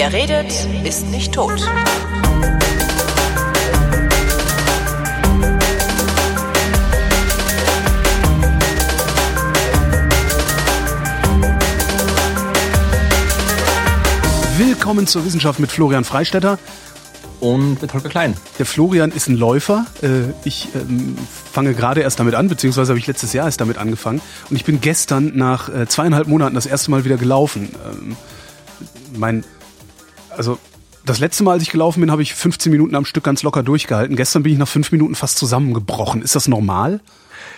Wer redet, ist nicht tot. Willkommen zur Wissenschaft mit Florian Freistetter. Und mit Holger Klein. Der Florian ist ein Läufer. Äh, ich ähm, fange gerade erst damit an, beziehungsweise habe ich letztes Jahr erst damit angefangen. Und ich bin gestern nach äh, zweieinhalb Monaten das erste Mal wieder gelaufen. Ähm, mein, also das letzte Mal, als ich gelaufen bin, habe ich 15 Minuten am Stück ganz locker durchgehalten. Gestern bin ich nach fünf Minuten fast zusammengebrochen. Ist das normal?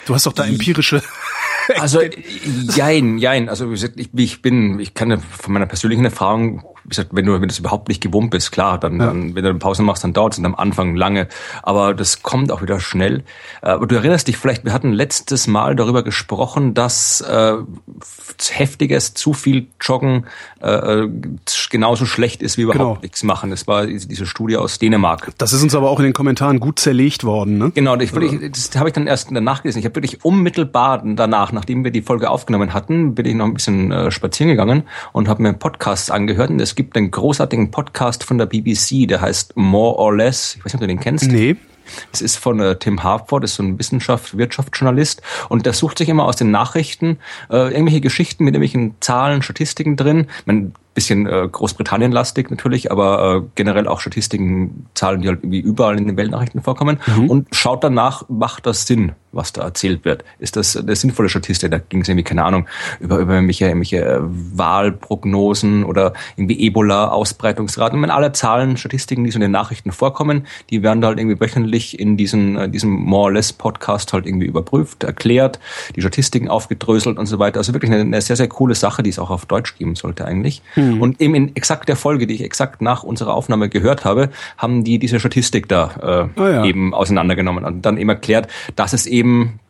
Du hast doch da empirische. Also jein, jein. Also wie gesagt, ich, ich bin, ich kann von meiner persönlichen Erfahrung wie gesagt, wenn du, wenn du das überhaupt nicht gewohnt bist, klar, dann, ja. dann wenn du eine Pause machst, dann dauert es am Anfang lange. Aber das kommt auch wieder schnell. Äh, aber du erinnerst dich vielleicht, wir hatten letztes Mal darüber gesprochen, dass äh, heftiges, zu viel Joggen äh, genauso schlecht ist wie überhaupt genau. nichts machen. Das war diese Studie aus Dänemark. Das ist uns aber auch in den Kommentaren gut zerlegt worden, ne? Genau, ich, ich, das habe ich dann erst danach gelesen. Ich habe wirklich unmittelbar danach, nachdem wir die Folge aufgenommen hatten, bin ich noch ein bisschen äh, spazieren gegangen und habe mir Podcasts angehört. Und es gibt einen großartigen Podcast von der BBC, der heißt More or Less. Ich weiß nicht, ob du den kennst. Nee. Es ist von äh, Tim Harford, das ist so ein Wissenschaft, Wirtschaftsjournalist und der sucht sich immer aus den Nachrichten äh, irgendwelche Geschichten mit irgendwelchen Zahlen, Statistiken drin. Man bisschen äh, Großbritannien-lastig natürlich, aber äh, generell auch Statistiken, Zahlen, die halt irgendwie überall in den Weltnachrichten vorkommen mhm. und schaut danach, macht das Sinn, was da erzählt wird? Ist das eine sinnvolle Statistik? Da ging es irgendwie, keine Ahnung, über, über irgendwelche, irgendwelche äh, Wahlprognosen oder irgendwie Ebola-Ausbreitungsraten. Und wenn alle Zahlen, Statistiken, die so in den Nachrichten vorkommen, die werden da halt irgendwie wöchentlich in diesen, äh, diesem More or Less Podcast halt irgendwie überprüft, erklärt, die Statistiken aufgedröselt und so weiter. Also wirklich eine, eine sehr, sehr coole Sache, die es auch auf Deutsch geben sollte eigentlich. Mhm. Mhm. Und eben in exakt der Folge, die ich exakt nach unserer Aufnahme gehört habe, haben die diese Statistik da äh, oh ja. eben auseinandergenommen und dann eben erklärt, dass es eben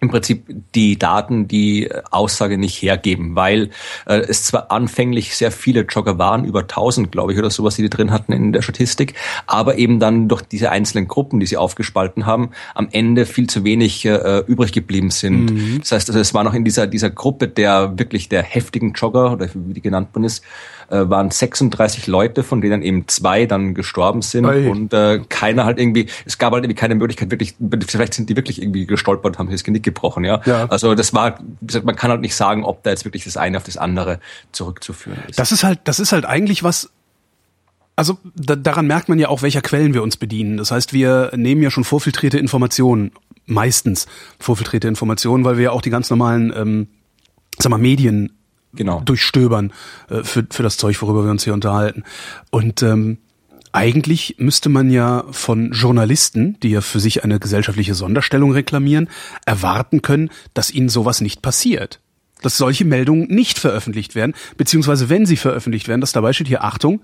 im Prinzip die Daten die Aussage nicht hergeben, weil äh, es zwar anfänglich sehr viele Jogger waren, über 1000 glaube ich oder sowas, die die drin hatten in der Statistik, aber eben dann durch diese einzelnen Gruppen, die sie aufgespalten haben, am Ende viel zu wenig äh, übrig geblieben sind. Mhm. Das heißt, also es war noch in dieser dieser Gruppe der wirklich der heftigen Jogger oder wie die genannt worden ist, äh, waren 36 Leute, von denen eben zwei dann gestorben sind Ei. und äh, keiner halt irgendwie, es gab halt irgendwie keine Möglichkeit wirklich, vielleicht sind die wirklich irgendwie gestolpert, haben sich das Genick gebrochen, ja? ja. Also das war, man kann halt nicht sagen, ob da jetzt wirklich das eine auf das andere zurückzuführen ist. Das ist halt, das ist halt eigentlich was, also da, daran merkt man ja auch, welcher Quellen wir uns bedienen. Das heißt, wir nehmen ja schon vorfiltrierte Informationen, meistens vorfiltrierte Informationen, weil wir ja auch die ganz normalen, ähm, sag mal, Medien genau. durchstöbern äh, für, für das Zeug, worüber wir uns hier unterhalten. Und ähm, eigentlich müsste man ja von Journalisten, die ja für sich eine gesellschaftliche Sonderstellung reklamieren, erwarten können, dass ihnen sowas nicht passiert. Dass solche Meldungen nicht veröffentlicht werden, beziehungsweise wenn sie veröffentlicht werden, dass dabei steht hier Achtung,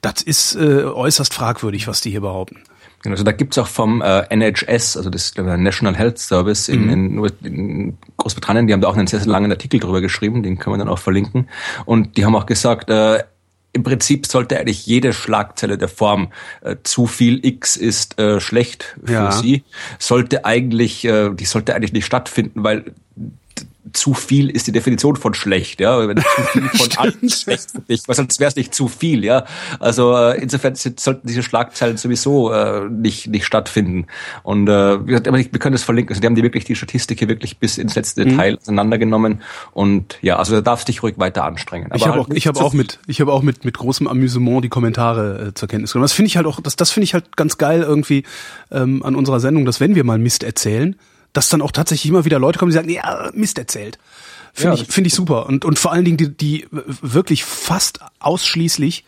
das ist äh, äußerst fragwürdig, was die hier behaupten. Genau, also da gibt's auch vom äh, NHS, also das der National Health Service in, mhm. in, in Großbritannien, die haben da auch einen sehr, sehr langen Artikel drüber geschrieben, den können wir dann auch verlinken. Und die haben auch gesagt, äh, im Prinzip sollte eigentlich jede Schlagzeile der Form äh, zu viel X ist äh, schlecht für ja. sie, sollte eigentlich, äh, die sollte eigentlich nicht stattfinden, weil zu viel ist die Definition von schlecht, ja. Wenn zu viel von allem schlecht für dich, weil sonst wäre es nicht zu viel, ja. Also äh, insofern sollten diese Schlagzeilen sowieso äh, nicht nicht stattfinden. Und äh, aber wir können das verlinken. Also die haben die wirklich die Statistik hier wirklich bis ins letzte mhm. Detail auseinandergenommen. Und ja, also da darfst du dich ruhig weiter anstrengen. Aber ich habe halt auch, ich habe auch mit, ich habe auch mit mit großem Amüsement die Kommentare äh, zur Kenntnis genommen. Das finde ich halt auch, das das finde ich halt ganz geil irgendwie ähm, an unserer Sendung, dass wenn wir mal Mist erzählen dass dann auch tatsächlich immer wieder Leute kommen, die sagen, ja, Mist erzählt. Finde ja, ich, finde ich super. Und, und vor allen Dingen die, die wirklich fast ausschließlich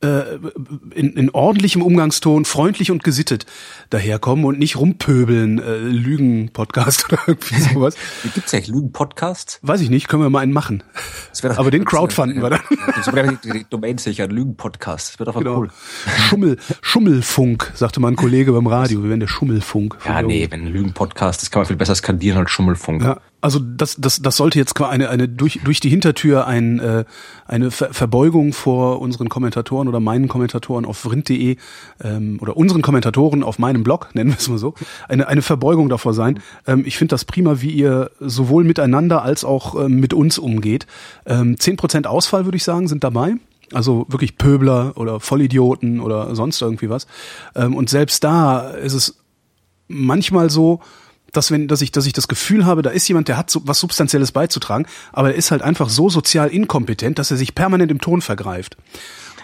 in, in ordentlichem Umgangston, freundlich und gesittet daherkommen und nicht rumpöbeln, äh, Lügen-Podcast oder irgendwie sowas. Gibt's ja Lügen-Podcast? Weiß ich nicht, können wir mal einen machen. Doch, Aber den crowdfunden wir dann. Das wäre die Domain sicher, Lügen-Podcast. Das wird doch genau. cool. Schummel, Schummelfunk, sagte mal ein Kollege beim Radio. Wir werden der Schummelfunk. Ja, nee, wenn Lügen-Podcast, das kann man viel besser skandieren als Schummelfunk. Ja, also das, das, das sollte jetzt eine, eine durch, durch die Hintertür ein, äh, eine Ver Verbeugung vor unseren Kommentatoren oder meinen Kommentatoren auf vrind.de ähm, oder unseren Kommentatoren auf meinem Blog, nennen wir es mal so, eine, eine Verbeugung davor sein. Ähm, ich finde das prima, wie ihr sowohl miteinander als auch ähm, mit uns umgeht. Ähm, zehn Prozent Ausfall, würde ich sagen, sind dabei. Also wirklich Pöbler oder Vollidioten oder sonst irgendwie was. Ähm, und selbst da ist es manchmal so, dass wenn, dass ich, dass ich das Gefühl habe, da ist jemand, der hat so was Substanzielles beizutragen, aber er ist halt einfach so sozial inkompetent, dass er sich permanent im Ton vergreift.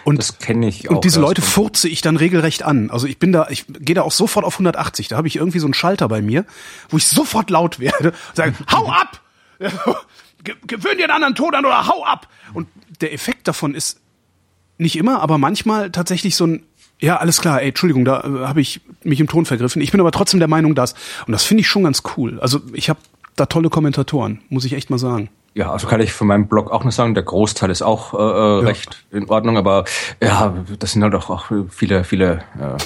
Und, das kenne ich auch. Und diese Leute furze ich dann regelrecht an. Also ich bin da, ich gehe da auch sofort auf 180. Da habe ich irgendwie so einen Schalter bei mir, wo ich sofort laut werde und sage, hau ab! Gewöhn dir einen anderen Ton an oder hau ab! Und der Effekt davon ist nicht immer, aber manchmal tatsächlich so ein, ja, alles klar, ey, Entschuldigung, da äh, habe ich mich im Ton vergriffen. Ich bin aber trotzdem der Meinung, dass. Und das finde ich schon ganz cool. Also ich habe da tolle Kommentatoren, muss ich echt mal sagen. Ja, also kann ich von meinem Blog auch nur sagen, der Großteil ist auch äh, äh ja. recht in Ordnung, aber ja, das sind halt auch, auch viele, viele äh,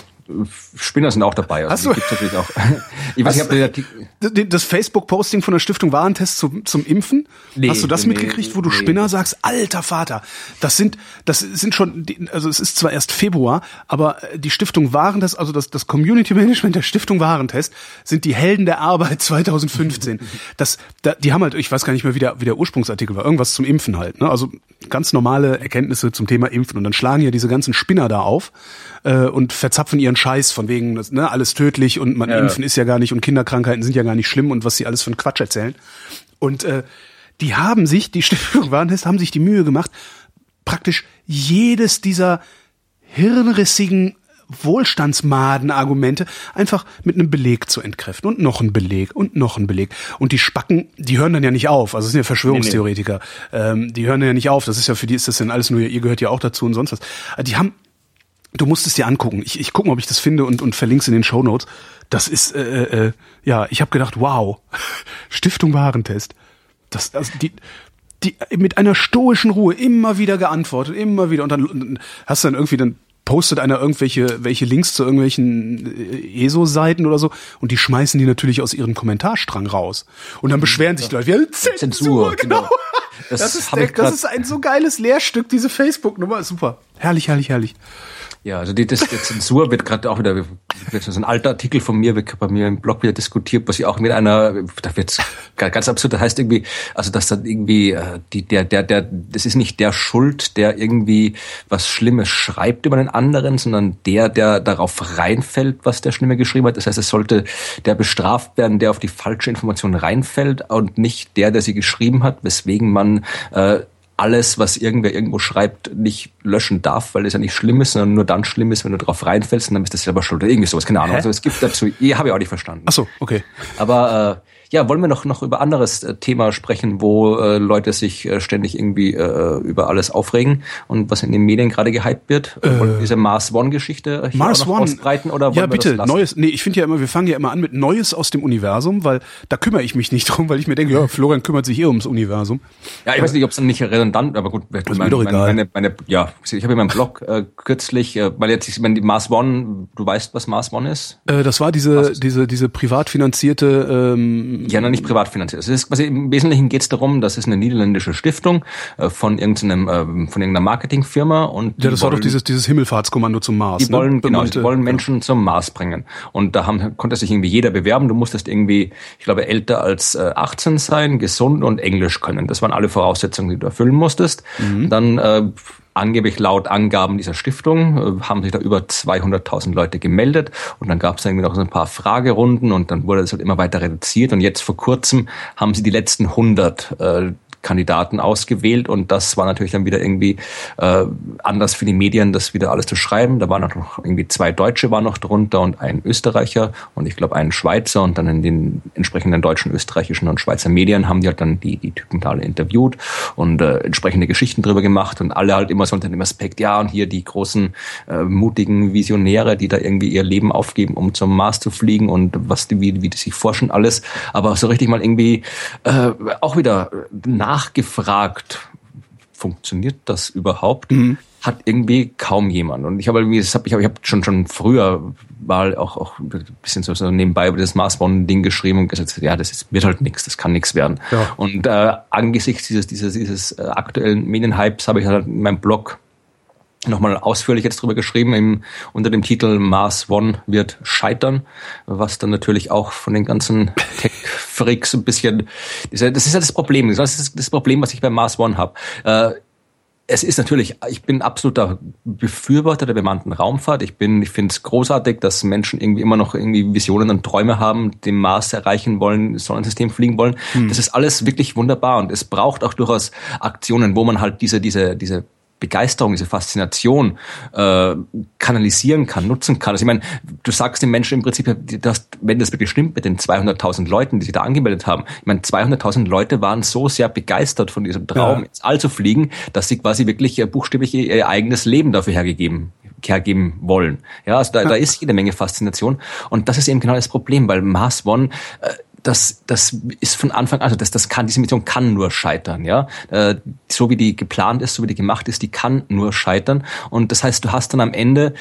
Spinner sind auch dabei. Also Hast du? natürlich auch. ich weiß nicht, ob das Facebook-Posting von der Stiftung Warentest zum, zum Impfen? Nee, Hast du das nee, mitgekriegt, wo du nee, Spinner sagst, alter Vater, das sind, das sind schon, also es ist zwar erst Februar, aber die Stiftung Warentest, also das, das Community Management der Stiftung Warentest sind die Helden der Arbeit 2015. das, da, die haben halt, ich weiß gar nicht mehr, wie der, wie der Ursprungsartikel war, irgendwas zum Impfen halt, ne? Also ganz normale Erkenntnisse zum Thema Impfen und dann schlagen ja diese ganzen Spinner da auf äh, und verzapfen ihren Scheiß von wegen, ne, alles tödlich und man ja. impfen ist ja gar nicht und Kinderkrankheiten sind ja gar nicht schlimm und was sie alles für einen Quatsch erzählen. Und äh, die haben sich, die Stiftung Warentest haben sich die Mühe gemacht, praktisch jedes dieser hirnrissigen Wohlstandsmaden-Argumente einfach mit einem Beleg zu entkräften und noch ein Beleg und noch ein Beleg. Und die Spacken, die hören dann ja nicht auf. Also es sind ja Verschwörungstheoretiker. Nee, nee. Ähm, die hören ja nicht auf. Das ist ja für die ist das denn alles nur, ihr gehört ja auch dazu und sonst was. Die haben Du musst es dir angucken. Ich, ich gucke mal, ob ich das finde und, und verlinke es in den Show Notes. Das ist, äh, äh, äh ja, ich habe gedacht, wow, Stiftung Warentest. Das, also die, die mit einer stoischen Ruhe immer wieder geantwortet, immer wieder und dann hast du dann irgendwie dann postet einer irgendwelche welche Links zu irgendwelchen äh, ESO-Seiten oder so und die schmeißen die natürlich aus ihrem Kommentarstrang raus und dann beschweren sich Leute, ja, Zensur, Zensur genau. genau. Das, das, ist der, das ist ein so geiles Lehrstück, diese Facebook-Nummer, super, herrlich, herrlich, herrlich. Ja, also die, das, die Zensur wird gerade auch wieder, so ein alter Artikel von mir wird bei mir im Blog wieder diskutiert, was ich auch mit einer, da wird's ganz absurd, das heißt irgendwie, also dass dann irgendwie äh, die, der, der, der, das ist nicht der Schuld, der irgendwie was Schlimmes schreibt über den anderen, sondern der, der darauf reinfällt, was der Schlimme geschrieben hat. Das heißt, es sollte der bestraft werden, der auf die falsche Information reinfällt und nicht der, der sie geschrieben hat, weswegen man äh, alles, was irgendwer irgendwo schreibt, nicht löschen darf, weil es ja nicht schlimm ist, sondern nur dann schlimm ist, wenn du drauf reinfällst und dann bist du selber schuld oder irgendwie sowas. Keine Ahnung. Hä? Also es gibt dazu, eh, habe ich auch nicht verstanden. Ach so, okay. Aber äh, ja, wollen wir noch, noch über anderes äh, Thema sprechen, wo äh, Leute sich äh, ständig irgendwie äh, über alles aufregen und was in den Medien gerade gehypt wird? Äh, wollen wir diese Mars One-Geschichte hier Mars One. ausbreiten oder ja, bitte, Neues, nee, ich finde ja immer, wir fangen ja immer an mit Neues aus dem Universum, weil da kümmere ich mich nicht drum, weil ich mir denke, ja, Florian kümmert sich eh ums Universum. Ja, ich weiß nicht, ob es dann nicht redundant, aber gut, das ist mir doch egal. Meine, meine, ja, ich habe in meinem Blog äh, kürzlich, äh, weil jetzt, ich meine, die Mars One, du weißt, was Mars One ist? Äh, das war diese, diese, diese privat finanzierte ähm, Ja, noch nicht privat finanziert. Es ist quasi im Wesentlichen geht es darum, das ist eine niederländische Stiftung äh, von irgendeinem äh, von irgendeiner Marketingfirma und ja, das war doch dieses dieses Himmelfahrtskommando zum Mars. Die wollen ne? genau, die wollen Menschen ja. zum Mars bringen und da haben, konnte sich irgendwie jeder bewerben. Du musstest irgendwie, ich glaube, älter als äh, 18 sein, gesund und Englisch können. Das waren alle Voraussetzungen, die du erfüllen musstest. Mhm. Dann äh, angeblich laut Angaben dieser Stiftung äh, haben sich da über 200.000 Leute gemeldet. Und dann gab es irgendwie noch so ein paar Fragerunden und dann wurde das halt immer weiter reduziert. Und jetzt vor kurzem haben sie die letzten 100 äh, Kandidaten ausgewählt und das war natürlich dann wieder irgendwie äh, anders für die Medien, das wieder alles zu schreiben. Da waren noch irgendwie zwei Deutsche waren noch drunter und ein Österreicher und ich glaube einen Schweizer und dann in den entsprechenden deutschen, österreichischen und Schweizer Medien haben die halt dann die, die Typen da alle interviewt und äh, entsprechende Geschichten drüber gemacht und alle halt immer so unter dem Aspekt, ja und hier die großen äh, mutigen Visionäre, die da irgendwie ihr Leben aufgeben, um zum Mars zu fliegen und was die, wie, wie die sich forschen alles, aber so richtig mal irgendwie äh, auch wieder nach nachgefragt, funktioniert das überhaupt? Mhm. Hat irgendwie kaum jemand. Und ich habe irgendwie, das hab, ich habe hab schon schon früher mal auch, auch ein bisschen so, nebenbei über das Mars One-Ding geschrieben und gesagt, ja, das ist, wird halt nichts, das kann nichts werden. Ja. Und äh, angesichts dieses, dieses, dieses äh, aktuellen Medienhypes habe ich halt in meinem Blog nochmal ausführlich jetzt drüber geschrieben, im, unter dem Titel Mars One wird scheitern, was dann natürlich auch von den ganzen Tech-Freaks ein bisschen, das ist ja das Problem, das ist das Problem, was ich bei Mars One habe. Äh, es ist natürlich, ich bin absoluter Befürworter der bemannten Raumfahrt. Ich bin, ich finde es großartig, dass Menschen irgendwie immer noch irgendwie Visionen und Träume haben, den Mars erreichen wollen, Sonnensystem fliegen wollen. Hm. Das ist alles wirklich wunderbar und es braucht auch durchaus Aktionen, wo man halt diese, diese, diese Begeisterung, diese Faszination äh, kanalisieren kann, nutzen kann. Also ich meine, du sagst den Menschen im Prinzip, dass, wenn das wirklich stimmt mit den 200.000 Leuten, die sich da angemeldet haben, ich meine, 200.000 Leute waren so sehr begeistert von diesem Traum, ja. ins All zu fliegen, dass sie quasi wirklich äh, buchstäblich ihr, ihr eigenes Leben dafür hergegeben hergeben wollen. Ja, also da, da ist jede Menge Faszination und das ist eben genau das Problem, weil Mars One äh, das, das ist von Anfang an, also das, das kann, diese Mission kann nur scheitern, ja. Äh, so wie die geplant ist, so wie die gemacht ist, die kann nur scheitern. Und das heißt, du hast dann am Ende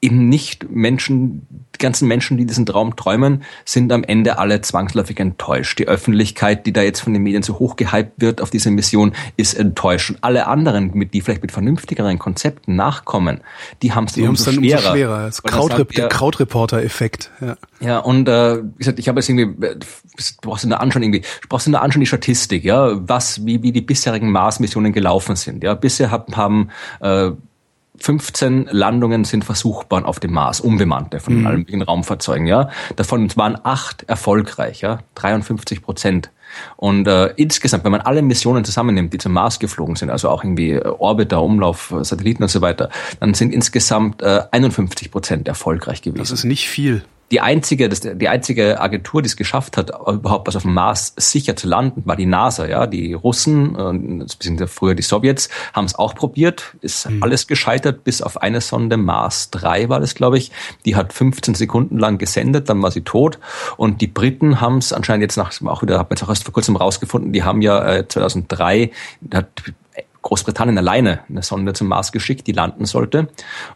eben nicht Menschen, die ganzen Menschen, die diesen Traum träumen, sind am Ende alle zwangsläufig enttäuscht. Die Öffentlichkeit, die da jetzt von den Medien so hoch gehypt wird auf diese Mission, ist enttäuscht. Und alle anderen, mit die vielleicht mit vernünftigeren Konzepten nachkommen, die haben es dann umso schwerer. Umso schwerer. Das Krautrep der Krautreporter-Effekt. Ja. ja, und äh, wie gesagt, ich habe jetzt irgendwie, du brauchst du nur anschauen, irgendwie, du brauchst du nur anschauen die Statistik, ja, was, wie, wie die bisherigen Mars-Missionen gelaufen sind. Ja, bisher haben, haben äh, 15 Landungen sind versuchbar auf dem Mars, unbemannte von mhm. allen möglichen Raumfahrzeugen, ja. Davon waren acht erfolgreich, ja, 53 Prozent. Und äh, insgesamt, wenn man alle Missionen zusammennimmt, die zum Mars geflogen sind, also auch irgendwie äh, Orbiter, Umlauf, Satelliten und so weiter, dann sind insgesamt äh, 51 Prozent erfolgreich gewesen. Das ist nicht viel die einzige, das, die einzige Agentur, die es geschafft hat, überhaupt was auf dem Mars sicher zu landen, war die NASA. Ja, die Russen, äh, beziehungsweise früher die Sowjets, haben es auch probiert, ist mhm. alles gescheitert, bis auf eine Sonde Mars 3 war das, glaube ich. Die hat 15 Sekunden lang gesendet, dann war sie tot. Und die Briten haben es anscheinend jetzt nach auch wieder, hat man jetzt auch erst vor kurzem rausgefunden, die haben ja äh, 2003 hat Großbritannien alleine eine Sonde zum Mars geschickt, die landen sollte.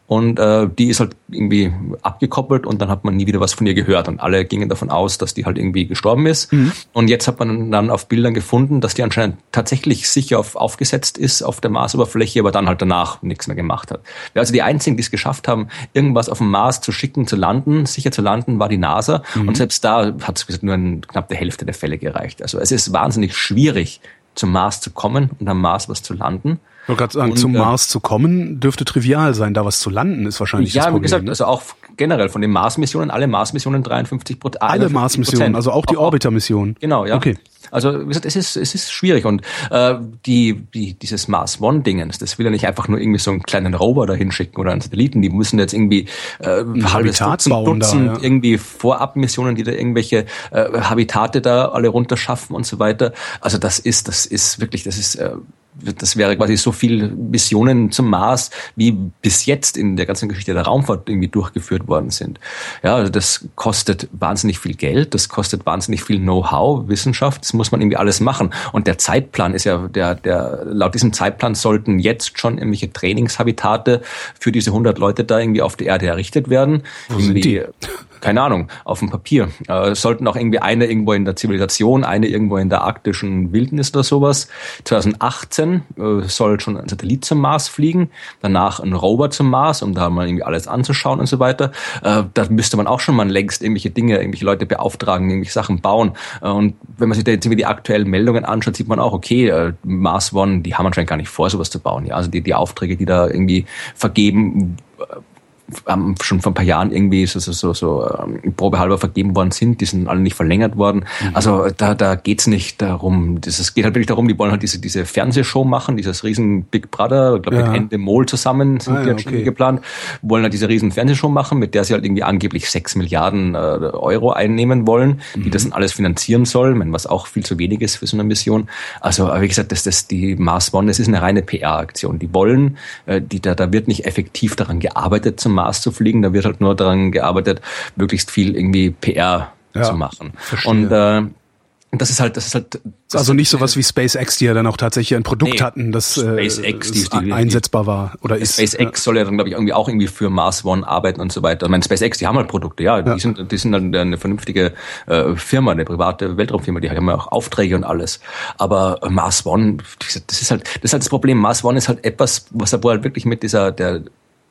Und äh, die ist halt irgendwie abgekoppelt und dann hat man nie wieder was von ihr gehört. Und alle gingen davon aus, dass die halt irgendwie gestorben ist. Mhm. Und jetzt hat man dann auf Bildern gefunden, dass die anscheinend tatsächlich sicher auf, aufgesetzt ist auf der Marsoberfläche, aber dann halt danach nichts mehr gemacht hat. Also die einzigen, die es geschafft haben, irgendwas auf dem Mars zu schicken, zu landen, sicher zu landen, war die NASA. Mhm. Und selbst da hat es nur in knapp der Hälfte der Fälle gereicht. Also es ist wahnsinnig schwierig, zum Mars zu kommen und am Mars was zu landen. Ich wollte gerade sagen, und, zum äh, Mars zu kommen dürfte trivial sein, da was zu landen ist wahrscheinlich ja, das Problem. Ja, wie gesagt, ne? also auch generell von den Mars-Missionen, alle Mars-Missionen 53 Prozent. Alle Mars-Missionen, also auch die Orbiter-Mission. Genau, ja. Okay. Also wie gesagt, es ist es ist schwierig und äh, die die dieses Mars One Dingens, das will ja nicht einfach nur irgendwie so einen kleinen Rover da hinschicken oder einen Satelliten. Die müssen jetzt irgendwie äh, ein Habitat Dutzend, bauen Dutzend da, ja. irgendwie Vorabmissionen, die da irgendwelche äh, Habitate da alle runterschaffen und so weiter. Also das ist das ist wirklich das ist äh, das wäre quasi so viel Missionen zum Mars, wie bis jetzt in der ganzen Geschichte der Raumfahrt irgendwie durchgeführt worden sind. Ja, also das kostet wahnsinnig viel Geld, das kostet wahnsinnig viel Know-how, Wissenschaft, das muss man irgendwie alles machen. Und der Zeitplan ist ja, der, der, laut diesem Zeitplan sollten jetzt schon irgendwelche Trainingshabitate für diese 100 Leute da irgendwie auf der Erde errichtet werden. Wo irgendwie, sind die? Keine Ahnung, auf dem Papier. Äh, sollten auch irgendwie eine irgendwo in der Zivilisation, eine irgendwo in der arktischen Wildnis oder sowas. 2018 äh, soll schon ein Satellit zum Mars fliegen, danach ein Rover zum Mars, um da mal irgendwie alles anzuschauen und so weiter. Äh, da müsste man auch schon mal längst irgendwelche Dinge, irgendwelche Leute beauftragen, irgendwelche Sachen bauen. Äh, und wenn man sich da jetzt irgendwie die aktuellen Meldungen anschaut, sieht man auch, okay, äh, Mars One, die haben anscheinend gar nicht vor, sowas zu bauen. Ja, also die, die Aufträge, die da irgendwie vergeben ähm, schon vor ein paar Jahren irgendwie so, so, so, so ähm, probehalber vergeben worden sind, die sind alle nicht verlängert worden. Mhm. Also da, da geht's nicht darum, das, es geht halt wirklich darum, die wollen halt diese, diese Fernsehshow machen, dieses riesen Big Brother, ich glaube ja. mit Ende Mol zusammen sind ah, die ja, okay. geplant, wollen halt diese riesen Fernsehshow machen, mit der sie halt irgendwie angeblich sechs Milliarden äh, Euro einnehmen wollen, mhm. die das dann alles finanzieren soll, wenn was auch viel zu wenig ist für so eine Mission. Also wie gesagt, das, das die Mars One, das ist eine reine PR-Aktion. Die wollen, äh, die da, da wird nicht effektiv daran gearbeitet zum Mars zu fliegen. Da wird halt nur daran gearbeitet, möglichst viel irgendwie PR ja, zu machen. Verstehe. Und äh, das ist halt, das ist halt. Das also nicht sowas wie SpaceX, die ja dann auch tatsächlich ein Produkt nee, hatten, das SpaceX, äh, die, die, einsetzbar war oder ist. SpaceX ja. soll ja dann glaube ich irgendwie auch irgendwie für Mars One arbeiten und so weiter. Ich meine SpaceX, die haben halt Produkte, ja, die ja. sind, die sind dann eine vernünftige äh, Firma, eine private Weltraumfirma, die haben ja auch Aufträge und alles. Aber Mars One, das ist halt, das ist halt das Problem. Mars One ist halt etwas, was er wohl halt wirklich mit dieser der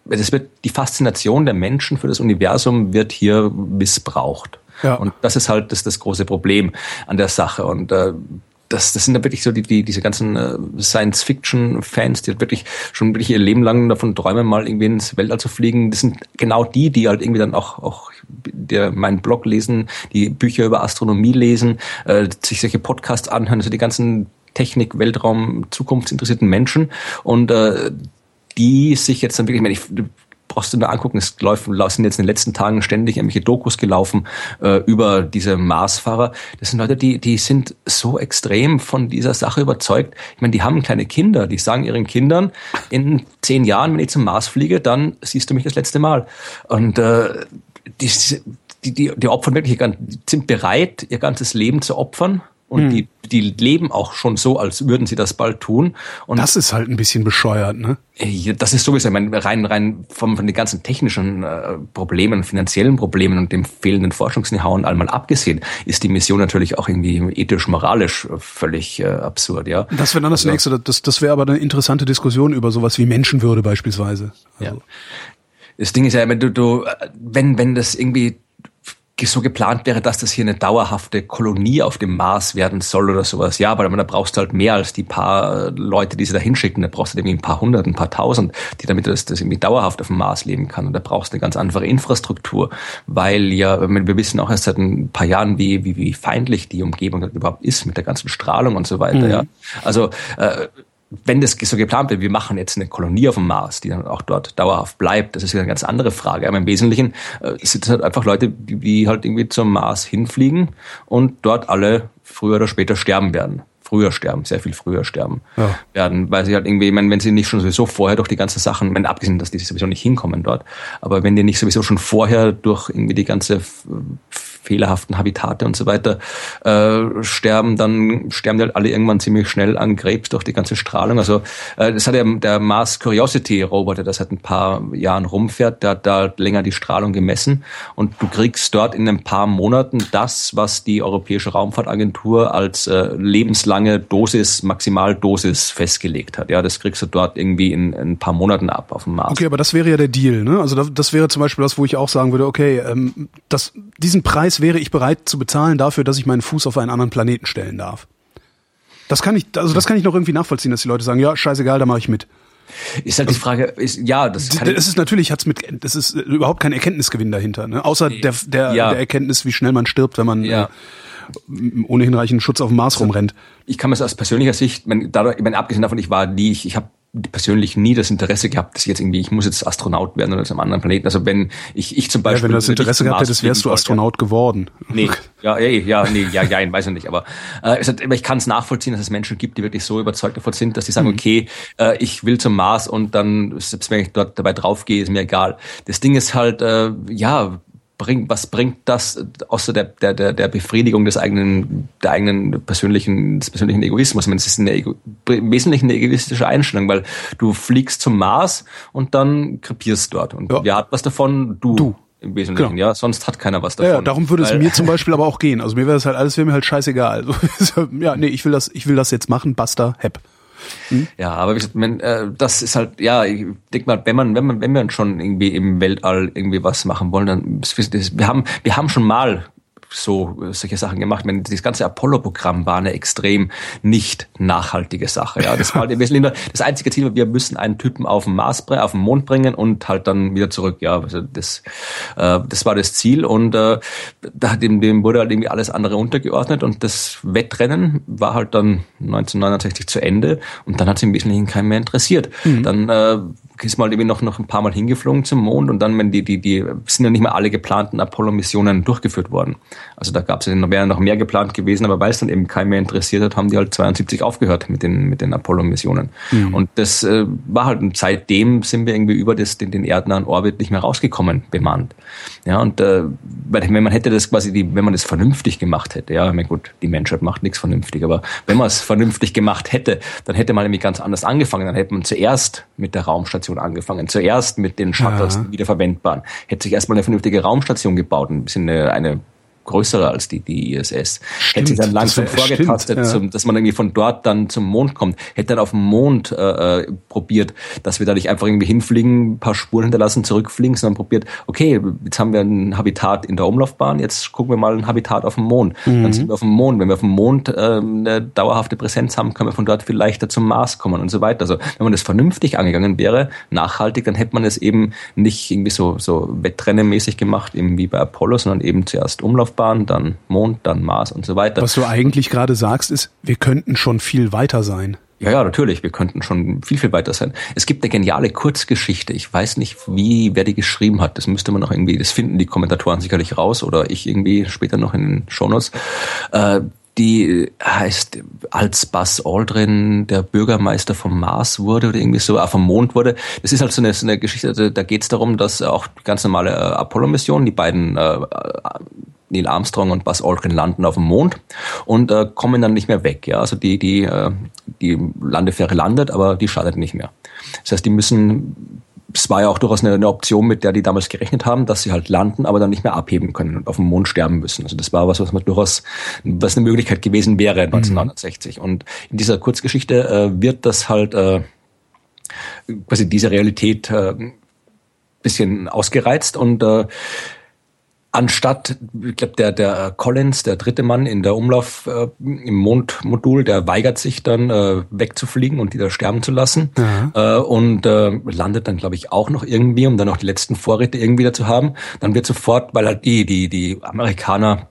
es wird, die Faszination der Menschen für das Universum wird hier missbraucht. Ja. Und das ist halt das, das große Problem an der Sache. Und äh, das, das sind da wirklich so die, die diese ganzen äh, Science-Fiction-Fans, die halt wirklich schon wirklich ihr Leben lang davon träumen, mal irgendwie ins Weltall zu fliegen. Das sind genau die, die halt irgendwie dann auch, auch der meinen Blog lesen, die Bücher über Astronomie lesen, äh, sich solche Podcasts anhören, also die ganzen Technik, Weltraum, zukunftsinteressierten Menschen und äh, die sich jetzt dann wirklich, ich meine, ich brauchst du nur angucken, es läuft, sind jetzt in den letzten Tagen ständig irgendwelche Dokus gelaufen äh, über diese Marsfahrer. Das sind Leute, die, die sind so extrem von dieser Sache überzeugt. Ich meine, die haben kleine Kinder, die sagen ihren Kindern, in zehn Jahren, wenn ich zum Mars fliege, dann siehst du mich das letzte Mal. Und äh, die, die, die, die opfern wirklich, sind bereit, ihr ganzes Leben zu opfern und hm. die, die leben auch schon so, als würden sie das bald tun. Und das ist halt ein bisschen bescheuert, ne? Das ist sowieso, ich meine, rein, rein von, von den ganzen technischen äh, Problemen, finanziellen Problemen und dem fehlenden Forschungs-Know-how und allem abgesehen, ist die Mission natürlich auch irgendwie ethisch, moralisch äh, völlig äh, absurd, ja. Das wäre dann das also, nächste. Das, das wäre aber eine interessante Diskussion über sowas wie Menschenwürde beispielsweise. Also. Ja. Das Ding ist ja, wenn du, du, wenn, wenn das irgendwie so geplant wäre, dass das hier eine dauerhafte Kolonie auf dem Mars werden soll oder sowas. Ja, aber da brauchst du halt mehr als die paar äh, Leute, die sie da hinschicken. Da brauchst du irgendwie ein paar hundert, ein paar tausend, die damit das, das irgendwie dauerhaft auf dem Mars leben kann. Und da brauchst du eine ganz andere Infrastruktur, weil ja, wir wissen auch erst seit ein paar Jahren, wie, wie, wie feindlich die Umgebung überhaupt ist mit der ganzen Strahlung und so weiter. Mhm. Ja, also äh, wenn das so geplant wird, wir machen jetzt eine Kolonie auf dem Mars, die dann auch dort dauerhaft bleibt, das ist wieder eine ganz andere Frage. Aber im Wesentlichen äh, sind es halt einfach Leute, die, die halt irgendwie zum Mars hinfliegen und dort alle früher oder später sterben werden früher sterben, sehr viel früher sterben ja. werden, weil sie halt irgendwie, ich meine, wenn sie nicht schon sowieso vorher durch die ganzen Sachen, wenn abgesehen, dass die sowieso nicht hinkommen dort, aber wenn die nicht sowieso schon vorher durch irgendwie die ganze fehlerhaften Habitate und so weiter äh, sterben, dann sterben die halt alle irgendwann ziemlich schnell an Krebs durch die ganze Strahlung. Also äh, das hat ja der Mars Curiosity Roboter, das seit ein paar Jahren rumfährt, der hat da länger die Strahlung gemessen und du kriegst dort in ein paar Monaten das, was die Europäische Raumfahrtagentur als äh, lebenslange Dosis, Maximaldosis festgelegt hat. Ja, das kriegst du dort irgendwie in, in ein paar Monaten ab auf dem Mars. Okay, aber das wäre ja der Deal, ne? Also das, das wäre zum Beispiel das, wo ich auch sagen würde, okay, ähm, das, diesen Preis wäre ich bereit zu bezahlen dafür, dass ich meinen Fuß auf einen anderen Planeten stellen darf. Das kann ich, also das kann ich noch irgendwie nachvollziehen, dass die Leute sagen, ja, scheißegal, da mache ich mit. Ist halt die Frage, ist, ja, das kann Es ist natürlich, hat's mit, das ist überhaupt kein Erkenntnisgewinn dahinter, ne? Außer der, der, ja. der Erkenntnis, wie schnell man stirbt, wenn man ja. äh, ohne hinreichend Schutz auf dem Mars also, rumrennt. Ich kann mir das aus persönlicher Sicht, wenn, dadurch, wenn abgesehen davon, ich war nie, ich, ich habe persönlich nie das Interesse gehabt, dass ich jetzt irgendwie, ich muss jetzt Astronaut werden oder zu einem anderen Planeten. Also wenn ich, ich zum Beispiel. Ja, wenn du das Interesse gehabt hättest, wärst du Astronaut ja. geworden. Nee, ja, ja, ja, nee, ja, ja, weiß ich nicht. Aber, äh, ich kann es nachvollziehen, dass es Menschen gibt, die wirklich so überzeugt davon sind, dass sie sagen, mhm. okay, äh, ich will zum Mars und dann, selbst wenn ich dort dabei draufgehe, ist mir egal. Das Ding ist halt, äh, ja, bringt, was bringt das außer der, der, der, Befriedigung des eigenen, der eigenen persönlichen, des persönlichen Egoismus? Ich meine, es ist eine Ego, im Wesentlichen eine egoistische Einstellung, weil du fliegst zum Mars und dann krepierst dort. Und ja. wer hat was davon? Du. Du. Im Wesentlichen, genau. ja. Sonst hat keiner was davon. Ja, darum würde es mir zum Beispiel aber auch gehen. Also mir wäre das halt alles, wäre mir halt scheißegal. Also, ja, nee, ich will das, ich will das jetzt machen, basta, hepp. Ja, aber gesagt, man, äh, das ist halt, ja, ich denke mal, wenn man, wenn man, wenn wir schon irgendwie im Weltall irgendwie was machen wollen, dann wir haben, wir haben schon mal so solche Sachen gemacht. Meine, das ganze Apollo-Programm war eine extrem nicht nachhaltige Sache. Ja, das war halt im Wesentlichen das einzige Ziel. Wir müssen einen Typen auf den Mars, auf den Mond bringen und halt dann wieder zurück. Ja, also das, äh, das war das Ziel und äh, da dem, dem wurde halt irgendwie alles andere untergeordnet und das Wettrennen war halt dann 1969 zu Ende und dann hat es im Wesentlichen keinen mehr interessiert. Mhm. Dann äh, ist mal irgendwie noch, noch ein paar Mal hingeflogen zum Mond und dann, wenn die, die, die sind ja nicht mehr alle geplanten Apollo-Missionen durchgeführt worden. Also da gab es ja noch mehr geplant gewesen, aber weil es dann eben keinen mehr interessiert hat, haben die halt 72 aufgehört mit den, mit den Apollo-Missionen. Mhm. Und das äh, war halt, und seitdem sind wir irgendwie über das, den, den erdnahen Orbit nicht mehr rausgekommen, bemannt. Ja, und äh, wenn man hätte das quasi, die, wenn man das vernünftig gemacht hätte, ja, ich meine, gut, die Menschheit macht nichts vernünftig, aber wenn man es vernünftig gemacht hätte, dann hätte man nämlich ganz anders angefangen. Dann hätte man zuerst mit der Raumstation angefangen, zuerst mit den Shuttles, ja. wiederverwendbaren. Hätte sich erstmal eine vernünftige Raumstation gebaut, ein bisschen eine, eine größere als die, die ISS. Stimmt, hätte sich dann langsam das wär- vorgetastet, stimmt, ja. zum, dass man irgendwie von dort dann zum Mond kommt. Hätte dann auf dem Mond äh, äh, probiert, dass wir da nicht einfach irgendwie hinfliegen, ein paar Spuren hinterlassen, zurückfliegen, sondern probiert, okay, jetzt haben wir ein Habitat in der Umlaufbahn, jetzt gucken wir mal ein Habitat auf dem Mond. Mhm. Dann sind wir auf dem Mond. Wenn wir auf dem Mond ähm, eine dauerhafte Präsenz haben, können wir von dort viel leichter zum Mars kommen und so weiter. Also wenn man das vernünftig angegangen wäre, nachhaltig, dann hätte man es eben nicht irgendwie so, so wettrennenmäßig gemacht, eben wie bei Apollo, sondern eben zuerst Umlaufbahn, dann Mond, dann Mars und so weiter. Was du eigentlich gerade sagst, ist, wir könnten schon viel weiter sein. Ja, ja, natürlich. Wir könnten schon viel, viel weiter sein. Es gibt eine geniale Kurzgeschichte. Ich weiß nicht, wie, wer die geschrieben hat. Das müsste man noch irgendwie, das finden die Kommentatoren sicherlich raus oder ich irgendwie später noch in den Shownotes. Äh, die heißt, als Buzz Aldrin der Bürgermeister vom Mars wurde oder irgendwie so, ah, vom Mond wurde. Das ist halt so eine, so eine Geschichte, da, da geht es darum, dass auch ganz normale äh, Apollo-Mission, die beiden äh, Neil Armstrong und Buzz Aldrin landen auf dem Mond und äh, kommen dann nicht mehr weg. Ja, also die die äh, die Landefähre landet, aber die startet nicht mehr. Das heißt, die müssen es war ja auch durchaus eine, eine Option, mit der die damals gerechnet haben, dass sie halt landen, aber dann nicht mehr abheben können und auf dem Mond sterben müssen. Also das war was, was man durchaus, was eine Möglichkeit gewesen wäre 1969. Und in dieser Kurzgeschichte äh, wird das halt äh, quasi diese Realität äh, bisschen ausgereizt und äh, anstatt, ich glaube, der, der Collins, der dritte Mann in der Umlauf äh, im Mondmodul, der weigert sich dann äh, wegzufliegen und die da sterben zu lassen äh, und äh, landet dann, glaube ich, auch noch irgendwie, um dann auch die letzten Vorräte irgendwie da zu haben. Dann wird sofort, weil halt die, die, die Amerikaner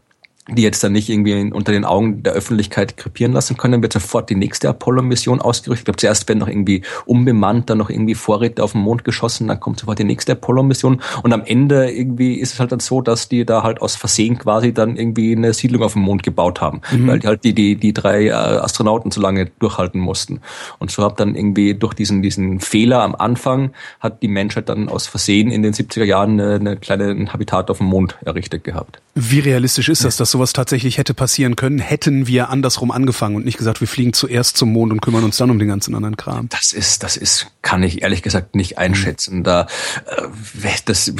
die jetzt dann nicht irgendwie unter den Augen der Öffentlichkeit krepieren lassen können, wird sofort die nächste Apollo-Mission ausgerüstet. Ich glaube, zuerst werden noch irgendwie unbemannt, dann noch irgendwie Vorräte auf den Mond geschossen, dann kommt sofort die nächste Apollo-Mission und am Ende irgendwie ist es halt dann so, dass die da halt aus Versehen quasi dann irgendwie eine Siedlung auf dem Mond gebaut haben, weil die halt die, die, die drei äh, Astronauten so lange durchhalten mussten. Und so hat dann irgendwie durch diesen, diesen Fehler am Anfang hat die Menschheit dann aus Versehen in den 70er Jahren eine, eine kleine ein Habitat auf dem Mond errichtet gehabt. Wie realistisch ist das, dass sowas tatsächlich hätte passieren können, hätten wir andersrum angefangen und nicht gesagt, wir fliegen zuerst zum Mond und kümmern uns dann um den ganzen anderen Kram? Das ist, das ist, kann ich ehrlich gesagt nicht einschätzen. Da, äh, das,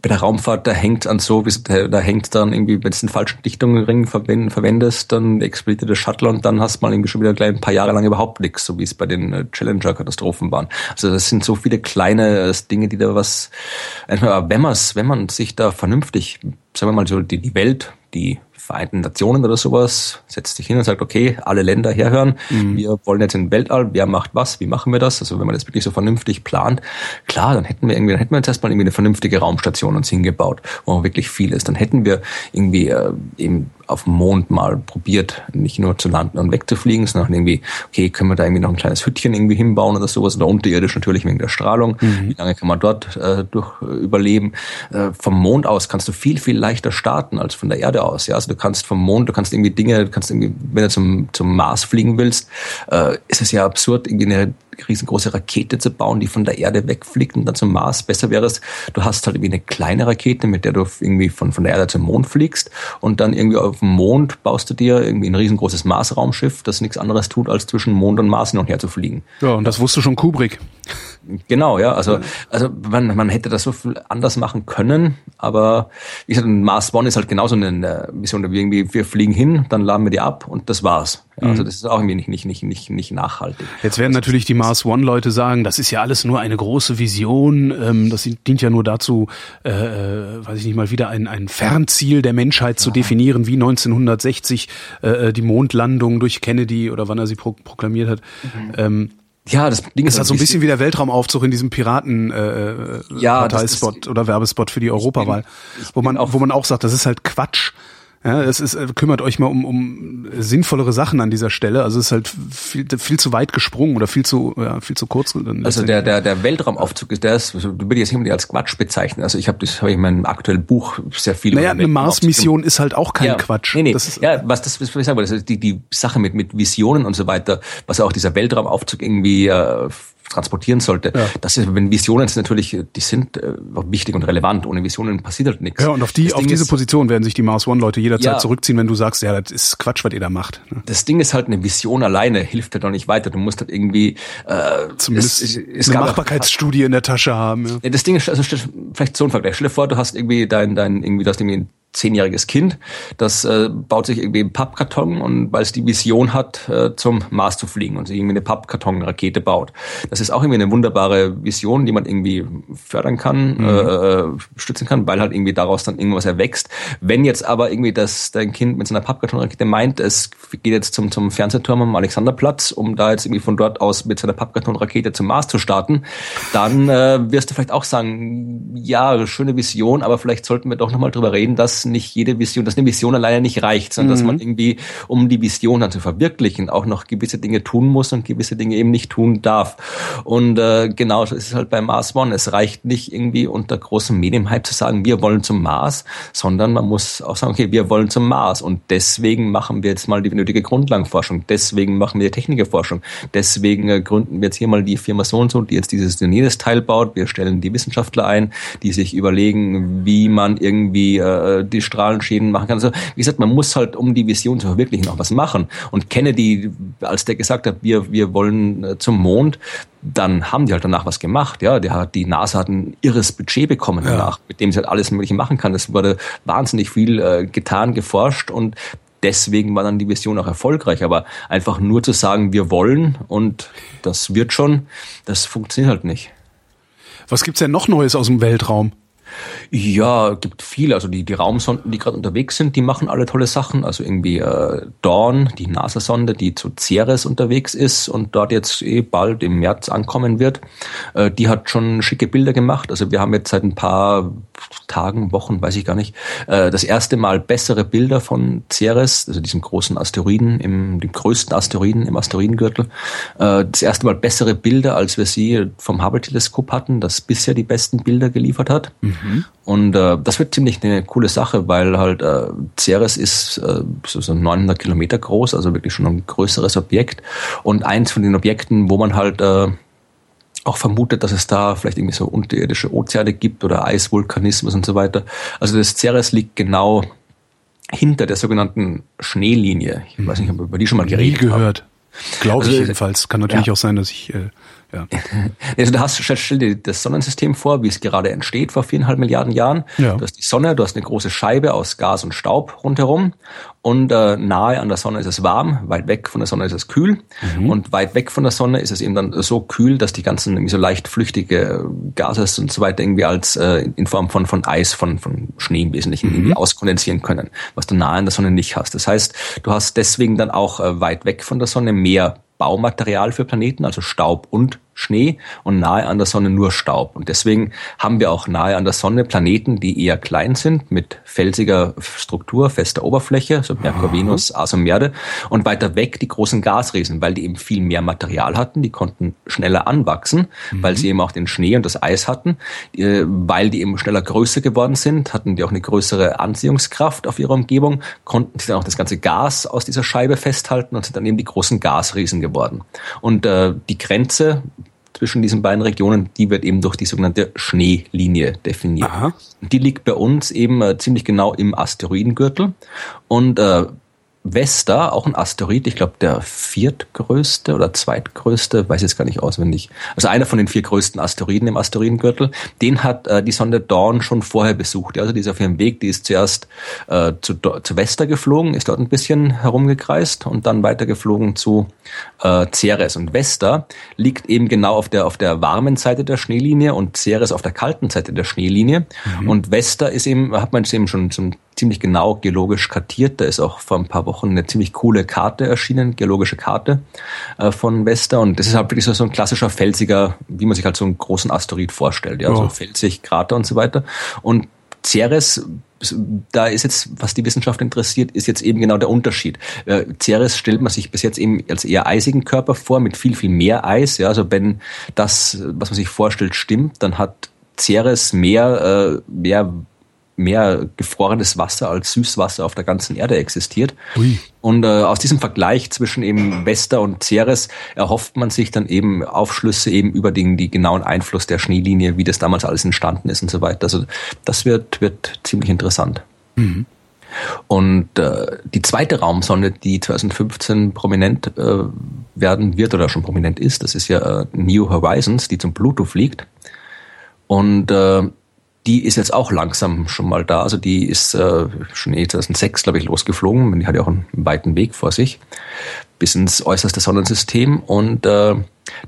bei der Raumfahrt, da hängt an so, wie- da hängt dann irgendwie, wenn du den falschen Dichtungsring verwen- verwendest, dann explodiert der Shuttle und dann hast du mal irgendwie schon wieder gleich ein paar Jahre lang überhaupt nichts, so wie es bei den äh, Challenger-Katastrophen waren. Also das sind so viele kleine äh, Dinge, die da was, wenn man wenn man sich da vernünftig, sagen wir mal so, die Welt, die Vereinten Nationen oder sowas, setzt sich hin und sagt, okay, alle Länder herhören, wir wollen jetzt in den Weltall, wer macht was, wie machen wir das? Also wenn man das wirklich so vernünftig plant, klar, dann hätten wir irgendwie, dann hätten wir jetzt erstmal irgendwie eine vernünftige Raumstation uns hingebaut, wo wirklich viel ist. Dann hätten wir irgendwie äh, eben auf dem Mond mal probiert, nicht nur zu landen und wegzufliegen, sondern irgendwie, okay, können wir da irgendwie noch ein kleines Hüttchen irgendwie hinbauen oder sowas oder unterirdisch natürlich wegen der Strahlung. Wie lange kann man dort äh, durch äh, überleben? Äh, vom Mond aus kannst du viel, viel leichter starten als von der Erde aus. Ja, also du kannst vom Mond, du kannst irgendwie Dinge, du kannst irgendwie, wenn du zum, zum Mars fliegen willst, äh, ist es ja absurd, irgendwie eine riesengroße Rakete zu bauen, die von der Erde wegfliegt und dann zum Mars. Besser wäre es, du hast halt irgendwie eine kleine Rakete, mit der du irgendwie von, von der Erde zum Mond fliegst und dann irgendwie auf dem Mond baust du dir irgendwie ein riesengroßes Mars-Raumschiff, das nichts anderes tut, als zwischen Mond und Mars hin und her zu fliegen. Ja, und das wusste schon Kubrick. Genau, ja. Also, also man, man hätte das so viel anders machen können, aber wie gesagt, Mars One ist halt genauso eine Mission, wie irgendwie, wir fliegen hin, dann laden wir die ab und das war's. Ja, also das ist auch irgendwie nicht, nicht, nicht, nicht, nicht nachhaltig. Jetzt werden natürlich die Mars One Leute sagen, das ist ja alles nur eine große Vision, ähm, das dient ja nur dazu, äh, äh, weiß ich nicht mal wieder ein, ein Fernziel der Menschheit zu definieren, wie 1960 äh, die Mondlandung durch Kennedy oder wann er sie pro proklamiert hat. Ähm, Ja, das Ding ist halt so ein bisschen wie der Weltraumaufzug in diesem Piraten äh, Ja, Parteispot oder Werbespot für die Europawahl, wo man wo man auch sagt, das ist halt Quatsch. Ja, es ist, äh, kümmert euch mal um, um sinnvollere Sachen an dieser Stelle. Also es ist halt viel, viel zu weit gesprungen oder viel zu, ja, viel zu kurz. Also der, der, der Weltraumaufzug ist, der ist, du würde jetzt nicht als Quatsch bezeichnen. Also ich habe das habe ich in meinem aktuellen Buch sehr viel. Naja, eine Mars-Mission ist halt auch kein ja, Quatsch. Nee, nee. Das ist, ja, was das, was ich sagen wollte, das ist die, die Sache mit, mit Visionen und so weiter, was auch dieser Weltraumaufzug irgendwie äh, transportieren sollte. Ja. Das ist, wenn Visionen sind natürlich, die sind äh, wichtig und relevant. Ohne Visionen passiert halt nichts. ja, und auf die, Das auf Ding diese ist, Position werden sich die Mars One-Leute jederzeit Ja. zurückziehen, wenn du sagst, ja, das ist Quatsch, was ihr da macht. ne? Das Ding ist halt, eine Vision alleine hilft halt noch nicht weiter. Du musst halt irgendwie äh, Zumindest es, es eine gab auch- Machbarkeitsstudie in der Tasche haben. Ja. Das Ding ist, also vielleicht so ein Vergleich. Stell dir vor, du hast irgendwie dein, dein, irgendwie, du hast irgendwie zehnjähriges Kind, das äh, baut sich irgendwie einen Pappkarton und weil es die Vision hat, äh, zum Mars zu fliegen und sich irgendwie eine Pappkartonrakete baut. Das ist auch irgendwie eine wunderbare Vision, die man irgendwie fördern kann, mhm. äh, stützen kann, weil halt irgendwie daraus dann irgendwas erwächst. Wenn jetzt aber irgendwie das dein Kind mit seiner Pappkartonrakete meint, es geht jetzt zum, zum Fernsehturm am Alexanderplatz, um da jetzt irgendwie von dort aus mit seiner Pappkartonrakete zum Mars zu starten, dann äh, wirst du vielleicht auch sagen, ja, schöne Vision, aber vielleicht sollten wir doch nochmal drüber reden, dass nicht jede Vision, dass eine Vision alleine nicht reicht, sondern mhm. dass man irgendwie, um die Vision dann zu verwirklichen, auch noch gewisse Dinge tun muss und gewisse Dinge eben nicht tun darf. Und äh, genau so ist es halt bei Mars One. Es reicht nicht irgendwie unter großem Medienhype zu sagen, wir wollen zum Mars, sondern man muss auch sagen, okay, wir wollen zum Mars und deswegen machen wir jetzt mal die nötige Grundlagenforschung, deswegen machen wir Technikerforschung, deswegen äh, gründen wir jetzt hier mal die Firma so und so, die jetzt dieses und jenes Teil baut. Wir stellen die Wissenschaftler ein, die sich überlegen, wie man irgendwie äh, die Strahlenschäden machen kann. Also wie gesagt, man muss halt, um die Vision zu verwirklichen, auch was machen. Und Kennedy, als der gesagt hat, wir, wir wollen äh, zum Mond, dann haben die halt danach was gemacht. Ja, der hat, die NASA hat ein irres Budget bekommen danach, ja. mit dem sie halt alles Mögliche machen kann. Es wurde wahnsinnig viel äh, getan, geforscht und deswegen war dann die Vision auch erfolgreich. Aber einfach nur zu sagen, wir wollen und das wird schon, das funktioniert halt nicht. Was gibt's denn noch Neues aus dem Weltraum? Ja, gibt viele. Also die, die Raumsonden, die gerade unterwegs sind, die machen alle tolle Sachen. Also irgendwie äh, Dawn, die NASA-Sonde, die zu Ceres unterwegs ist und dort jetzt eh bald im März ankommen wird, äh, die hat schon schicke Bilder gemacht. Also wir haben jetzt seit ein paar Tagen, Wochen, weiß ich gar nicht, äh, das erste Mal bessere Bilder von Ceres, also diesem großen Asteroiden, im, dem größten Asteroiden im Asteroidengürtel. Äh, das erste Mal bessere Bilder, als wir sie vom Hubble-Teleskop hatten, das bisher die besten Bilder geliefert hat. Mhm. Und äh, das wird ziemlich eine coole Sache, weil halt äh, Ceres ist äh, so, so 900 Kilometer groß, also wirklich schon ein größeres Objekt. Und eins von den Objekten, wo man halt äh, auch vermutet, dass es da vielleicht irgendwie so unterirdische Ozeane gibt oder Eisvulkanismus und so weiter. Also das Ceres liegt genau hinter der sogenannten Schneelinie. Ich weiß nicht, ob wir über die schon mal geredet haben. Nie gehört. Glaube also, ich jedenfalls. Kann natürlich ja. auch sein, dass ich äh, ja. Also du hast, stell dir das Sonnensystem vor, wie es gerade entsteht vor viereinhalb Milliarden Jahren. Ja. Du hast die Sonne, du hast eine große Scheibe aus Gas und Staub rundherum und äh, nahe an der Sonne ist es warm, weit weg von der Sonne ist es kühl mhm. und weit weg von der Sonne ist es eben dann so kühl, dass die ganzen irgendwie so leicht flüchtige Gase und so weiter irgendwie als äh, in Form von von Eis, von von Schnee im Wesentlichen mhm. irgendwie auskondensieren können, was du nahe an der Sonne nicht hast. Das heißt, du hast deswegen dann auch äh, weit weg von der Sonne mehr Baumaterial für Planeten, also Staub und Schnee und nahe an der Sonne nur Staub. Und deswegen haben wir auch nahe an der Sonne Planeten, die eher klein sind, mit felsiger Struktur, fester Oberfläche, so Merkur. Venus, Ars und Erde. Und weiter weg die großen Gasriesen, weil die eben viel mehr Material hatten, die konnten schneller anwachsen, mhm. weil sie eben auch den Schnee und das Eis hatten. Äh, weil die eben schneller größer geworden sind, hatten die auch eine größere Anziehungskraft auf ihre Umgebung, konnten sie dann auch das ganze Gas aus dieser Scheibe festhalten und sind dann eben die großen Gasriesen geworden. Und äh, die Grenze zwischen diesen beiden Regionen, die wird eben durch die sogenannte Schneelinie definiert. Aha. Die liegt bei uns eben äh, ziemlich genau im Asteroidengürtel und äh, Vesta, auch ein Asteroid, ich glaube der viertgrößte oder zweitgrößte, weiß jetzt gar nicht auswendig. Also einer von den vier größten Asteroiden im Asteroidengürtel, den hat äh, die Sonde Dawn schon vorher besucht. Also die ist auf ihrem Weg, die ist zuerst äh, zu, zu Vesta geflogen, ist dort ein bisschen herumgekreist und dann weitergeflogen zu äh, Ceres. Und Vesta liegt eben genau auf der auf der warmen Seite der Schneelinie und Ceres auf der kalten Seite der Schneelinie. Mhm. Und Vesta ist eben, hat man es eben schon zum ziemlich genau geologisch kartiert. Da ist auch vor ein paar Wochen eine ziemlich coole Karte erschienen, geologische Karte äh, von Vesta. Und das ist halt wirklich so, so ein klassischer felsiger, wie man sich halt so einen großen Asteroid vorstellt. Ja, oh. so felsig, Krater und so weiter. Und Ceres da ist jetzt, was die Wissenschaft interessiert, ist jetzt eben genau der Unterschied. Äh, Ceres stellt man sich bis jetzt eben als eher eisigen Körper vor, mit viel, viel mehr Eis. Ja, also wenn das, was man sich vorstellt, stimmt, dann hat Ceres mehr, äh, mehr mehr gefrorenes Wasser als Süßwasser auf der ganzen Erde existiert. Ui. Und äh, aus diesem Vergleich zwischen eben Vesta und Ceres erhofft man sich dann eben Aufschlüsse eben über den die genauen Einfluss der Schneelinie, wie das damals alles entstanden ist und so weiter. Also das wird wird ziemlich interessant. Mhm. Und äh, die zweite Raumsonde, die 2015 prominent äh, werden wird oder schon prominent ist, das ist ja äh, New Horizons, die zum Pluto fliegt. Und äh, die ist jetzt auch langsam schon mal da. Also die ist äh, schon eh 2006, glaube ich, losgeflogen. Die hat ja auch einen weiten Weg vor sich bis ins äußerste Sonnensystem. Und äh,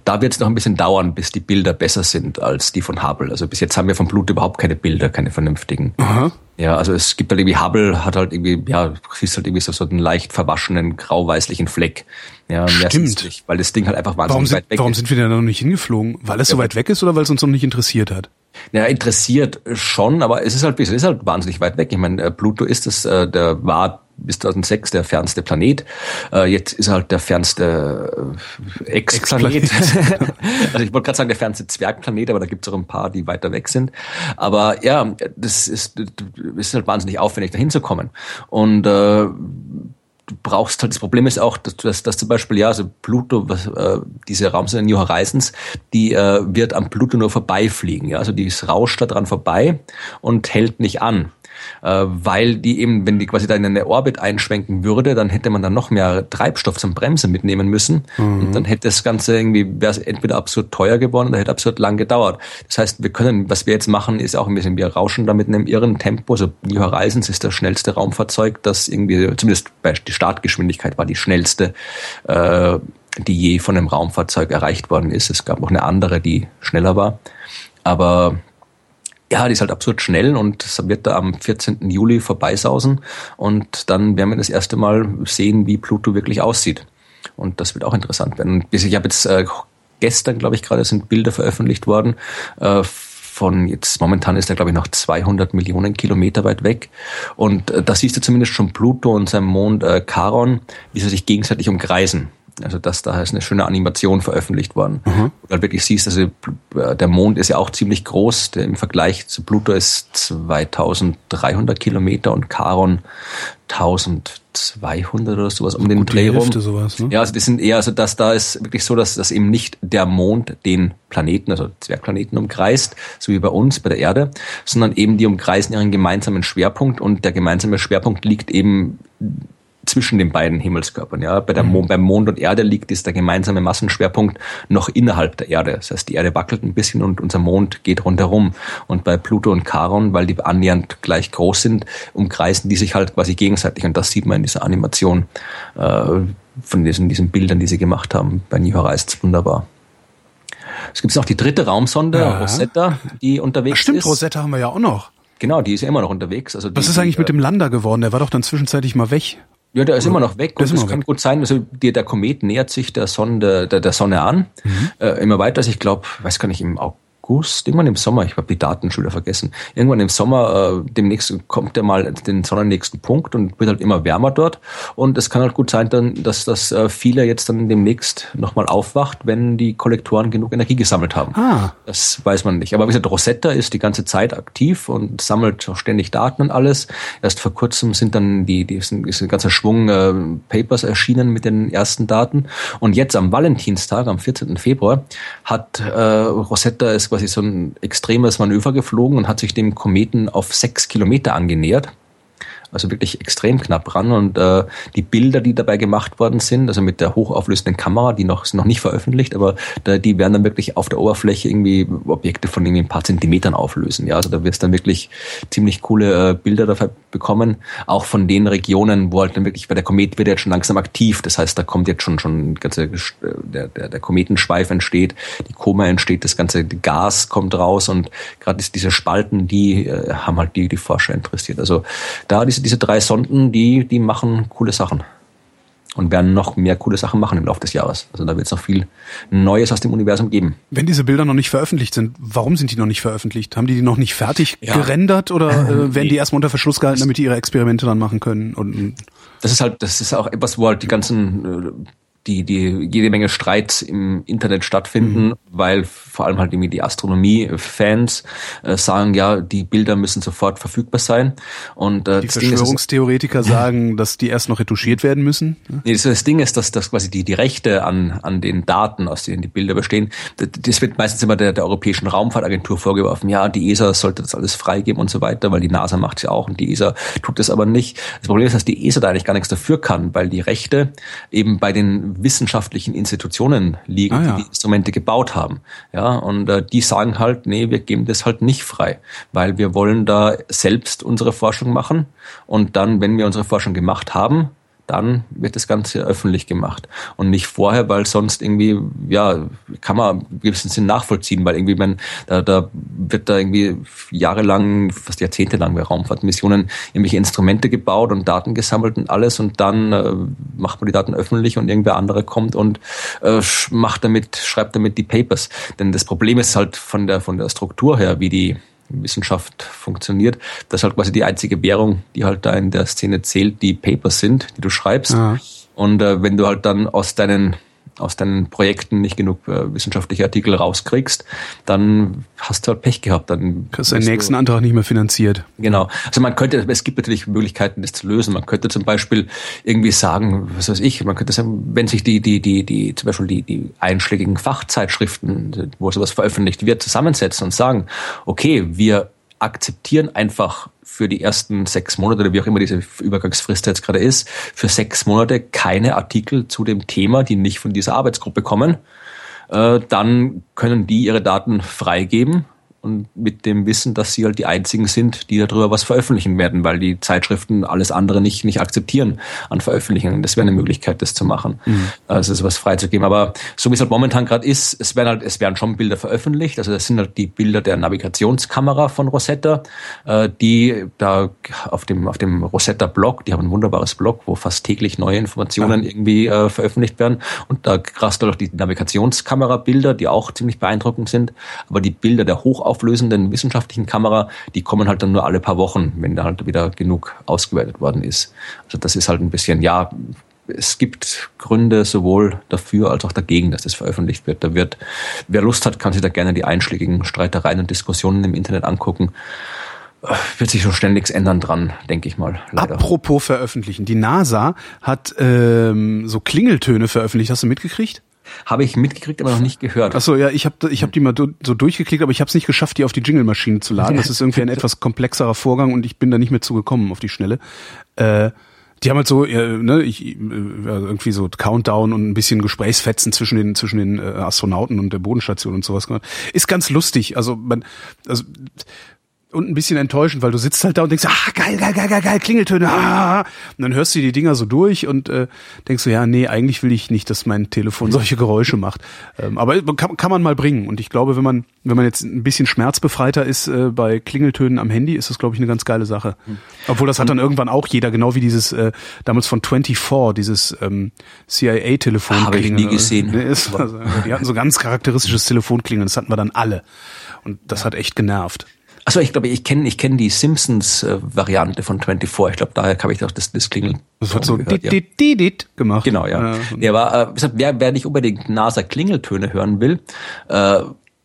da wird es noch ein bisschen dauern, bis die Bilder besser sind als die von Hubble. Also bis jetzt haben wir von Blut überhaupt keine Bilder, keine vernünftigen. Aha. Ja, also es gibt halt irgendwie Hubble hat halt irgendwie, ja, siehst halt irgendwie so, so einen leicht verwaschenen grau-weißlichen Fleck. Ja, Stimmt. Nicht, weil das Ding halt einfach wahnsinnig warum sind, weit weg warum ist. Warum sind wir denn da noch nicht hingeflogen? Weil es ja. so weit weg ist oder weil es uns noch nicht interessiert hat? Ja, interessiert schon, aber es ist halt, es ist halt wahnsinnig weit weg. Ich meine, äh, Pluto ist das, äh, der war bis 2006 der fernste Planet. Äh, jetzt ist er halt der fernste Ex-Planet. also ich wollte gerade sagen, der fernste Zwergplanet, aber da gibt es auch ein paar, die weiter weg sind. Aber ja, das ist, das ist halt wahnsinnig aufwendig, da hinzukommen. Und äh, du brauchst halt, das Problem ist auch, dass, dass, dass zum Beispiel, ja, also Pluto, was, äh, diese Raumsonde New Horizons, die äh, wird am Pluto nur vorbeifliegen. Ja? Also die rauscht da dran vorbei und hält nicht an äh, weil die eben, wenn die quasi da in eine Orbit einschwenken würde, dann hätte man dann noch mehr Treibstoff zum Bremsen mitnehmen müssen. Mhm. Und dann hätte das Ganze irgendwie, wäre es entweder absurd teuer geworden oder hätte absurd lang gedauert. Das heißt, wir können, was wir jetzt machen, ist auch ein bisschen, wir rauschen damit in einem irren Tempo. Also New Horizons ist das schnellste Raumfahrzeug, das irgendwie, zumindest bei die Startgeschwindigkeit war die schnellste, äh, die je von einem Raumfahrzeug erreicht worden ist. Es gab noch eine andere, die schneller war. Aber ja, die ist halt absurd schnell und es wird da am 14. Juli vorbeisausen und dann werden wir das erste Mal sehen, wie Pluto wirklich aussieht. Und das wird auch interessant werden. Ich habe jetzt äh, gestern, glaube ich, gerade sind Bilder veröffentlicht worden äh, von jetzt momentan ist er glaube ich noch 200 Millionen Kilometer weit weg und äh, da siehst du zumindest schon Pluto und sein Mond äh, Charon, wie sie sich gegenseitig umkreisen. Also das da ist eine schöne Animation veröffentlicht worden. Mhm. Wo du halt wirklich siehst, also der Mond ist ja auch ziemlich groß. Der Im Vergleich zu Pluto ist 2300 Kilometer und Charon 1200 oder sowas um den Dreh rum. Sowas, ne? Ja, also das sind eher, also das da ist wirklich so, dass, dass eben nicht der Mond den Planeten, also Zwergplaneten umkreist, so wie bei uns, bei der Erde, sondern eben die umkreisen ihren gemeinsamen Schwerpunkt und der gemeinsame Schwerpunkt liegt eben zwischen den beiden Himmelskörpern. Ja, bei der mhm. Mo beim Mond und Erde liegt ist der gemeinsame Massenschwerpunkt noch innerhalb der Erde. Das heißt, die Erde wackelt ein bisschen und unser Mond geht rundherum. Und bei Pluto und Charon, weil die annähernd gleich groß sind, umkreisen die sich halt quasi gegenseitig. Und das sieht man in dieser Animation äh, von diesen, diesen Bildern, die sie gemacht haben bei New Horizons. Wunderbar. Es gibt noch die dritte Raumsonde, ja. Rosetta, die unterwegs Stimmt, ist. Stimmt, Rosetta haben wir ja auch noch. Genau, die ist ja immer noch unterwegs. Also Was ist eigentlich mit dem Lander geworden? Der war doch dann zwischenzeitlich mal weg. Ja, der ist immer noch weg. Und es kann weg. gut sein, also die, der Komet nähert sich der Sonne, der, der Sonne an. Mhm. Äh, immer weiter. Also ich glaube, weiß gar nicht, im August August, irgendwann im Sommer, ich habe die Daten schon wieder vergessen, irgendwann im Sommer, äh, demnächst kommt er mal den sonnennächsten Punkt und wird halt immer wärmer dort. Und es kann halt gut sein, dann, dass das äh, viele jetzt dann demnächst nochmal aufwacht, wenn die Kollektoren genug Energie gesammelt haben. Ah. Das weiß man nicht. Aber wie gesagt, Rosetta ist die ganze Zeit aktiv und sammelt auch ständig Daten und alles. Erst vor kurzem sind dann die, die ein, ist ein ganzer Schwung äh, Papers erschienen mit den ersten Daten. Und jetzt am Valentinstag, am 14. Februar, hat äh, Rosetta es quasi so ein extremes Manöver geflogen und hat sich dem Kometen auf sechs Kilometer angenähert also wirklich extrem knapp ran. Und äh, die Bilder, die dabei gemacht worden sind, also mit der hochauflösenden Kamera, die noch sind noch nicht veröffentlicht, aber da, die werden dann wirklich auf der Oberfläche irgendwie Objekte von irgendwie ein paar Zentimetern auflösen. Ja, also da wirst dann wirklich ziemlich coole äh, Bilder dafür bekommen, auch von den Regionen, wo halt dann wirklich, weil der Komet wird jetzt schon langsam aktiv. Das heißt, da kommt jetzt schon schon ganze der, der, der Kometenschweif entsteht, die Koma entsteht, das ganze Gas kommt raus und gerade diese Spalten, die äh, haben halt die die Forscher interessiert. Also da diese diese drei Sonden, die, die machen coole Sachen. Und werden noch mehr coole Sachen machen im Laufe des Jahres. Also da wird es noch viel Neues aus dem Universum geben. Wenn diese Bilder noch nicht veröffentlicht sind, warum sind die noch nicht veröffentlicht? Haben die die noch nicht fertig ja. gerendert oder äh, werden die erstmal unter Verschluss gehalten, damit die ihre Experimente dann machen können? Und, das ist halt, das ist auch etwas, wo halt die ganzen äh, die, die jede Menge Streits im Internet stattfinden, mhm. weil vor allem halt irgendwie die Astronomie-Fans äh, sagen, ja, die Bilder müssen sofort verfügbar sein. Und äh, die Verschwörungstheoretiker ist, sagen, dass die erst noch retuschiert werden müssen. Nee, das, das Ding ist, dass, dass quasi die, die Rechte an, an den Daten, aus denen die Bilder bestehen, das, das wird meistens immer der, der Europäischen Raumfahrtagentur vorgeworfen. Ja, die ESA sollte das alles freigeben und so weiter, weil die NASA macht es ja auch und die ESA tut das aber nicht. Das Problem ist, dass die ESA da eigentlich gar nichts dafür kann, weil die Rechte eben bei den wissenschaftlichen Institutionen liegen, Ah, ja. die die Instrumente gebaut haben. Ja, und äh, die sagen halt, nee, wir geben das halt nicht frei, weil wir wollen da selbst unsere Forschung machen und dann, wenn wir unsere Forschung gemacht haben, dann wird das Ganze öffentlich gemacht und nicht vorher, weil sonst irgendwie, ja, kann man im gewissen Sinn nachvollziehen, weil irgendwie, man, da, da wird da irgendwie jahrelang, fast jahrzehntelang bei Raumfahrtmissionen irgendwelche Instrumente gebaut und Daten gesammelt und alles und dann äh, macht man die Daten öffentlich und irgendwer andere kommt und äh, macht damit, schreibt damit die Papers. Denn das Problem ist halt von der, von der Struktur her, wie die Wissenschaft funktioniert, dass halt quasi die einzige Währung, die halt da in der Szene zählt, die Papers sind, die du schreibst. Ja. Und äh, wenn du halt dann aus deinen aus deinen Projekten nicht genug äh, wissenschaftliche Artikel rauskriegst, dann hast du halt Pech gehabt. Dann Kriegst deinen nächsten Antrag nicht mehr finanziert. Genau. Also man könnte, es gibt natürlich Möglichkeiten, das zu lösen. Man könnte zum Beispiel irgendwie sagen, was weiß ich, man könnte sagen, wenn sich die, die, die, die, zum Beispiel die, die einschlägigen Fachzeitschriften, wo sowas veröffentlicht wird, zusammensetzen und sagen, okay, wir akzeptieren einfach für die ersten sechs Monate oder wie auch immer diese Übergangsfrist jetzt gerade ist, für sechs Monate keine Artikel zu dem Thema, die nicht von dieser Arbeitsgruppe kommen. Äh, dann können die ihre Daten freigeben und mit dem Wissen, dass sie halt die einzigen sind, die darüber was veröffentlichen werden, weil die Zeitschriften alles andere nicht, nicht akzeptieren an Veröffentlichungen. Das wäre eine Möglichkeit, das zu machen. Also sowas freizugeben. Aber so wie es halt momentan gerade ist, es werden halt, es werden schon Bilder veröffentlicht. Also das sind halt die Bilder der Navigationskamera von Rosetta, äh, die da auf dem, auf dem Rosetta-Blog, die haben ein wunderbares Blog, wo fast täglich neue Informationen irgendwie äh, veröffentlicht werden. Und da rast du auch die Navigationskamera-Bilder, die auch ziemlich beeindruckend sind. Aber die Bilder der hochauflösenden wissenschaftlichen Kamera, die kommen halt dann nur alle paar Wochen, wenn da halt wieder genug ausgewertet worden ist. Also das ist halt ein bisschen, ja, es gibt Gründe sowohl dafür als auch dagegen, dass das veröffentlicht wird. Da wird, wer Lust hat, kann sich da gerne die einschlägigen Streitereien und Diskussionen im Internet angucken. Äh, Wird sich so ständig ändern dran, denke ich mal. Leider. Apropos veröffentlichen. Die NASA hat ähm, so Klingeltöne veröffentlicht. Hast du mitgekriegt? Habe ich mitgekriegt, aber noch nicht gehört. Achso, ja, ich habe ich hab die mal so durchgeklickt, aber ich habe es nicht geschafft, die auf die Jingle-Maschine zu laden. Das ist irgendwie ein etwas komplexerer Vorgang und ich bin da nicht mehr zugekommen auf die Schnelle. Äh, die haben halt so, äh, ne, ich, äh, irgendwie so Countdown und ein bisschen Gesprächsfetzen zwischen den zwischen den äh, Astronauten und der Bodenstation und sowas gemacht. Ist ganz lustig. Also man, also und ein bisschen enttäuschend, weil du sitzt halt da und denkst, ah, geil, geil, geil, geil, geil, Klingeltöne, ah. Und dann hörst du die Dinger so durch und äh, denkst du, ja, nee, eigentlich will ich nicht, dass mein Telefon solche Geräusche macht. Ähm, aber kann, kann man mal bringen. Und ich glaube, wenn man, wenn man jetzt ein bisschen schmerzbefreiter ist äh, bei Klingeltönen am Handy, ist das, glaube ich, eine ganz geile Sache. Obwohl das hat dann irgendwann auch jeder, genau wie dieses äh, damals von 24, dieses ähm, CIA-Telefon. Habe ich nie gesehen. Nee, ist, also, die hatten so ganz charakteristisches Telefonklingeln, das hatten wir dann alle. Und das hat echt genervt. Achso, ich glaube, ich kenne ich kenn die Simpsons-Variante von 24. Ich glaube, daher habe ich auch das, das Klingeln. Das hat so gehört, dit, dit, dit, dit gemacht. Genau, ja. ja aber äh, gesagt, wer, wer nicht unbedingt NASA-Klingeltöne hören will, äh,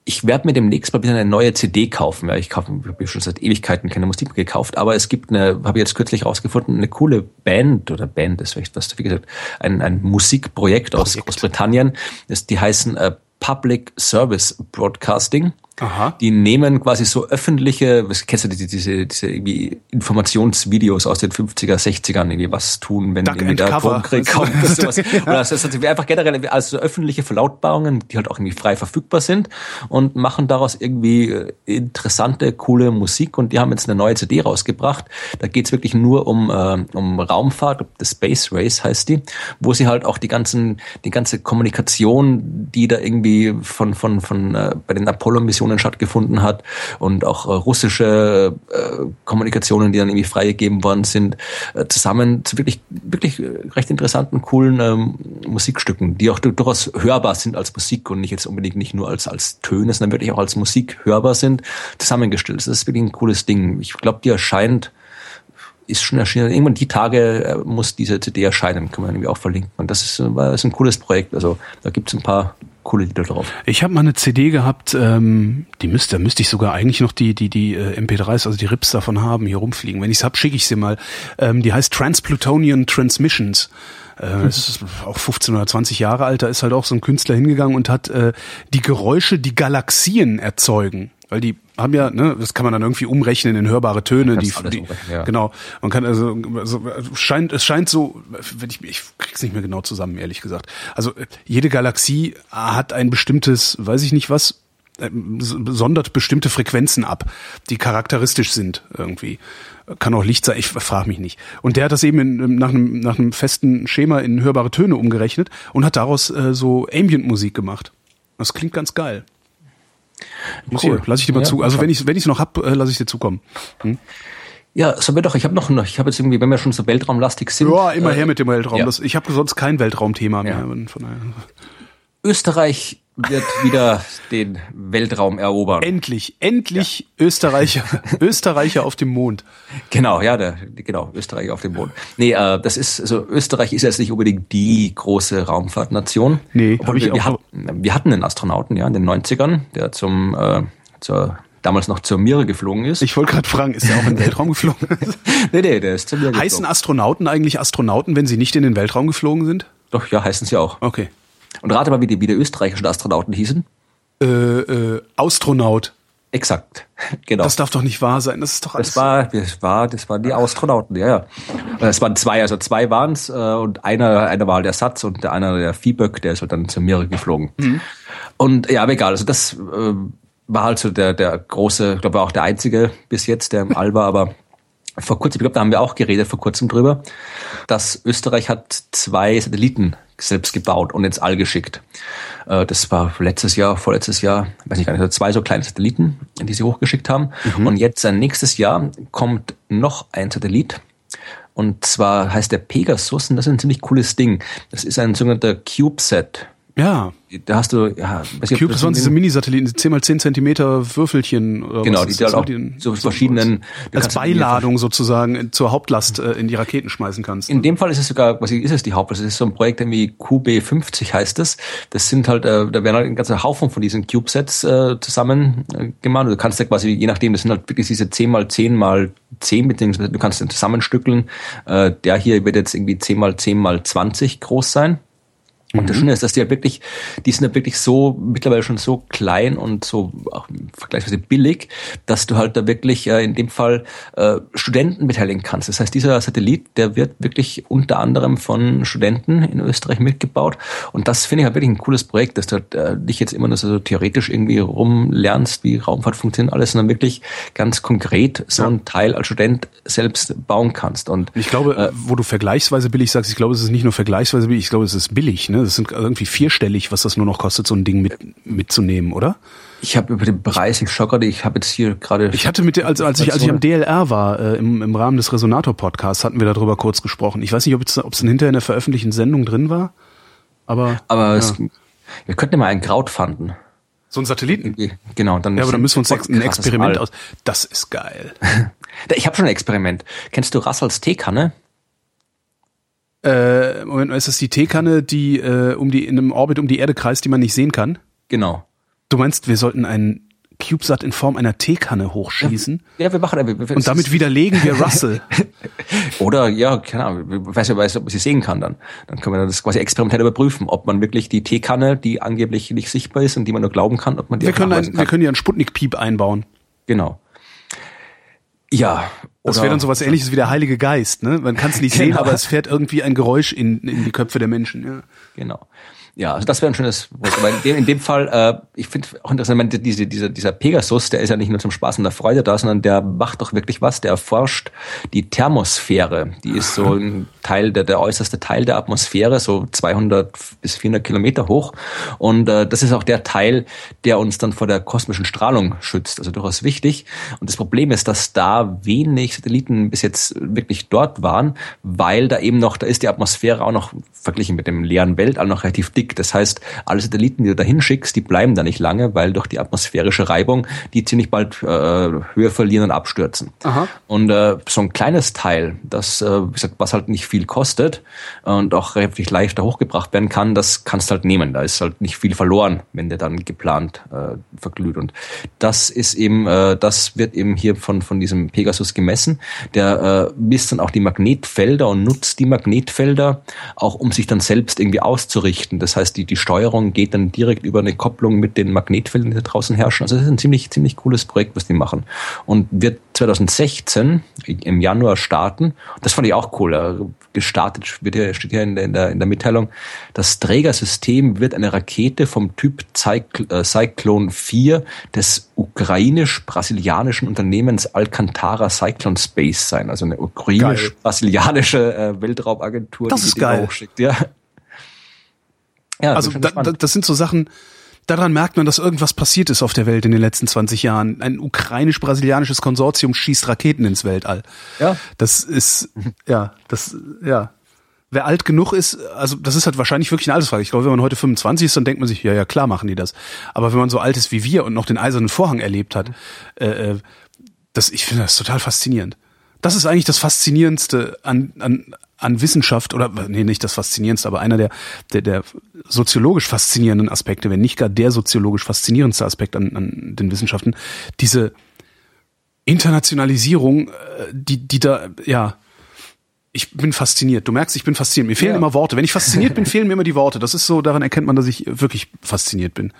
ich werde mir demnächst mal wieder eine neue CD kaufen. Ja, ich kaufe, ich habe schon seit Ewigkeiten keine Musik mehr gekauft, aber es gibt eine, habe ich jetzt kürzlich rausgefunden, eine coole Band oder Band ist vielleicht was, wie gesagt, ein, ein Musikprojekt aus Projekt. Großbritannien. Das, die heißen äh, Public Service Broadcasting. Aha. Die nehmen quasi so öffentliche, was kennst du diese, diese, diese irgendwie Informationsvideos aus den 50er, 60ern, irgendwie was tun, wenn Duck irgendwie der. Atomkrieg kommt oder sowas. Oder das also einfach generell also so öffentliche Verlautbarungen, die halt auch irgendwie frei verfügbar sind und machen daraus irgendwie äh, interessante, coole Musik und die haben jetzt eine neue CD rausgebracht. Da geht's wirklich nur um, äh, um Raumfahrt, The Space Race heißt die, wo sie halt auch die ganzen, die ganze Kommunikation, die da irgendwie von, von, von äh, bei den Apollo-Missionen stattgefunden hat und auch äh, russische äh, Kommunikationen, die dann irgendwie freigegeben worden sind, äh, zusammen zu wirklich, wirklich recht interessanten, coolen ähm, Musikstücken, die auch du- durchaus hörbar sind als Musik und nicht jetzt unbedingt nicht nur als, als Töne, sondern wirklich auch als Musik hörbar sind, zusammengestellt. Das ist wirklich ein cooles Ding. Ich glaube, die erscheint ist schon erschienen. Irgendwann die Tage muss diese CD erscheinen, kann man irgendwie auch verlinken. Und das ist, war- ist ein cooles Projekt. Also da gibt's ein paar coole Lieder drauf. Ich habe mal eine CD gehabt, ähm, die müsste, müsste ich sogar eigentlich noch die, die, die äh, MP3s, also die Rips davon haben, hier rumfliegen. Wenn ich's hab, schicke ich sie mal. Ähm, die heißt Transplutonian Transmissions. Äh, ist auch 15 oder 20 Jahre alt, da ist halt auch so ein Künstler hingegangen und hat äh, die Geräusche, die Galaxien erzeugen, weil die haben ja, ne, das kann man dann irgendwie umrechnen in hörbare Töne, die, die ja. genau, man kann also, also scheint es scheint so, wenn ich ich krieg's nicht mehr genau zusammen, ehrlich gesagt. Also jede Galaxie hat ein bestimmtes, weiß ich nicht was, äh, sondert bestimmte Frequenzen ab, die charakteristisch sind irgendwie. Kann auch Licht sein, ich frage mich nicht. Und der hat das eben in, nach, einem, nach einem festen Schema in hörbare Töne umgerechnet und hat daraus äh, so Ambient-Musik gemacht. Das klingt ganz geil. Cool, lass ich dir mal ja, zu. Also wenn ich wenn ich noch hab, äh, lass ich dir zukommen. Hm? Ja, so wir doch. Ich habe noch, ich habe jetzt irgendwie, wenn wir schon so weltraumlastig sind. Ja, immer äh, her mit dem Weltraum. Ja. Das, ich habe sonst kein Weltraumthema mehr. Von daher. Österreich wird wieder den Weltraum erobern. Endlich, endlich ja. Österreicher, Österreicher auf dem Mond. Genau, ja, der, genau, Österreicher auf dem Mond. Nee, äh, das ist, also Österreich ist jetzt nicht unbedingt die große Raumfahrtnation. Nee, hab ich wir, auch wir, hatten, wir hatten einen Astronauten, ja, in den 90ern, der zum, äh, zur damals noch zur Mir geflogen ist. Ich wollte gerade fragen, ist er auch in den Weltraum geflogen? nee, nee, der ist zur Mir geflogen. Heißen Astronauten eigentlich Astronauten, wenn sie nicht in den Weltraum geflogen sind? Doch, ja, heißen sie auch. Okay. Und rate mal, wie die, wie die österreichischen Astronauten hießen. Äh, äh, Astronaut. Exakt, genau. Das darf doch nicht wahr sein. Das ist doch alles. Das war, das war, das waren die Astronauten, ja, ja. Es waren zwei, also zwei waren es äh, und einer, einer war halt der Satz und der einer der Viehböck, der ist halt dann zur Meere geflogen. Mhm. Und ja, aber egal. Also das äh, war halt so der der große, ich glaube auch der einzige bis jetzt, der im All war, aber vor kurzem, ich glaube, da haben wir auch geredet vor kurzem drüber, dass Österreich hat zwei Satelliten selbst gebaut und ins All geschickt. Äh, das war letztes Jahr, vorletztes Jahr, weiß nicht gar nicht, zwei so kleine Satelliten, die sie hochgeschickt haben. Mhm. Und jetzt äh, nächstes Jahr kommt noch ein Satellit. Und zwar heißt der Pegasus und das ist ein ziemlich cooles Ding. Das ist ein sogenannter CubeSat. Ja. Da hast du, ja, Cube, das waren diese Mini-Satelliten, 10 mal 10 Zentimeter Würfelchen. Oder genau, die du halt auch so verschiedenen. Als Beiladung sozusagen zur Hauptlast äh, in die Raketen schmeißen kannst. In dem Fall ist es sogar, was ist es die Hauptlast? Das ist so ein Projekt wie QB50 heißt es. Das sind halt, äh, da werden halt ein ganzer Haufen von diesen CubeSets äh, zusammen äh, gemacht. Du kannst ja quasi, je nachdem, das sind halt wirklich diese 10 mal 10 mal 10, beziehungsweise du kannst den zusammenstückeln. Äh, der hier wird jetzt irgendwie 10 mal 10 mal 20 groß sein. Und mhm. das Schöne ist, dass die ja wirklich, die sind ja wirklich so, mittlerweile schon so klein und so auch vergleichsweise billig, dass du halt da wirklich äh, in dem Fall äh, Studenten beteiligen kannst. Das heißt, dieser Satellit, der wird wirklich unter anderem von Studenten in Österreich mitgebaut. Und das finde ich halt wirklich ein cooles Projekt, dass du halt, äh, nicht jetzt immer nur so theoretisch irgendwie rumlernst, wie Raumfahrt funktioniert alles, sondern wirklich ganz konkret so ja. ein Teil als Student selbst bauen kannst. Und ich glaube, äh, wo du vergleichsweise billig sagst, ich glaube, es ist nicht nur vergleichsweise billig, ich glaube, es ist billig, ne? Ne? Das sind irgendwie vierstellig, was das nur noch kostet, so ein Ding mit, mitzunehmen, oder? Ich habe über den Preis, ich schockere ich habe jetzt hier gerade. Ich hatte mit der, als, als ich, als ich am DLR war, äh, im, im Rahmen des Resonator-Podcasts, hatten wir darüber kurz gesprochen. Ich weiß nicht, ob es, ob es dann hinterher in der veröffentlichten Sendung drin war, aber. Aber ja. es, wir könnten ja mal einen Kraut fanden. So ein Satelliten? Genau, dann. Ja, aber dann müssen wir uns ein Experiment aus. Das ist geil. ich habe schon ein Experiment. Kennst du Russells Teekanne? Äh, Moment, ist das die Teekanne, die äh, um die in einem Orbit um die Erde kreist, die man nicht sehen kann? Genau. Du meinst, wir sollten einen CubeSat in Form einer Teekanne hochschießen? Ja, ja wir machen wir, wir, Und damit widerlegen wir Russell. Oder, ja, keine Ahnung, ich weiß ja, weiß, ob man sie sehen kann dann. Dann können wir das quasi experimentell überprüfen, ob man wirklich die Teekanne, die angeblich nicht sichtbar ist und die man nur glauben kann, ob man die wir können, ein, wir können ja einen Sputnik-Piep einbauen. Genau. Ja. Das wäre dann sowas ähnliches wie der Heilige Geist, ne? Man kann es nicht genau. sehen, aber es fährt irgendwie ein Geräusch in, in die Köpfe der Menschen, ja. Genau. Ja, also das wäre ein schönes in dem, in dem Fall, äh, ich finde auch interessant, diese, dieser, dieser Pegasus, der ist ja nicht nur zum Spaß und der Freude da, sondern der macht doch wirklich was. Der erforscht die Thermosphäre. Die ist so ein Teil, der, der äußerste Teil der Atmosphäre, so 200 bis 400 Kilometer hoch. Und äh, das ist auch der Teil, der uns dann vor der kosmischen Strahlung schützt. Also durchaus wichtig. Und das Problem ist, dass da wenig Satelliten bis jetzt wirklich dort waren, weil da eben noch, da ist die Atmosphäre auch noch verglichen mit dem leeren Weltall noch relativ dick geschickt. Das heißt, alle Satelliten, die du dahin schickst, die bleiben da nicht lange, weil durch die atmosphärische Reibung die ziemlich bald äh, Höhe verlieren und abstürzen. Aha. Und äh, so ein kleines Teil, das, äh, wie gesagt, was halt nicht viel kostet und auch relativ leichter hochgebracht werden kann, das kannst du halt nehmen. Da ist halt nicht viel verloren, wenn der dann geplant äh, verglüht. Und das ist eben, äh, das wird eben hier von, von diesem Pegasus gemessen. Der äh, misst dann auch die Magnetfelder und nutzt die Magnetfelder auch, um sich dann selbst irgendwie auszurichten. Das heißt, die, die Steuerung geht dann direkt über eine Kopplung mit den Magnetfeldern, die da draußen herrschen. Also das ist ein ziemlich, ziemlich cooles Projekt, was die machen. Und wird 2016 im Januar starten. Das fand ich auch cool. Gestartet wird hier, steht hier in der, in der, Mitteilung. Das Trägersystem wird eine Rakete vom Typ äh, Cyclone 4 des ukrainisch-brasilianischen Unternehmens Alcantara Cyclone Space sein. Also eine ukrainisch-brasilianische äh, Weltraumagentur. Das ist geil. Hochschickt. Ja. Ja, also da, das sind so Sachen, daran merkt man, dass irgendwas passiert ist auf der Welt in den letzten 20 Jahren. Ein ukrainisch-brasilianisches Konsortium schießt Raketen ins Weltall. Ja. Das ist, ja, das, ja. Wer alt genug ist, also das ist halt wahrscheinlich wirklich eine Altersfrage. Ich glaube, wenn man heute 25 ist, dann denkt man sich, ja, ja, klar machen die das. Aber wenn man so alt ist wie wir und noch den eisernen Vorhang erlebt hat, äh, äh das, ich finde das total faszinierend. Das ist eigentlich das Faszinierendste an, an, an Wissenschaft oder nee, nicht das Faszinierendste, aber einer der, der, der soziologisch faszinierenden Aspekte, wenn nicht gar der soziologisch faszinierendste Aspekt an, an den Wissenschaften, diese Internationalisierung, äh, die, die da, ja, ich bin fasziniert. Du merkst, ich bin fasziniert. Mir fehlen ja. immer Worte. Wenn ich fasziniert bin, fehlen mir immer die Worte. Das ist so, daran erkennt man, dass ich wirklich fasziniert bin.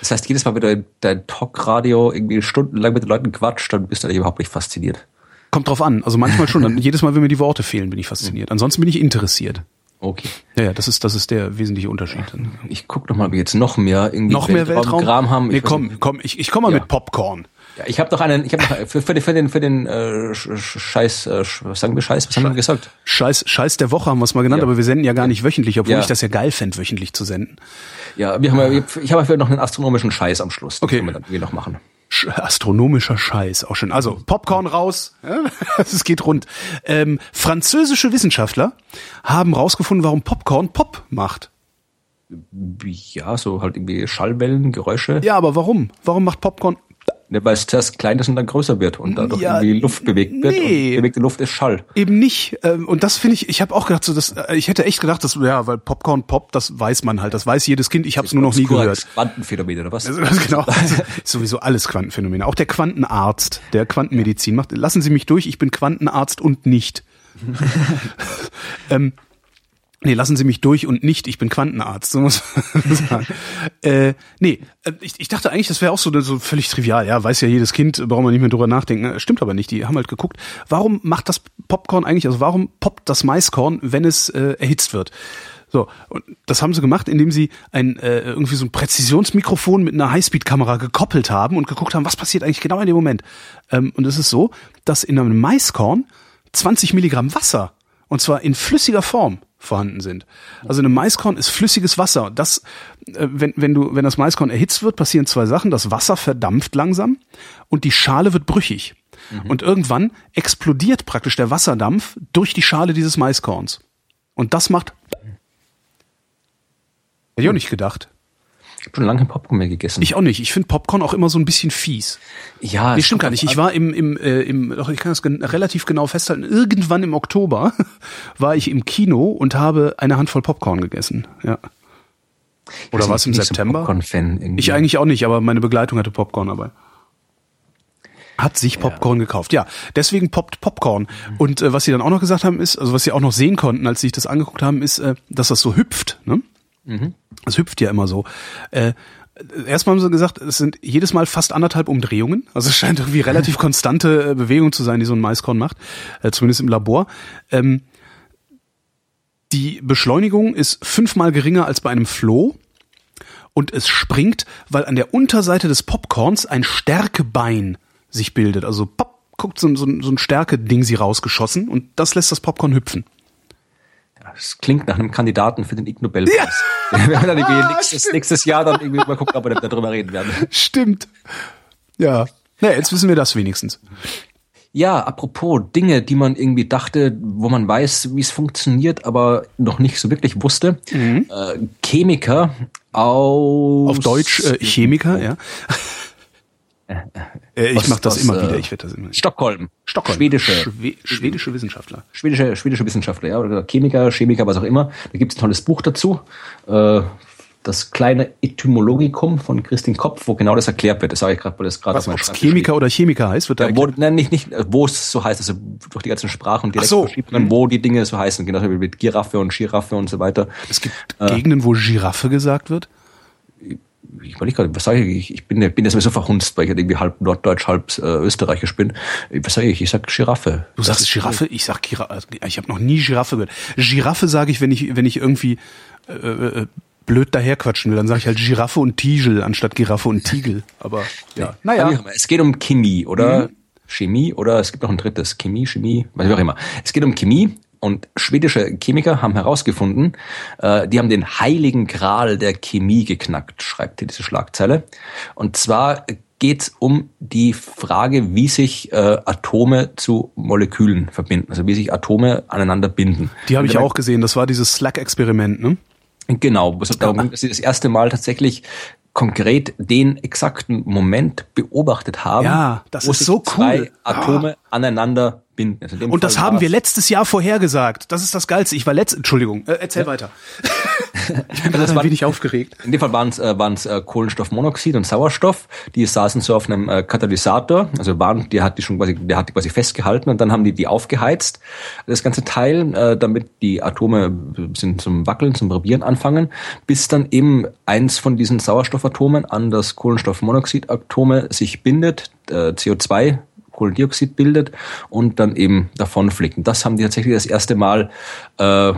Das heißt, jedes Mal, wenn du dein Talkradio irgendwie stundenlang mit den Leuten quatscht, dann bist du eigentlich überhaupt nicht fasziniert. Kommt drauf an. Also manchmal schon. Dann, jedes Mal, wenn mir die Worte fehlen, bin ich fasziniert. Ansonsten bin ich interessiert. Okay. Ja, ja, das ist das ist der wesentliche Unterschied. Ich guck noch mal, ob wir jetzt noch mehr irgendwie noch mehr Weltraum, Weltraum haben. Nee, komm, komm, ich, ich komm mal ja. mit Popcorn. Ja, ich habe doch einen, ich habe noch für, für den für den für den äh, Scheiß, äh, was sagen wir Scheiß, was Scheiß, haben wir gesagt? Scheiß Scheiß der Woche haben wir es mal genannt, ja. aber wir senden ja gar nicht wöchentlich, obwohl ich das ja geil fände, wöchentlich zu senden. Ja, wir haben ja, ich habe noch einen astronomischen Scheiß am Schluss. Den okay. können wir dann noch machen astronomischer Scheiß, auch schön. Also Popcorn raus, es geht rund. Ähm, französische Wissenschaftler haben rausgefunden, warum Popcorn Pop macht. Ja, so halt irgendwie Schallwellen, Geräusche. Ja, aber warum? Warum macht Popcorn Ne, weil es zuerst klein ist und dann größer wird und dadurch ja, irgendwie Luft bewegt wird. Nee. Und bewegte Luft ist Schall. Eben nicht. Ähm, und das finde ich, ich habe auch gedacht, so das, äh, ich hätte echt gedacht, dass, ja, weil Popcorn Pop, das weiß man halt, das weiß jedes Kind, ich habe es nur noch nie gehört. Quantenphänomen oder was? Also, genau. Sowieso alles Quantenphänomene. Auch der Quantenarzt, der Quantenmedizin macht, lassen Sie mich durch, ich bin Quantenarzt und nicht. ähm, Nee, lassen Sie mich durch und nicht, ich bin Quantenarzt, so muss man sagen. äh, nee, äh, ich, ich dachte eigentlich, das wäre auch so, so völlig trivial, ja, weiß ja jedes Kind, braucht man nicht mehr drüber nachdenken. Stimmt aber nicht, die haben halt geguckt, warum macht das Popcorn eigentlich, also warum poppt das Maiskorn, wenn es äh, erhitzt wird? So, und das haben sie gemacht, indem sie ein äh, irgendwie so ein Präzisionsmikrofon mit einer Highspeed-Kamera gekoppelt haben und geguckt haben, was passiert eigentlich genau in dem Moment. Ähm, und es ist so, dass in einem Maiskorn 20 Milligramm Wasser, und zwar in flüssiger Form, vorhanden sind. Also eine Maiskorn ist flüssiges Wasser. Das, äh, wenn, wenn du, wenn das Maiskorn erhitzt wird, passieren zwei Sachen. Das Wasser verdampft langsam und die Schale wird brüchig. Mhm. Und irgendwann explodiert praktisch der Wasserdampf durch die Schale dieses Maiskorns. Und das macht. Hätte ich auch nicht gedacht schon lange kein Popcorn mehr gegessen. Ich auch nicht. Ich finde Popcorn auch immer so ein bisschen fies. Ja. Nee, stimmt gar nicht. Ich war im, im, äh, im doch, ich kann das relativ genau festhalten, irgendwann im Oktober war ich im Kino und habe eine Handvoll Popcorn gegessen. Ja. Oder war es im September? Ich eigentlich auch nicht, aber meine Begleitung hatte Popcorn dabei. Hat sich Popcorn ja. gekauft. Ja, deswegen poppt Popcorn. Mhm. Und äh, was sie dann auch noch gesagt haben ist, also was sie auch noch sehen konnten, als sie sich das angeguckt haben, ist, äh, dass das so hüpft. Ne? Mhm. Es hüpft ja immer so. Äh, Erstmal haben sie gesagt, es sind jedes Mal fast anderthalb Umdrehungen. Also es scheint irgendwie relativ konstante äh, Bewegung zu sein, die so ein Maiskorn macht, äh, zumindest im Labor. Ähm, die Beschleunigung ist fünfmal geringer als bei einem Floh und es springt, weil an der Unterseite des Popcorns ein Stärkebein sich bildet. Also pop, guckt so, so, so ein Stärke-Ding sie rausgeschossen und das lässt das Popcorn hüpfen. Das klingt nach einem Kandidaten für den Ig Nobelpreis. Ja. Wir werden dann irgendwie ah, nächstes, nächstes Jahr dann irgendwie mal gucken, ob wir darüber reden werden. Stimmt. Ja. Naja, jetzt wissen wir das wenigstens. Ja, apropos Dinge, die man irgendwie dachte, wo man weiß, wie es funktioniert, aber noch nicht so wirklich wusste. Mhm. Äh, Chemiker aus... Auf Deutsch äh, Chemiker, ja. Äh, ich mache das aus, immer wieder. Ich werde das immer. Stockholm. Stockholm. Schwedische. Schwe schwedische Wissenschaftler. Schwedische, schwedische Wissenschaftler, ja. Oder Chemiker, Chemiker, was auch immer. Da gibt es ein tolles Buch dazu. Äh, das kleine Etymologicum von Christine Kopf, wo genau das erklärt wird. Das sage ich gerade, weil das gerade auf meinem Chemiker oder Chemiker heißt, wird da ja, wo, nein, nicht, nicht, wo es so heißt, also durch die ganzen Sprachen direkt so. verschieben, wo die Dinge so heißen, genau wie mit Giraffe und Giraffe und so weiter. Es gibt äh, Gegenden, wo Giraffe gesagt wird? Ich überlege gerade, was sage ich? Ich bin, bin jetzt so verhunzt, weil ich halt irgendwie halb Norddeutsch, halb äh, Österreichisch bin. Was sage ich? Ich sag Giraffe. Du sagst Giraffe? Ich sag Giraffe. Also, ich habe noch nie Giraffe gehört. Giraffe sage ich, wenn ich, wenn ich irgendwie äh, äh, blöd daherquatschen will, dann sage ich halt Giraffe und Tigel anstatt Giraffe und Tigel. Aber ja, naja. Es geht um Chemie, oder? Mhm. Chemie oder es gibt noch ein drittes. Chemie, Chemie, was auch immer. Es geht um Chemie und schwedische Chemiker haben herausgefunden, äh, die haben den heiligen Gral der Chemie geknackt, schreibt hier diese Schlagzeile. Und zwar geht es um die Frage, wie sich äh, Atome zu Molekülen verbinden, also wie sich Atome aneinander binden. Die habe ich auch gesehen, das war dieses Slack-Experiment, ne? Genau, es darum ging, dass sie das erste Mal tatsächlich konkret den exakten Moment beobachtet haben, ja, das ist so cool. zwei Atome ah. Aneinander binden. Also und Fall das haben wir letztes Jahr vorhergesagt. Das ist das Geilste. Ich war letzt, Entschuldigung, äh, erzähl ja. weiter. ich bin gerade ein wenig aufgeregt. In dem Fall waren es äh, waren's, äh, Kohlenstoffmonoxid und Sauerstoff. Die saßen so auf einem äh, Katalysator, also waren, die hat die schon quasi, der hat die quasi festgehalten und dann haben die die aufgeheizt, das ganze Teil, äh, damit die Atome sind zum Wackeln, zum Probieren anfangen, bis dann eben eins von diesen Sauerstoffatomen an das Kohlenstoffmonoxidatome sich bindet, äh, CO2 Kohlendioxid bildet und dann eben davon fliegt. Und das haben die tatsächlich das erste Mal äh,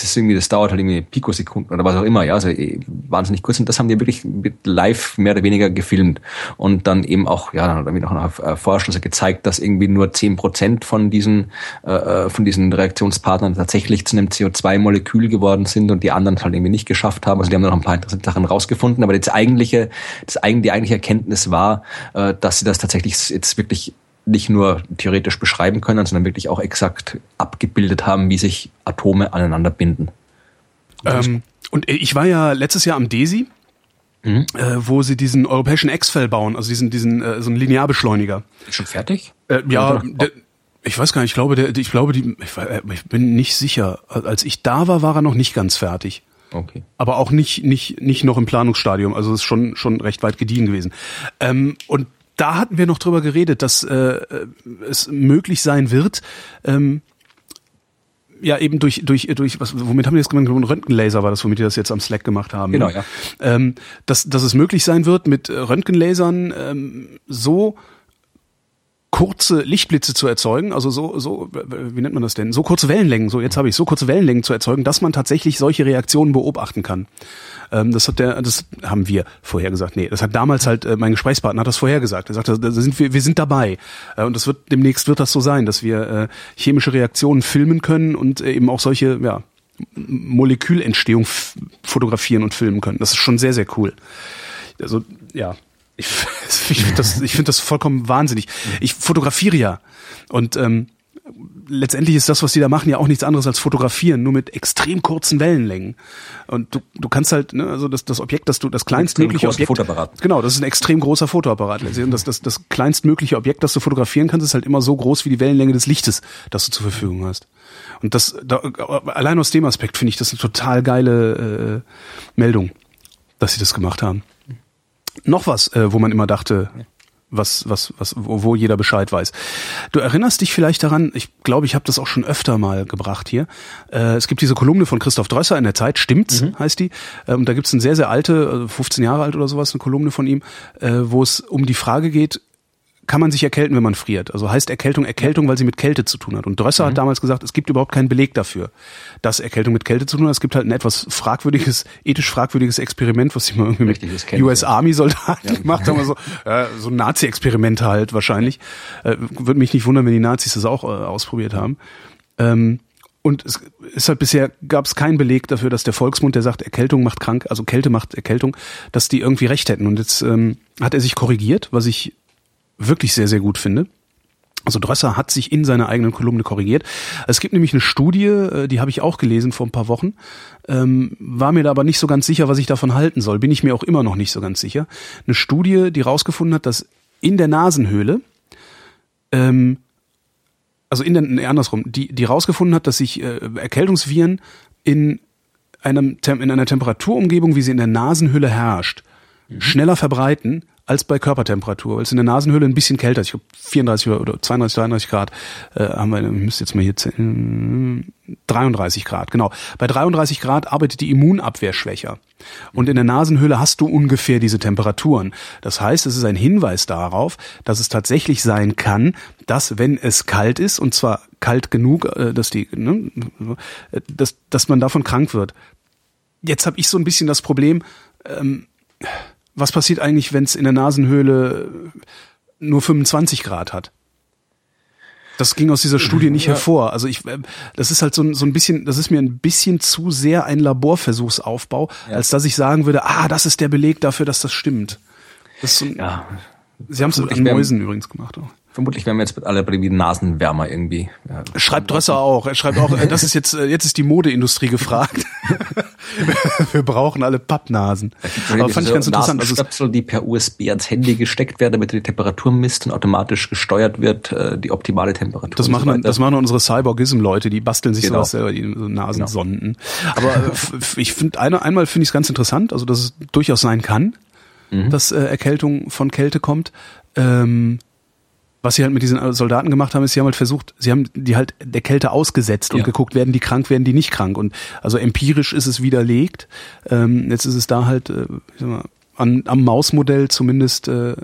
das ist irgendwie, das dauert halt irgendwie Pikosekunden oder was auch immer, ja, also eh, wahnsinnig kurz. Und das haben die wirklich mit live mehr oder weniger gefilmt. Und dann eben auch, ja, dann haben wir noch erforscht, also gezeigt, dass irgendwie nur zehn Prozent von diesen, äh, äh, von diesen Reaktionspartnern tatsächlich zu einem CO2-Molekül geworden sind und die anderen halt irgendwie nicht geschafft haben. Also die haben noch ein paar interessante Sachen rausgefunden. Aber das eigentliche, das die eigentliche Erkenntnis war, äh, dass sie das tatsächlich jetzt wirklich nicht nur theoretisch beschreiben können, sondern wirklich auch exakt abgebildet haben, wie sich Atome aneinander binden. Ähm, und ich war ja letztes Jahr am DESI, mhm. äh, wo sie diesen europäischen X-Fell bauen, also diesen, diesen äh, so einen Linearbeschleuniger. Ist schon fertig? Äh, ja, der, ich weiß gar nicht, ich glaube, der, ich glaube, die, ich, äh, ich bin nicht sicher. Als ich da war, war er noch nicht ganz fertig. Okay. Aber auch nicht, nicht, nicht noch im Planungsstadium. Also es ist schon, schon recht weit gediehen gewesen. Ähm, und da hatten wir noch drüber geredet, dass äh, es möglich sein wird, ähm, ja eben durch durch durch was womit haben die das gemacht? Röntgenlaser war das womit die das jetzt am Slack gemacht haben genau ja. Ähm, dass dass es möglich sein wird mit Röntgenlasern ähm, so kurze Lichtblitze zu erzeugen, also so, so, wie nennt man das denn? So kurze Wellenlängen, so jetzt habe ich so kurze Wellenlängen zu erzeugen, dass man tatsächlich solche Reaktionen beobachten kann. Ähm, das hat der, das haben wir vorher gesagt. Nee, das hat damals halt äh, mein Gesprächspartner hat das vorher gesagt. Er sagte, da sind wir, wir sind dabei. Äh, und das wird demnächst wird das so sein, dass wir äh, chemische Reaktionen filmen können und äh, eben auch solche, ja, Molekülentstehung fotografieren und filmen können. Das ist schon sehr, sehr cool. Also, ja, ich, ich finde das, ich finde das vollkommen wahnsinnig. Ich fotografiere ja und ähm, letztendlich ist das, was die da machen, ja auch nichts anderes als fotografieren, nur mit extrem kurzen Wellenlängen. Und du, du kannst halt, ne, also das, das Objekt, das du, das kleinstmögliche Objekt. Fotoapparat. Genau, das ist ein extrem großer Fotoapparat. Und das, das, das kleinstmögliche Objekt, das du fotografieren kannst, ist halt immer so groß wie die Wellenlänge des Lichtes, das du zur Verfügung hast. Und das, da, allein aus dem Aspekt finde ich das eine total geile äh, Meldung, dass sie das gemacht haben. Noch was, äh, wo man immer dachte, was, was, was, wo, wo jeder Bescheid weiß. Du erinnerst dich vielleicht daran, ich glaube, ich habe das auch schon öfter mal gebracht hier. Äh, es gibt diese Kolumne von Christoph Drösser in der Zeit, stimmt's, mhm. heißt die. Ähm, da gibt's eine sehr, sehr alte, 15 äh, Jahre alt oder sowas, eine Kolumne von ihm, äh, wo es um die Frage geht, kann man sich erkälten, wenn man friert. Also heißt Erkältung Erkältung, weil sie mit Kälte zu tun hat. Und Drösser mhm. hat damals gesagt, es gibt überhaupt keinen Beleg dafür, dass Erkältung mit Kälte zu tun hat. Es gibt halt ein etwas fragwürdiges, ethisch fragwürdiges Experiment, was sie mal irgendwie mit US Army Soldaten ja. gemacht haben. Also, äh, so ein Nazi-Experiment halt wahrscheinlich. Äh, Würde mich nicht wundern, wenn die Nazis das auch äh, ausprobiert haben. Ähm, und es ist halt bisher gab es keinen Beleg dafür, dass der Volksmund, der sagt, Erkältung macht krank, also Kälte macht Erkältung, dass die irgendwie recht hätten. Und jetzt ähm, hat er sich korrigiert, was ich wirklich sehr, sehr gut finde. Also Drösser hat sich in seiner eigenen Kolumne korrigiert. Es gibt nämlich eine Studie, äh, die habe ich auch gelesen vor ein paar Wochen, ähm, war mir da aber nicht so ganz sicher, was ich davon halten soll. Bin ich mir auch immer noch nicht so ganz sicher. Eine Studie, die rausgefunden hat, dass in der Nasenhöhle, ähm, also in der, nee, andersrum, die, die rausgefunden hat, dass sich äh, Erkältungsviren in einem, in einer Temperaturumgebung, wie sie in der Nasenhöhle herrscht, schneller verbreiten als bei Körpertemperatur, weil es in der Nasenhöhle ein bisschen kälter ist. Ich glaube 34 oder 32, 33 Grad äh, haben wir, ich müsste jetzt mal hier äh, 33 Grad, genau. Bei 33 Grad arbeitet die Immunabwehr schwächer. Und in der Nasenhöhle hast du ungefähr diese Temperaturen. Das heißt, es ist ein Hinweis darauf, dass es tatsächlich sein kann, dass wenn es kalt ist, und zwar kalt genug, äh, dass die, ne, dass, dass man davon krank wird. Jetzt habe ich so ein bisschen das Problem, ähm, was passiert eigentlich, wenn es in der Nasenhöhle nur 25 Grad hat? Das ging aus dieser Studie nicht ja. hervor. Also ich, äh, das ist halt so, so ein bisschen, das ist mir ein bisschen zu sehr ein Laborversuchsaufbau, ja. als dass ich sagen würde, ah, das ist der Beleg dafür, dass das stimmt. Das so ein, ja. Sie haben es an Mäusen übrigens gemacht auch. Vermutlich werden wir jetzt alle wie Nasenwärmer irgendwie. Ja. Schreibt Drösser auch. Er schreibt auch, das ist jetzt, äh, jetzt ist die Modeindustrie gefragt. wir brauchen alle Pappnasen. Aber fand ich ganz interessant. Also Stöpsel, die per USB ans Handy gesteckt werden, damit die Temperatur misst und automatisch gesteuert wird, äh, die optimale Temperatur. Das machen, so das machen unsere Cyborgism-Leute, die basteln sich genau. sowas selber, die so Nasensonden. Genau. Aber äh, ich finde, eine, einmal finde ich es ganz interessant, also dass es durchaus sein kann, mhm. dass äh, Erkältung von Kälte kommt. Ähm, was sie halt mit diesen Soldaten gemacht haben, ist, sie haben halt versucht, sie haben die halt der Kälte ausgesetzt und ja. geguckt, werden die krank, werden die nicht krank. Und also empirisch ist es widerlegt. Ähm, jetzt ist es da halt äh, ich sag mal, an, am Mausmodell zumindest äh,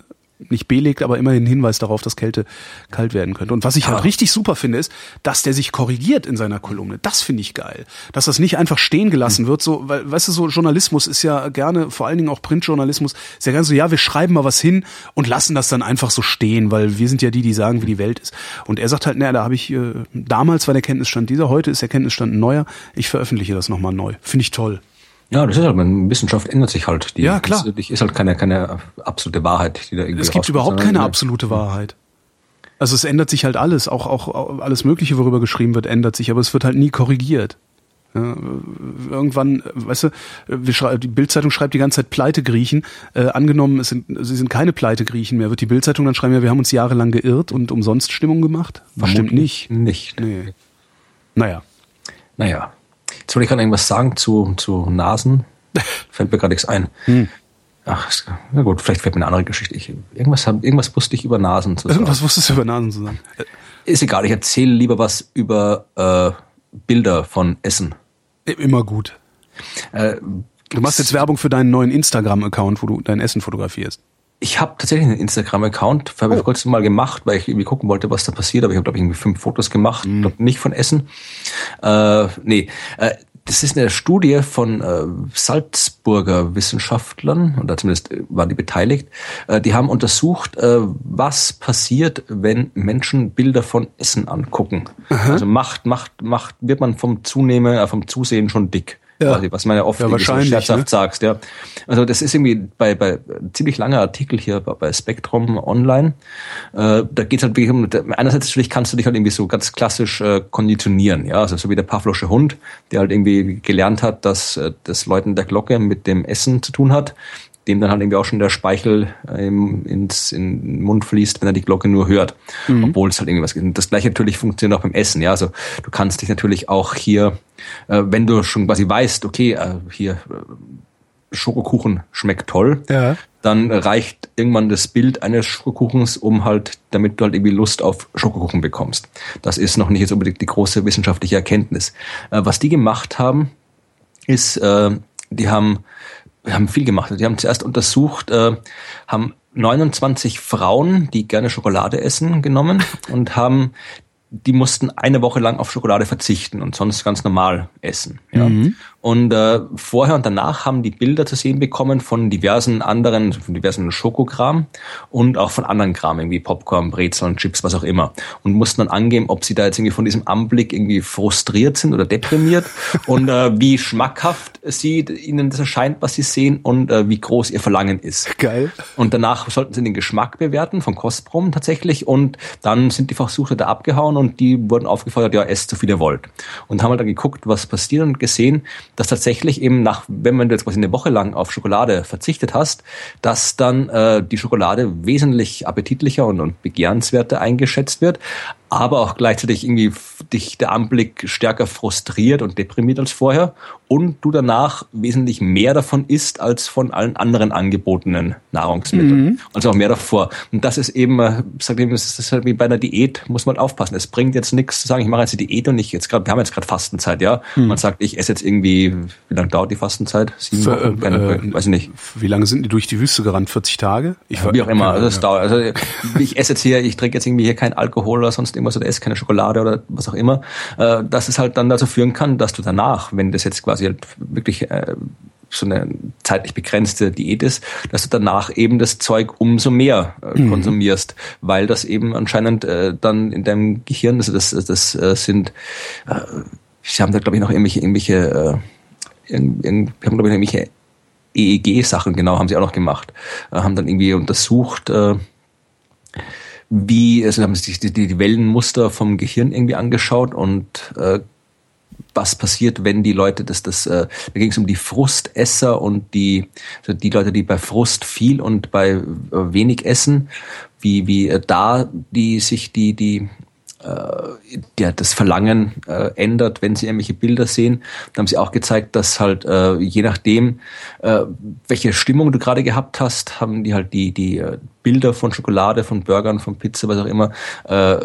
nicht belegt, aber immerhin Hinweis darauf, dass Kälte kalt werden könnte. Und was ich halt ja. richtig super finde, ist, dass der sich korrigiert in seiner Kolumne. Das finde ich geil. Dass das nicht einfach stehen gelassen hm. wird, so, weil, weißt du, so Journalismus ist ja gerne, vor allen Dingen auch Printjournalismus, ist ja gerne so, ja, wir schreiben mal was hin und lassen das dann einfach so stehen, weil wir sind ja die, die sagen, wie die Welt ist. Und er sagt halt, naja, da habe ich, äh, damals war der Kenntnisstand dieser, heute ist der Kenntnisstand neuer, ich veröffentliche das nochmal neu. Finde ich toll. Ja, das ist halt, Wissenschaft ändert sich halt. Die, ja, klar. Ist, ist halt keine, keine absolute Wahrheit, die da irgendwie Es gibt überhaupt keine absolute Wahrheit. Also es ändert sich halt alles, auch, auch alles Mögliche, worüber geschrieben wird, ändert sich, aber es wird halt nie korrigiert. Ja, irgendwann, weißt du, wir die Bildzeitung schreibt die ganze Zeit Pleite Griechen. Äh, angenommen, es sind, sie sind keine Pleite Griechen mehr, wird die Bildzeitung dann schreiben, ja, wir haben uns jahrelang geirrt und umsonst Stimmung gemacht? Bestimmt nicht. Nicht. Nee. Naja. Naja. Jetzt wollte ich gerade irgendwas sagen zu, zu Nasen. Fällt mir gerade nichts ein. Hm. Ach, na gut, vielleicht fällt mir eine andere Geschichte. Ich, irgendwas, irgendwas wusste ich über Nasen zu sagen. Irgendwas wusstest du über Nasen zu sagen. Ist egal, ich erzähle lieber was über äh, Bilder von Essen. Immer gut. Äh, du machst jetzt Werbung für deinen neuen Instagram-Account, wo du dein Essen fotografierst. Ich habe tatsächlich einen Instagram-Account, habe oh. ich kurz mal gemacht, weil ich irgendwie gucken wollte, was da passiert. Aber ich habe, glaube ich, irgendwie fünf Fotos gemacht, mm. glaub, nicht von Essen. Äh, nee, äh, das ist eine Studie von äh, Salzburger Wissenschaftlern, oder zumindest äh, waren die beteiligt. Äh, die haben untersucht, äh, was passiert, wenn Menschen Bilder von Essen angucken. Aha. Also macht, macht, macht, wird man vom Zunehmen, äh, vom Zusehen schon dick ja. quasi, was man ja oft ja, so scherzhaft ne? sagst, ja. Also das ist irgendwie bei, bei ziemlich langer Artikel hier bei Spektrum Online. Äh, da geht es halt wirklich um, einerseits natürlich kannst du dich halt irgendwie so ganz klassisch äh, konditionieren, ja, also so wie der Pavlosche Hund, der halt irgendwie gelernt hat, dass äh, das Läuten der Glocke mit dem Essen zu tun hat dem dann halt irgendwie auch schon der Speichel ähm, ins in den Mund fließt, wenn er die Glocke nur hört, mhm. obwohl es halt irgendwas gibt. Das gleiche natürlich funktioniert auch beim Essen, ja. Also du kannst dich natürlich auch hier, äh, wenn du schon quasi weißt, okay, äh, hier äh, Schokokuchen schmeckt toll, ja. dann reicht irgendwann das Bild eines Schokokuchens, um halt, damit du halt irgendwie Lust auf Schokokuchen bekommst. Das ist noch nicht jetzt unbedingt die große wissenschaftliche Erkenntnis. Äh, was die gemacht haben, ist, äh, die haben wir haben viel gemacht. Die haben zuerst untersucht, äh, haben 29 Frauen, die gerne Schokolade essen, genommen und haben die mussten eine Woche lang auf Schokolade verzichten und sonst ganz normal essen. Ja. Mhm. Und äh, vorher und danach haben die Bilder zu sehen bekommen von diversen anderen, von diversen Schokokram und auch von anderen Kram, irgendwie Popcorn, Brezeln, Chips, was auch immer. Und mussten dann angeben, ob sie da jetzt irgendwie von diesem Anblick irgendwie frustriert sind oder deprimiert und äh, wie schmackhaft sie ihnen das erscheint, was sie sehen und äh, wie groß ihr Verlangen ist. Geil. Und danach sollten sie den Geschmack bewerten von Kostproben tatsächlich und dann sind die Versuche da abgehauen und die wurden aufgefordert, ja, esst so viel ihr wollt. Und haben halt dann geguckt, was passiert und gesehen, dass tatsächlich eben nach, wenn man jetzt quasi eine Woche lang auf Schokolade verzichtet hast, dass dann äh, die Schokolade wesentlich appetitlicher und, und begehrenswerter eingeschätzt wird, aber auch gleichzeitig irgendwie dich der Anblick stärker frustriert und deprimiert als vorher und du danach wesentlich mehr davon isst als von allen anderen angebotenen Nahrungsmitteln. Mhm. Also auch mehr davor. Und das ist eben, sag ich, das ist halt wie bei einer Diät, muss man aufpassen. Es bringt jetzt nichts zu sagen, ich mache jetzt eine Diät und ich jetzt gerade, wir haben jetzt gerade Fastenzeit, ja. Mhm. Man sagt, ich esse jetzt irgendwie, wie lange dauert die Fastenzeit? Sieben Für, Wochen? Äh, äh, weiß ich nicht. Wie lange sind die durch die Wüste gerannt? 40 Tage? Ich ja, wie auch immer. Also, es dauert, also ich esse jetzt hier, ich trinke jetzt irgendwie hier kein Alkohol oder sonst irgendwas oder esse keine Schokolade oder was auch immer, äh, dass es halt dann dazu führen kann, dass du danach, wenn das jetzt quasi halt wirklich äh, so eine zeitlich begrenzte Diät ist, dass du danach eben das Zeug umso mehr äh, mhm. konsumierst, weil das eben anscheinend äh, dann in deinem Gehirn, also das, das äh, sind, äh, sie haben da glaube ich noch irgendwelche, irgendwelche, äh, irgend, irgend, haben glaube ich irgendwelche EEG-Sachen, genau, haben sie auch noch gemacht, äh, haben dann irgendwie untersucht, äh, wie, also haben sich die, die, Wellenmuster vom Gehirn irgendwie angeschaut und äh, was passiert, wenn die Leute das, das, äh, da ging es um die Frustesser und die, also die Leute, die bei Frust viel und bei äh, wenig essen, wie, wie äh, da die sich die, die der das Verlangen äh, ändert, wenn sie irgendwelche Bilder sehen. Da haben sie auch gezeigt, dass halt äh, je nachdem, äh, welche Stimmung du gerade gehabt hast, haben die halt die, die äh, Bilder von Schokolade, von Burgern, von Pizza, was auch immer, äh,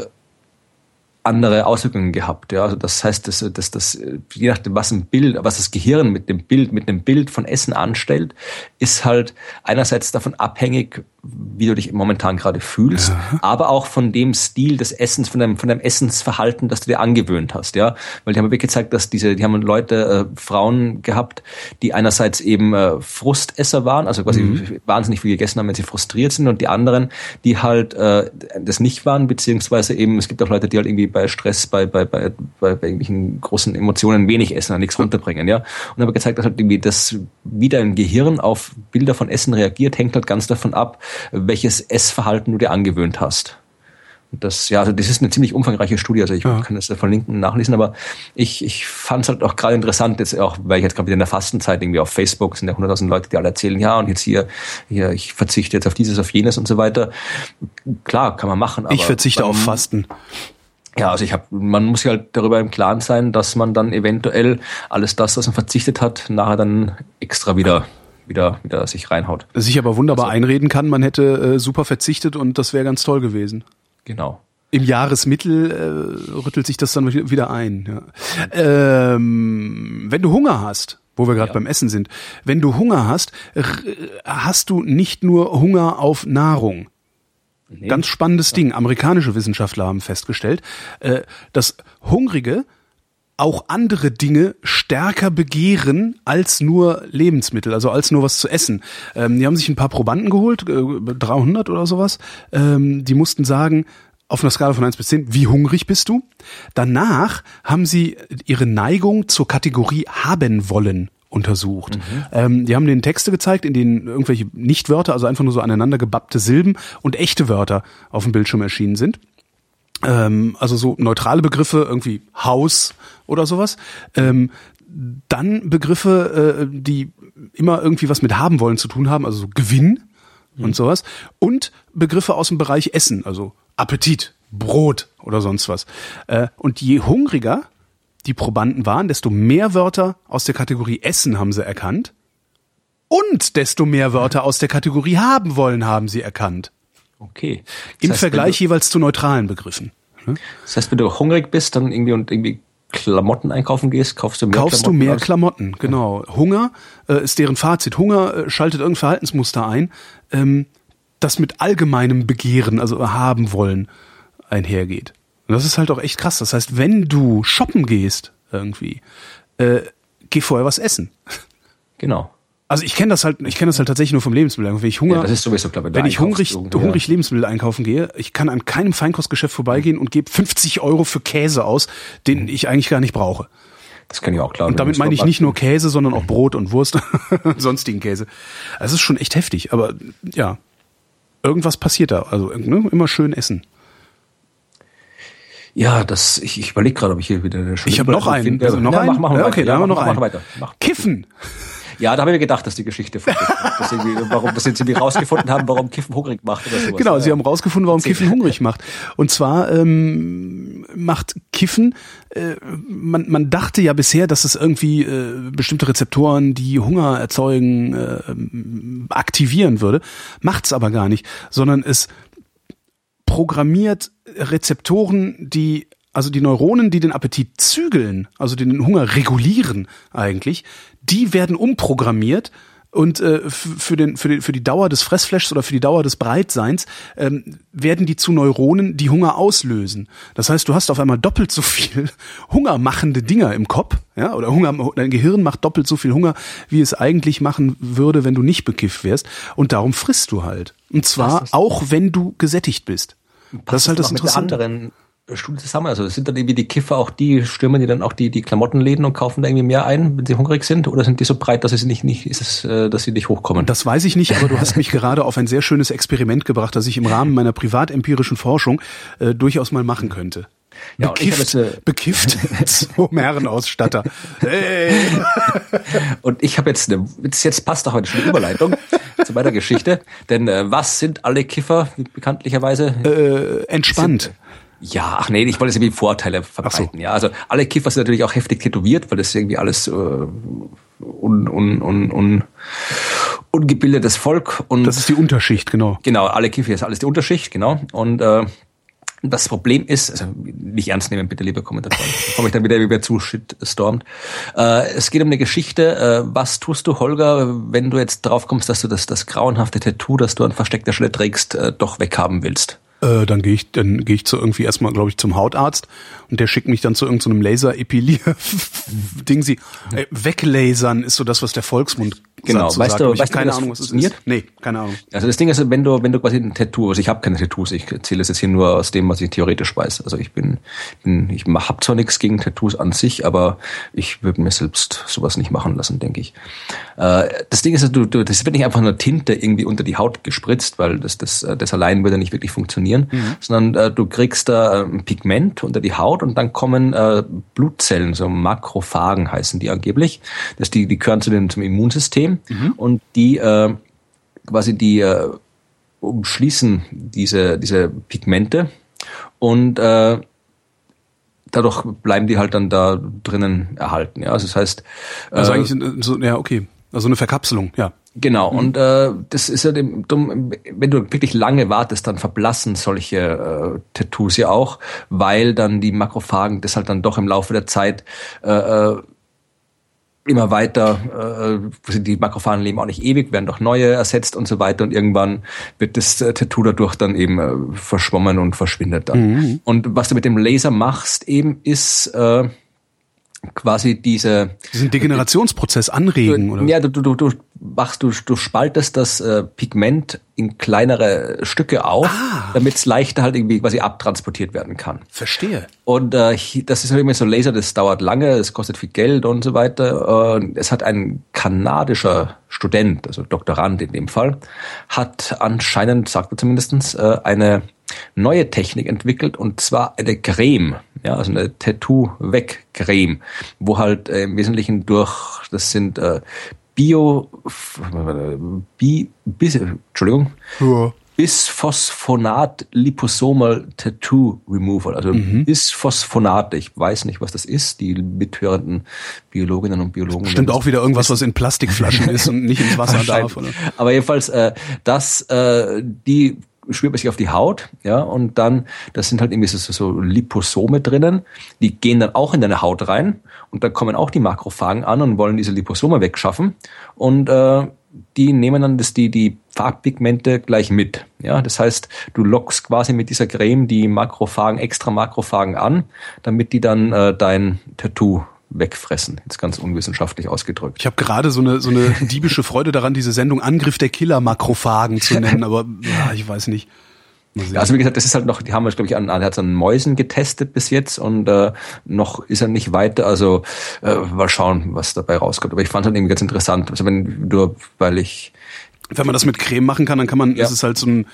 andere Auswirkungen gehabt. Ja, also das heißt, dass, dass das je nachdem, was ein Bild, was das Gehirn mit dem Bild, mit dem Bild von Essen anstellt, ist halt einerseits davon abhängig, wie du dich momentan gerade fühlst, ja. aber auch von dem Stil des Essens, von deinem, von deinem Essensverhalten, das du dir angewöhnt hast, ja. Weil die haben wirklich gezeigt, dass diese, die haben Leute, äh, Frauen gehabt, die einerseits eben äh, Frustesser waren, also quasi mhm. wahnsinnig viel gegessen haben, wenn sie frustriert sind, und die anderen, die halt äh, das nicht waren, beziehungsweise eben, es gibt auch Leute, die halt irgendwie bei Stress, bei, bei, bei, bei, bei irgendwelchen großen Emotionen wenig essen, und nichts runterbringen, ja. Und haben gezeigt, dass halt irgendwie das, wie dein Gehirn auf Bilder von Essen reagiert, hängt halt ganz davon ab, welches Essverhalten du dir angewöhnt hast. Das, ja, also das ist eine ziemlich umfangreiche Studie, also ich ja. kann das verlinken und nachlesen, aber ich, ich fand es halt auch gerade interessant, jetzt auch, weil ich jetzt gerade wieder in der Fastenzeit irgendwie auf Facebook sind ja hunderttausend Leute, die alle erzählen, ja, und jetzt hier, hier, ich verzichte jetzt auf dieses, auf jenes und so weiter. Klar, kann man machen. Aber ich verzichte auf Fasten. Ja, also ich habe, man muss sich halt darüber im Klaren sein, dass man dann eventuell alles das, was man verzichtet hat, nachher dann extra wieder wieder, wieder sich reinhaut. Sich aber wunderbar also, einreden kann, man hätte äh, super verzichtet und das wäre ganz toll gewesen. Genau. Im Jahresmittel äh, rüttelt sich das dann wieder ein. Ja. Ähm, wenn du Hunger hast, wo wir gerade ja. beim Essen sind, wenn du Hunger hast, hast du nicht nur Hunger auf Nahrung. Nee. Ganz spannendes Ding. Amerikanische Wissenschaftler haben festgestellt, äh, dass Hungrige auch andere Dinge stärker begehren als nur Lebensmittel, also als nur was zu essen. Ähm, die haben sich ein paar Probanden geholt, äh, 300 oder sowas. Ähm, die mussten sagen, auf einer Skala von 1 bis 10, wie hungrig bist du? Danach haben sie ihre Neigung zur Kategorie haben wollen untersucht. Mhm. Ähm, die haben den Texte gezeigt, in denen irgendwelche Nichtwörter, also einfach nur so aneinander gebappte Silben und echte Wörter auf dem Bildschirm erschienen sind ähm, also so neutrale Begriffe, irgendwie Haus oder sowas. Ähm, dann Begriffe, äh, die immer irgendwie was mit haben wollen zu tun haben, also so Gewinn mhm. und sowas. Und Begriffe aus dem Bereich Essen, also Appetit, Brot oder sonst was. Äh, und je hungriger die Probanden waren, desto mehr Wörter aus der Kategorie Essen haben sie erkannt. Und desto mehr Wörter aus der Kategorie haben wollen haben sie erkannt. Okay. Das Im heißt, Vergleich du, jeweils zu neutralen Begriffen. Ne? Das heißt, wenn du hungrig bist, dann irgendwie und irgendwie Klamotten einkaufen gehst, kaufst du mehr kaufst Klamotten. Kaufst du mehr? Klamotten, genau. Hunger äh, ist deren Fazit. Hunger äh, schaltet irgendein Verhaltensmuster ein, ähm, das mit allgemeinem Begehren, also haben wollen, einhergeht. Und das ist halt auch echt krass. Das heißt, wenn du shoppen gehst, irgendwie, äh, geh vorher was essen. Genau. Also ich kenne das halt, ich kenne das halt tatsächlich nur vom Lebensmittel. Wenn ich Hunger, Ja, das ist sowieso, glaube ich, wenn ich hungrig, hungrig Lebensmittel einkaufen gehe, ich kann an keinem Feinkostgeschäft vorbeigehen und gebe 50 Euro für Käse aus, den ich eigentlich gar nicht brauche. Das kann ich auch klar. Und damit meine ich nicht nur Käse, sondern auch Brot und Wurst und sonstigen Käse. Also es ist schon echt heftig, aber ja, irgendwas passiert da. Also ne, immer schön essen. Ja, das, ich, ich überlege gerade, ob ich hier wieder eine schöne Ich habe noch einen. finde. Also noch ja, einen? Mach, mach, ja, mal okay, weiter. da haben wir Ja, noch mach, einen. Mach weiter. Mach. Kiffen. Ja, da habe ich mir gedacht, dass die Geschichte von dass warum, dass sie rausgefunden haben, warum Kiffen hungrig macht oder sowas. Genau, sie haben rausgefunden, warum. Kiffen hungrig macht. Und zwar ähm, macht Kiffen, äh, man, man dachte ja bisher, dass es irgendwie äh, bestimmte Rezeptoren, die Hunger erzeugen, äh, aktivieren würde. Macht's aber gar nicht, sondern es programmiert Rezeptoren, die also die Neuronen, die den Appetit zügeln, also den Hunger regulieren eigentlich, die werden umprogrammiert und äh, für, den, für, den, für die Dauer des Fressflashs oder für die Dauer des Breitseins ähm, werden die zu Neuronen, die Hunger auslösen. Das heißt, du hast auf einmal doppelt so viel hungermachende Dinger im Kopf, ja, oder Hunger, dein Gehirn macht doppelt so viel Hunger, wie es eigentlich machen würde, wenn du nicht bekifft wärst. Und darum frisst du halt. Und zwar auch, wenn du gesättigt bist. Das ist halt das Interessante. Studie zusammen. Also sind dann irgendwie die Kiffer auch die, stürmen die dann auch die, die Klamottenläden und kaufen da irgendwie mehr ein, wenn sie hungrig sind? Oder sind die so breit, dass sie nicht, nicht, ist es, äh, dass sie nicht hochkommen? Das weiß ich nicht, aber du hast mich gerade auf ein sehr schönes Experiment gebracht, das ich im Rahmen meiner privatempirischen Forschung äh, durchaus mal machen könnte. Ja, und ich Bekifft, äh, bekifft zum Herrenausstatter. Hey. Und ich habe jetzt, eine, jetzt, jetzt passt doch heute schon die Überleitung zu meiner Geschichte. Denn äh, was sind alle Kiffer bekanntlicherweise? Äh, entspannt. Ja, ach nee, ich wollte jetzt irgendwie Vorteile verbreiten. Ja, also alle Kiffer sind natürlich auch heftig tätowiert, weil das irgendwie alles äh, un, un, un, un, ungebildetes Volk und Das ist die Unterschicht, genau. genau alle Kiffer ist alles die Unterschicht, genau. Und äh, das Problem ist, also nicht ernst nehmen, bitte, liebe Kommentatoren, komme ich dann wieder wieder zu shitstormt. Äh, es geht um eine Geschichte. Äh, was tust du, Holger, wenn du jetzt drauf kommst, dass du das, das grauenhafte Tattoo, das du an versteckter Stelle trägst, äh, doch weghaben willst? Äh, dann gehe ich, dann gehe ich zu irgendwie erstmal, glaube ich, zum Hautarzt und der schickt mich dann zu irgendeinem Laser-Epilier-Ding. Sie äh, weglasern ist so das, was der Volksmund Genau. dazu Weißt du- ich weißt du, keine das Ahnung, was es ist. funktioniert? Nee, keine Ahnung. Also das Ding ist, wenn du, wenn du quasi ein Tattoo, also ich habe keine Tattoos, ich erzähle es jetzt hier nur aus dem, was ich theoretisch weiß. Also ich bin, bin ich habe zwar nichts gegen Tattoos an sich, aber ich würde mir selbst sowas nicht machen lassen, denke ich. Äh, das Ding ist, du, du, das wird nicht einfach nur Tinte irgendwie unter die Haut gespritzt, weil das, das, äh, das allein würde nicht wirklich funktionieren, sondern äh, du kriegst da ein Pigment unter die Haut und dann kommen äh, Blutzellen, so Makrophagen heißen die angeblich. Das die, die gehören zu dem, zum Immunsystem und die äh, quasi die äh, umschließen diese diese Pigmente und äh, dadurch bleiben die halt dann da drinnen erhalten. Ja, also das heißt, Also äh, eigentlich äh, so, ja, okay. Also eine Verkapselung, ja. Genau, und äh, das ist ja dem, dumm, wenn du wirklich lange wartest, dann verblassen solche äh, Tattoos ja auch, weil dann die Makrophagen das halt dann doch im Laufe der Zeit äh, äh, immer weiter, äh, die Makrophagen leben auch nicht ewig, werden doch neue ersetzt und so weiter und irgendwann wird das äh, Tattoo dadurch dann eben äh, verschwommen und verschwindet dann. Und was du mit dem Laser machst eben ist äh, quasi diese Diesen Degenerationsprozess anregen, oder? ja, du, du, du, du machst, du, du spaltest das äh, Pigment in kleinere Stücke auf, damit es leichter halt irgendwie quasi abtransportiert werden kann. Verstehe. Und äh, das ist halt immer so ein Laser, das dauert lange, es kostet viel Geld und so weiter. Und es hat ein kanadischer Student, also Doktorand in dem Fall, hat anscheinend, sagt er zumindestens, äh, eine neue Technik entwickelt und zwar eine Creme, ja, also eine Tattoo-Weg-Creme, wo halt äh, im Wesentlichen durch, das sind äh, Bio, Bi, bis, Entschuldigung, Ja. Bisphosphonat Liposomal Tattoo Removal, also Mhm. Bisphosphonat. Ich weiß nicht, was das ist. Die mithörenden Biologinnen und Biologen. Stimmt auch wieder irgendwas, was in Plastikflaschen ist und nicht ins Wasser darf. Oder? Aber jedenfalls, äh, das, äh, die schwirrt man sich auf die Haut, ja, und dann, das sind halt irgendwie so, so Liposome drinnen, die gehen dann auch in deine Haut rein und dann kommen auch die Makrophagen an und wollen diese Liposome wegschaffen und äh, die nehmen dann das, die, die Farbpigmente gleich mit. Ja, das heißt, du lockst quasi mit dieser Creme die Makrophagen, extra Makrophagen an, damit die dann äh, dein Tattoo wegfressen. Jetzt ganz unwissenschaftlich ausgedrückt. Ich habe gerade so eine so eine diebische Freude daran, diese Sendung Angriff der Killer-Makrophagen zu nennen, aber ja, ich weiß nicht. Ja, also wie gesagt, das ist halt noch, die haben wir, glaube ich, an, an, hat an Mäusen getestet bis jetzt und äh, noch ist er nicht weiter. Also äh, mal schauen, was dabei rauskommt. Aber ich fand es halt irgendwie ganz interessant. Also wenn nur, weil ich wenn man das mit Creme machen kann, dann kann man, ja. ist es halt so ein,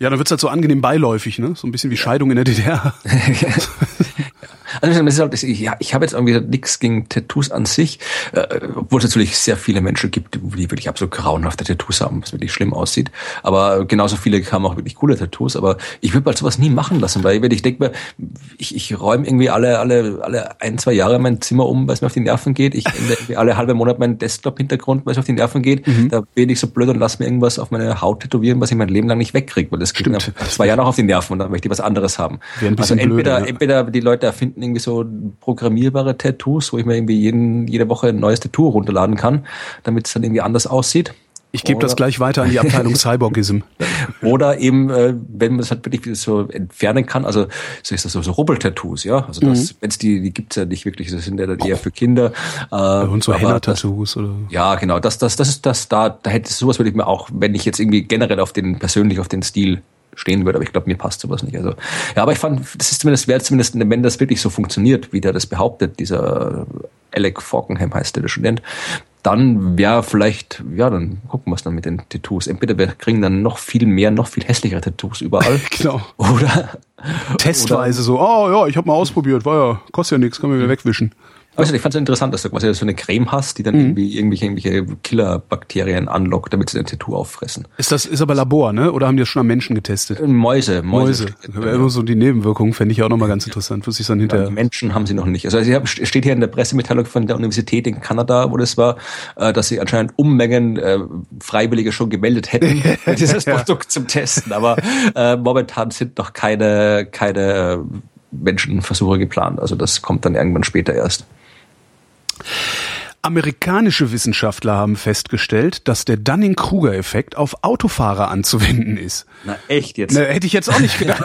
ja, dann wird's halt so angenehm beiläufig, ne? So ein bisschen wie Scheidung in der DDR. Also ist halt, ja, ich habe jetzt irgendwie nichts gegen Tattoos an sich, äh, obwohl es natürlich sehr viele Menschen gibt, die wirklich absolut grauenhafte Tattoos haben, was wirklich schlimm aussieht. Aber genauso viele haben auch wirklich coole Tattoos. Aber ich würde mal sowas nie machen lassen, weil ich denke mir, ich, ich räume irgendwie alle, alle, alle ein, zwei Jahre mein Zimmer um, weil es mir auf die Nerven geht. Ich ändere alle halbe Monat meinen Desktop-Hintergrund, weil es auf die Nerven geht. Mhm. Da bin ich so blöd und lasse mir irgendwas auf meine Haut tätowieren, was ich mein Leben lang nicht wegkriege, weil das geht mir zwei Jahre noch auf die Nerven und dann möchte ich was anderes haben. Also entweder, blöd, ja. entweder die Leute erfinden irgendwie so programmierbare Tattoos, wo ich mir irgendwie jeden, jede Woche ein neues Tattoo runterladen kann, damit es dann irgendwie anders aussieht. Ich gebe das gleich weiter an die Abteilung Cyborgism. Oder eben, äh, wenn man es halt wirklich so entfernen kann, also so ist das so, so Rubbeltattoos, ja. Also das, mhm. wenn es die, die gibt's ja nicht wirklich, das sind ja dann eher für Kinder. Äh, Und so Henna-Tattoos oder. Ja, genau. Das, das, das ist das, da, da hätte sowas würde ich mir auch, wenn ich jetzt irgendwie generell auf den, persönlich auf den Stil stehen würde, aber ich glaube, mir passt sowas nicht. Also ja, aber ich fand, das ist zumindest, wäre zumindest, wenn das wirklich so funktioniert, wie der das behauptet, dieser Alec Falkenham heißt der, der Student, dann wäre vielleicht, ja, dann gucken wir es dann mit den Tattoos. Entweder wir kriegen dann noch viel mehr, noch viel hässlichere Tattoos überall. genau. Oder testweise oder, so, oh ja, ich habe mal ausprobiert, war ja, kostet ja nichts, kann man wieder wegwischen. Also ich fand es interessant, dass du quasi so eine Creme hast, die dann mhm. irgendwie irgendwelche, irgendwelche Killerbakterien anlockt, damit sie dein Tattoo auffressen. Ist das ist aber Labor, ne? Oder haben die das schon am Menschen getestet? Äh, Mäuse, Mäuse. Mäuse. Immer so die Nebenwirkungen fände ich auch nochmal ganz interessant. Wusste ich dann hinterher. Ja, Menschen haben sie noch nicht. Also es steht hier in der Pressemitteilung von der Universität in Kanada, wo das war, äh, dass sie anscheinend Unmengen äh, Freiwillige schon gemeldet hätten, dieses ja. Produkt zum Testen. Aber äh, momentan sind noch keine keine Menschenversuche geplant. Also das kommt dann irgendwann später erst. Amerikanische Wissenschaftler haben festgestellt, dass der Dunning-Kruger-Effekt auf Autofahrer anzuwenden ist. Na echt jetzt? Na, hätte ich jetzt auch nicht gedacht.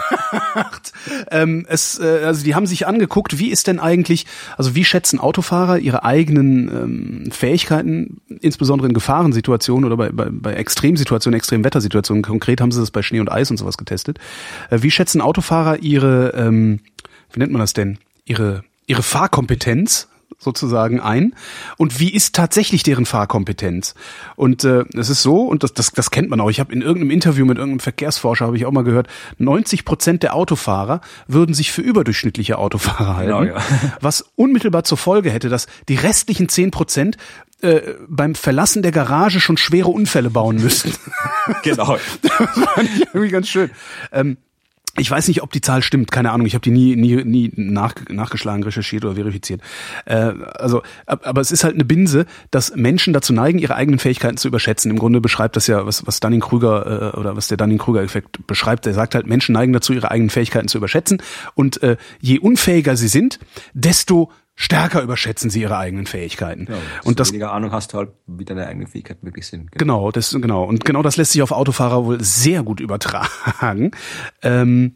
ähm, es, äh, also die haben sich angeguckt, wie ist denn eigentlich, also wie schätzen Autofahrer ihre eigenen ähm, Fähigkeiten, insbesondere in Gefahrensituationen oder bei, bei, bei Extremsituationen, Extremwettersituationen. Konkret haben sie das bei Schnee und Eis und sowas getestet. Äh, wie schätzen Autofahrer ihre, ähm, wie nennt man das denn? Ihre ihre Fahrkompetenz sozusagen ein und wie ist tatsächlich deren Fahrkompetenz und äh, es ist so und das, das, das kennt man auch ich habe in irgendeinem Interview mit irgendeinem Verkehrsforscher habe ich auch mal gehört 90 Prozent der Autofahrer würden sich für überdurchschnittliche Autofahrer halten genau, ja. was unmittelbar zur Folge hätte dass die restlichen 10 Prozent äh, beim Verlassen der Garage schon schwere Unfälle bauen müssten. genau. das fand ich irgendwie ganz schön. Ähm, ich weiß nicht, ob die Zahl stimmt, keine Ahnung. Ich habe die nie, nie, nie nach, nachgeschlagen, recherchiert oder verifiziert. Äh, also, aber es ist halt eine Binse, dass Menschen dazu neigen, ihre eigenen Fähigkeiten zu überschätzen. Im Grunde beschreibt das ja, was, was Dunning-Krüger äh, oder was der Dunning-Krüger-Effekt beschreibt. Er sagt halt, Menschen neigen dazu, ihre eigenen Fähigkeiten zu überschätzen. Und äh, je unfähiger sie sind, desto stärker überschätzen sie ihre eigenen Fähigkeiten. Ja, und das weniger Ahnung hast du halt, wie deine eigenen Fähigkeiten wirklich sind. Genau. genau, das genau und genau das lässt sich auf Autofahrer wohl sehr gut übertragen. Ähm,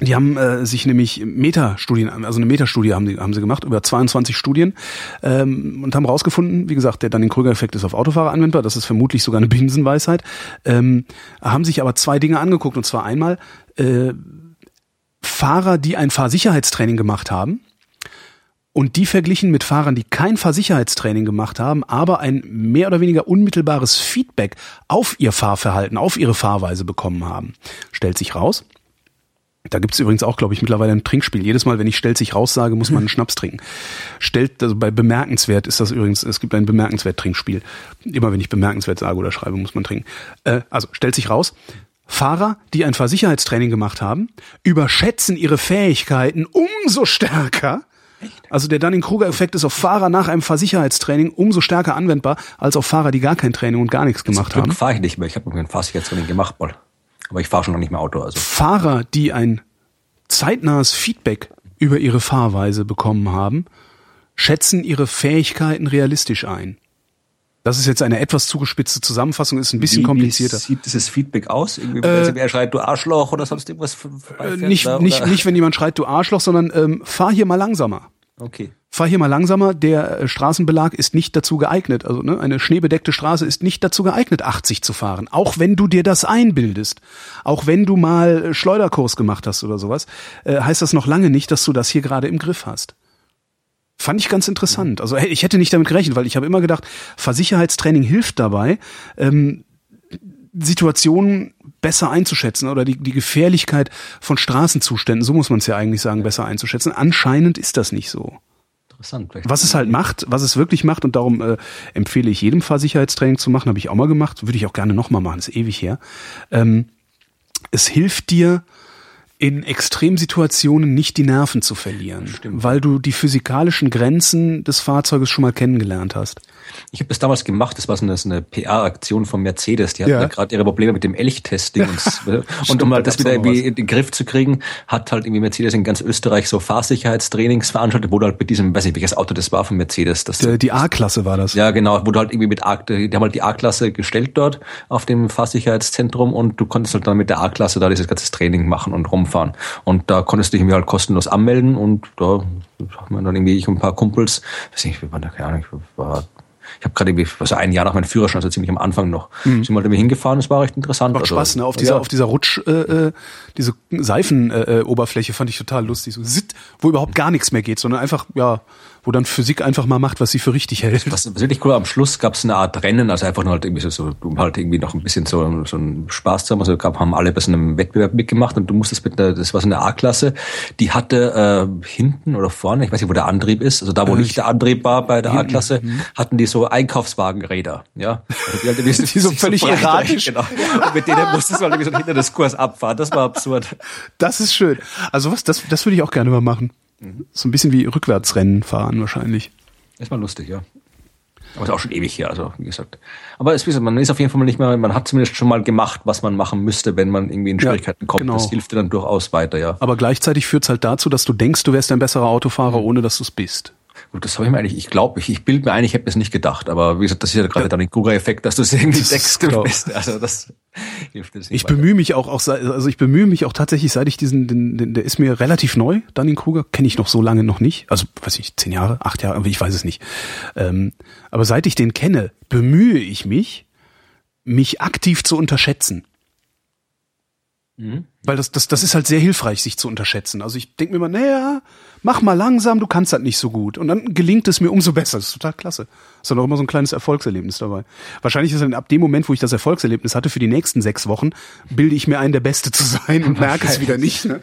die haben äh, sich nämlich Metastudien, also eine Metastudie haben, die, haben sie gemacht, über 22 Studien ähm, und haben rausgefunden, wie gesagt, der dann den Krüger-Effekt ist auf Autofahrer anwendbar, das ist vermutlich sogar eine Binsenweisheit, ähm, haben sich aber zwei Dinge angeguckt und zwar einmal äh, Fahrer, die ein Fahrsicherheitstraining gemacht haben, und die verglichen mit Fahrern, die kein Fahrsicherheitstraining gemacht haben, aber ein mehr oder weniger unmittelbares Feedback auf ihr Fahrverhalten, auf ihre Fahrweise bekommen haben. Stellt sich raus. Da gibt's übrigens auch, glaube ich, mittlerweile ein Trinkspiel. Jedes Mal, wenn ich stellt sich raus sage, muss man einen Schnaps trinken. Stellt, also bei bemerkenswert ist das übrigens, es gibt ein bemerkenswert Trinkspiel. Immer wenn ich bemerkenswert sage oder schreibe, muss man trinken. Äh, also stellt sich raus, Fahrer, die ein Fahrsicherheitstraining gemacht haben, überschätzen ihre Fähigkeiten umso stärker also der Dunning-Kruger-Effekt ist auf Fahrer nach einem Fahrsicherheitstraining umso stärker anwendbar als auf Fahrer, die gar kein Training und gar nichts gemacht haben. fahre ich nicht mehr. Ich habe mir ein Fahrsicherheitstraining gemacht mal. Aber ich fahre schon noch nicht mehr Auto. Also. Fahrer, die ein zeitnahes Feedback über ihre Fahrweise bekommen haben, schätzen ihre Fähigkeiten realistisch ein. Das ist jetzt eine etwas zugespitzte Zusammenfassung, ist ein bisschen wie, komplizierter. Wie sieht dieses Feedback aus? Irgendwie, äh, wer schreit, du Arschloch oder sonst irgendwas? Äh, nicht, nicht, nicht, wenn jemand schreit, du Arschloch, sondern ähm, fahr hier mal langsamer. Okay. fahr hier mal langsamer, der äh, Straßenbelag ist nicht dazu geeignet. Also ne, eine schneebedeckte Straße ist nicht dazu geeignet, 80 zu fahren. Auch wenn du dir das einbildest, auch wenn du mal äh, Schleuderkurs gemacht hast oder sowas, äh, heißt das noch lange nicht, dass du das hier gerade im Griff hast. Fand ich ganz interessant. Also ich hätte nicht damit gerechnet, weil ich habe immer gedacht, Fahrsicherheitstraining hilft dabei, ähm, Situationen besser einzuschätzen oder die, die Gefährlichkeit von Straßenzuständen, so muss man es ja eigentlich sagen, besser einzuschätzen. Anscheinend ist das nicht so. Interessant. Was es halt macht, was es wirklich macht und darum äh, empfehle ich jedem Fahrsicherheitstraining zu machen, habe ich auch mal gemacht, würde ich auch gerne nochmal machen, ist ewig her. Ähm, es hilft dir, in Extremsituationen nicht die Nerven zu verlieren, Stimmt. weil du die physikalischen Grenzen des Fahrzeuges schon mal kennengelernt hast. Ich habe das damals gemacht, das war so eine, so eine PR-Aktion von Mercedes. Die hatten ja, ja gerade ihre Probleme mit dem Elchtesting. und, und um halt das wieder irgendwie in den Griff zu kriegen, hat halt irgendwie Mercedes in ganz Österreich so Fahrsicherheitstrainings veranstaltet, wo du halt mit diesem, weiß nicht, welches Auto das war von Mercedes. Das die, die A-Klasse war das. Ja, genau, wo du halt irgendwie mit A, die haben halt die A-Klasse gestellt dort auf dem Fahrsicherheitszentrum und du konntest halt dann mit der A-Klasse da dieses ganze Training machen und rumfahren. Und da konntest du dich irgendwie halt kostenlos anmelden und da haben wir dann irgendwie ich und ein paar Kumpels, weiß nicht, wie war da, keine Ahnung, war ich habe gerade irgendwie, also ein Jahr nach meinem Führerschein, also ziemlich am Anfang noch, mhm. sind wir irgendwie hingefahren, das war recht interessant. Macht also, Spaß, ne? Auf dieser, ja. auf dieser Rutsch, äh, äh diese Seifenoberfläche äh, fand ich total lustig. So sit, wo überhaupt gar nichts mehr geht, sondern einfach, ja, wo dann Physik einfach mal macht, was sie für richtig hält. Was wirklich cool, am Schluss gab es eine Art Rennen, also einfach nur halt irgendwie so, so um halt irgendwie noch ein bisschen so, so einen Spaß zu haben. Also gab, haben alle bei so einem Wettbewerb mitgemacht und du musstest mit der, das war so eine A-Klasse, die hatte äh, hinten oder vorne, ich weiß nicht, wo der Antrieb ist, also da, wo äh, nicht der Antrieb war bei der A-Klasse, mhm. hatten die so Einkaufswagenräder, ja. Also die, halt die, die so völlig so erratisch. Genau. Und mit denen musstest du halt irgendwie so hinter das Kurs abfahren. Das war absurd. Das ist schön. Also was, das, das würde ich auch gerne mal machen. So ein bisschen wie Rückwärtsrennen fahren wahrscheinlich. Ist mal lustig, ja. Aber ist auch schon ewig her, also wie gesagt. Aber es, man ist auf jeden Fall nicht mehr, man hat zumindest schon mal gemacht, was man machen müsste, wenn man irgendwie in Schwierigkeiten ja, kommt. Genau. Das hilft dir dann durchaus weiter, ja. Aber gleichzeitig führt es halt dazu, dass du denkst, du wärst ein besserer Autofahrer, ohne dass du es bist. Gut, das habe ich mir eigentlich, ich glaube, ich, ich bilde mir ein, ich hätte es nicht gedacht, aber wie gesagt, das ist ja gerade dann ein Google-Effekt, dass du es irgendwie deckst. Genau. Also das hilft es Ich bemühe mich auch, auch, also ich bemühe mich auch tatsächlich, seit ich diesen, den, den, der ist mir relativ neu, Dunning Kruger, kenne ich noch so lange noch nicht, also weiß ich, zehn Jahre, acht Jahre, ich weiß es nicht. Ähm, aber seit ich den kenne, bemühe ich mich, mich aktiv zu unterschätzen. Mhm. Weil das, das, das ist halt sehr hilfreich, sich zu unterschätzen. Also ich denke mir mal, naja, mach mal langsam, du kannst das nicht so gut. Und dann gelingt es mir umso besser. Das ist total klasse. Ist dann auch immer so ein kleines Erfolgserlebnis dabei. Wahrscheinlich ist dann ab dem Moment, wo ich das Erfolgserlebnis hatte, für die nächsten sechs Wochen, bilde ich mir ein, der Beste zu sein und merke es wieder nicht. Ne?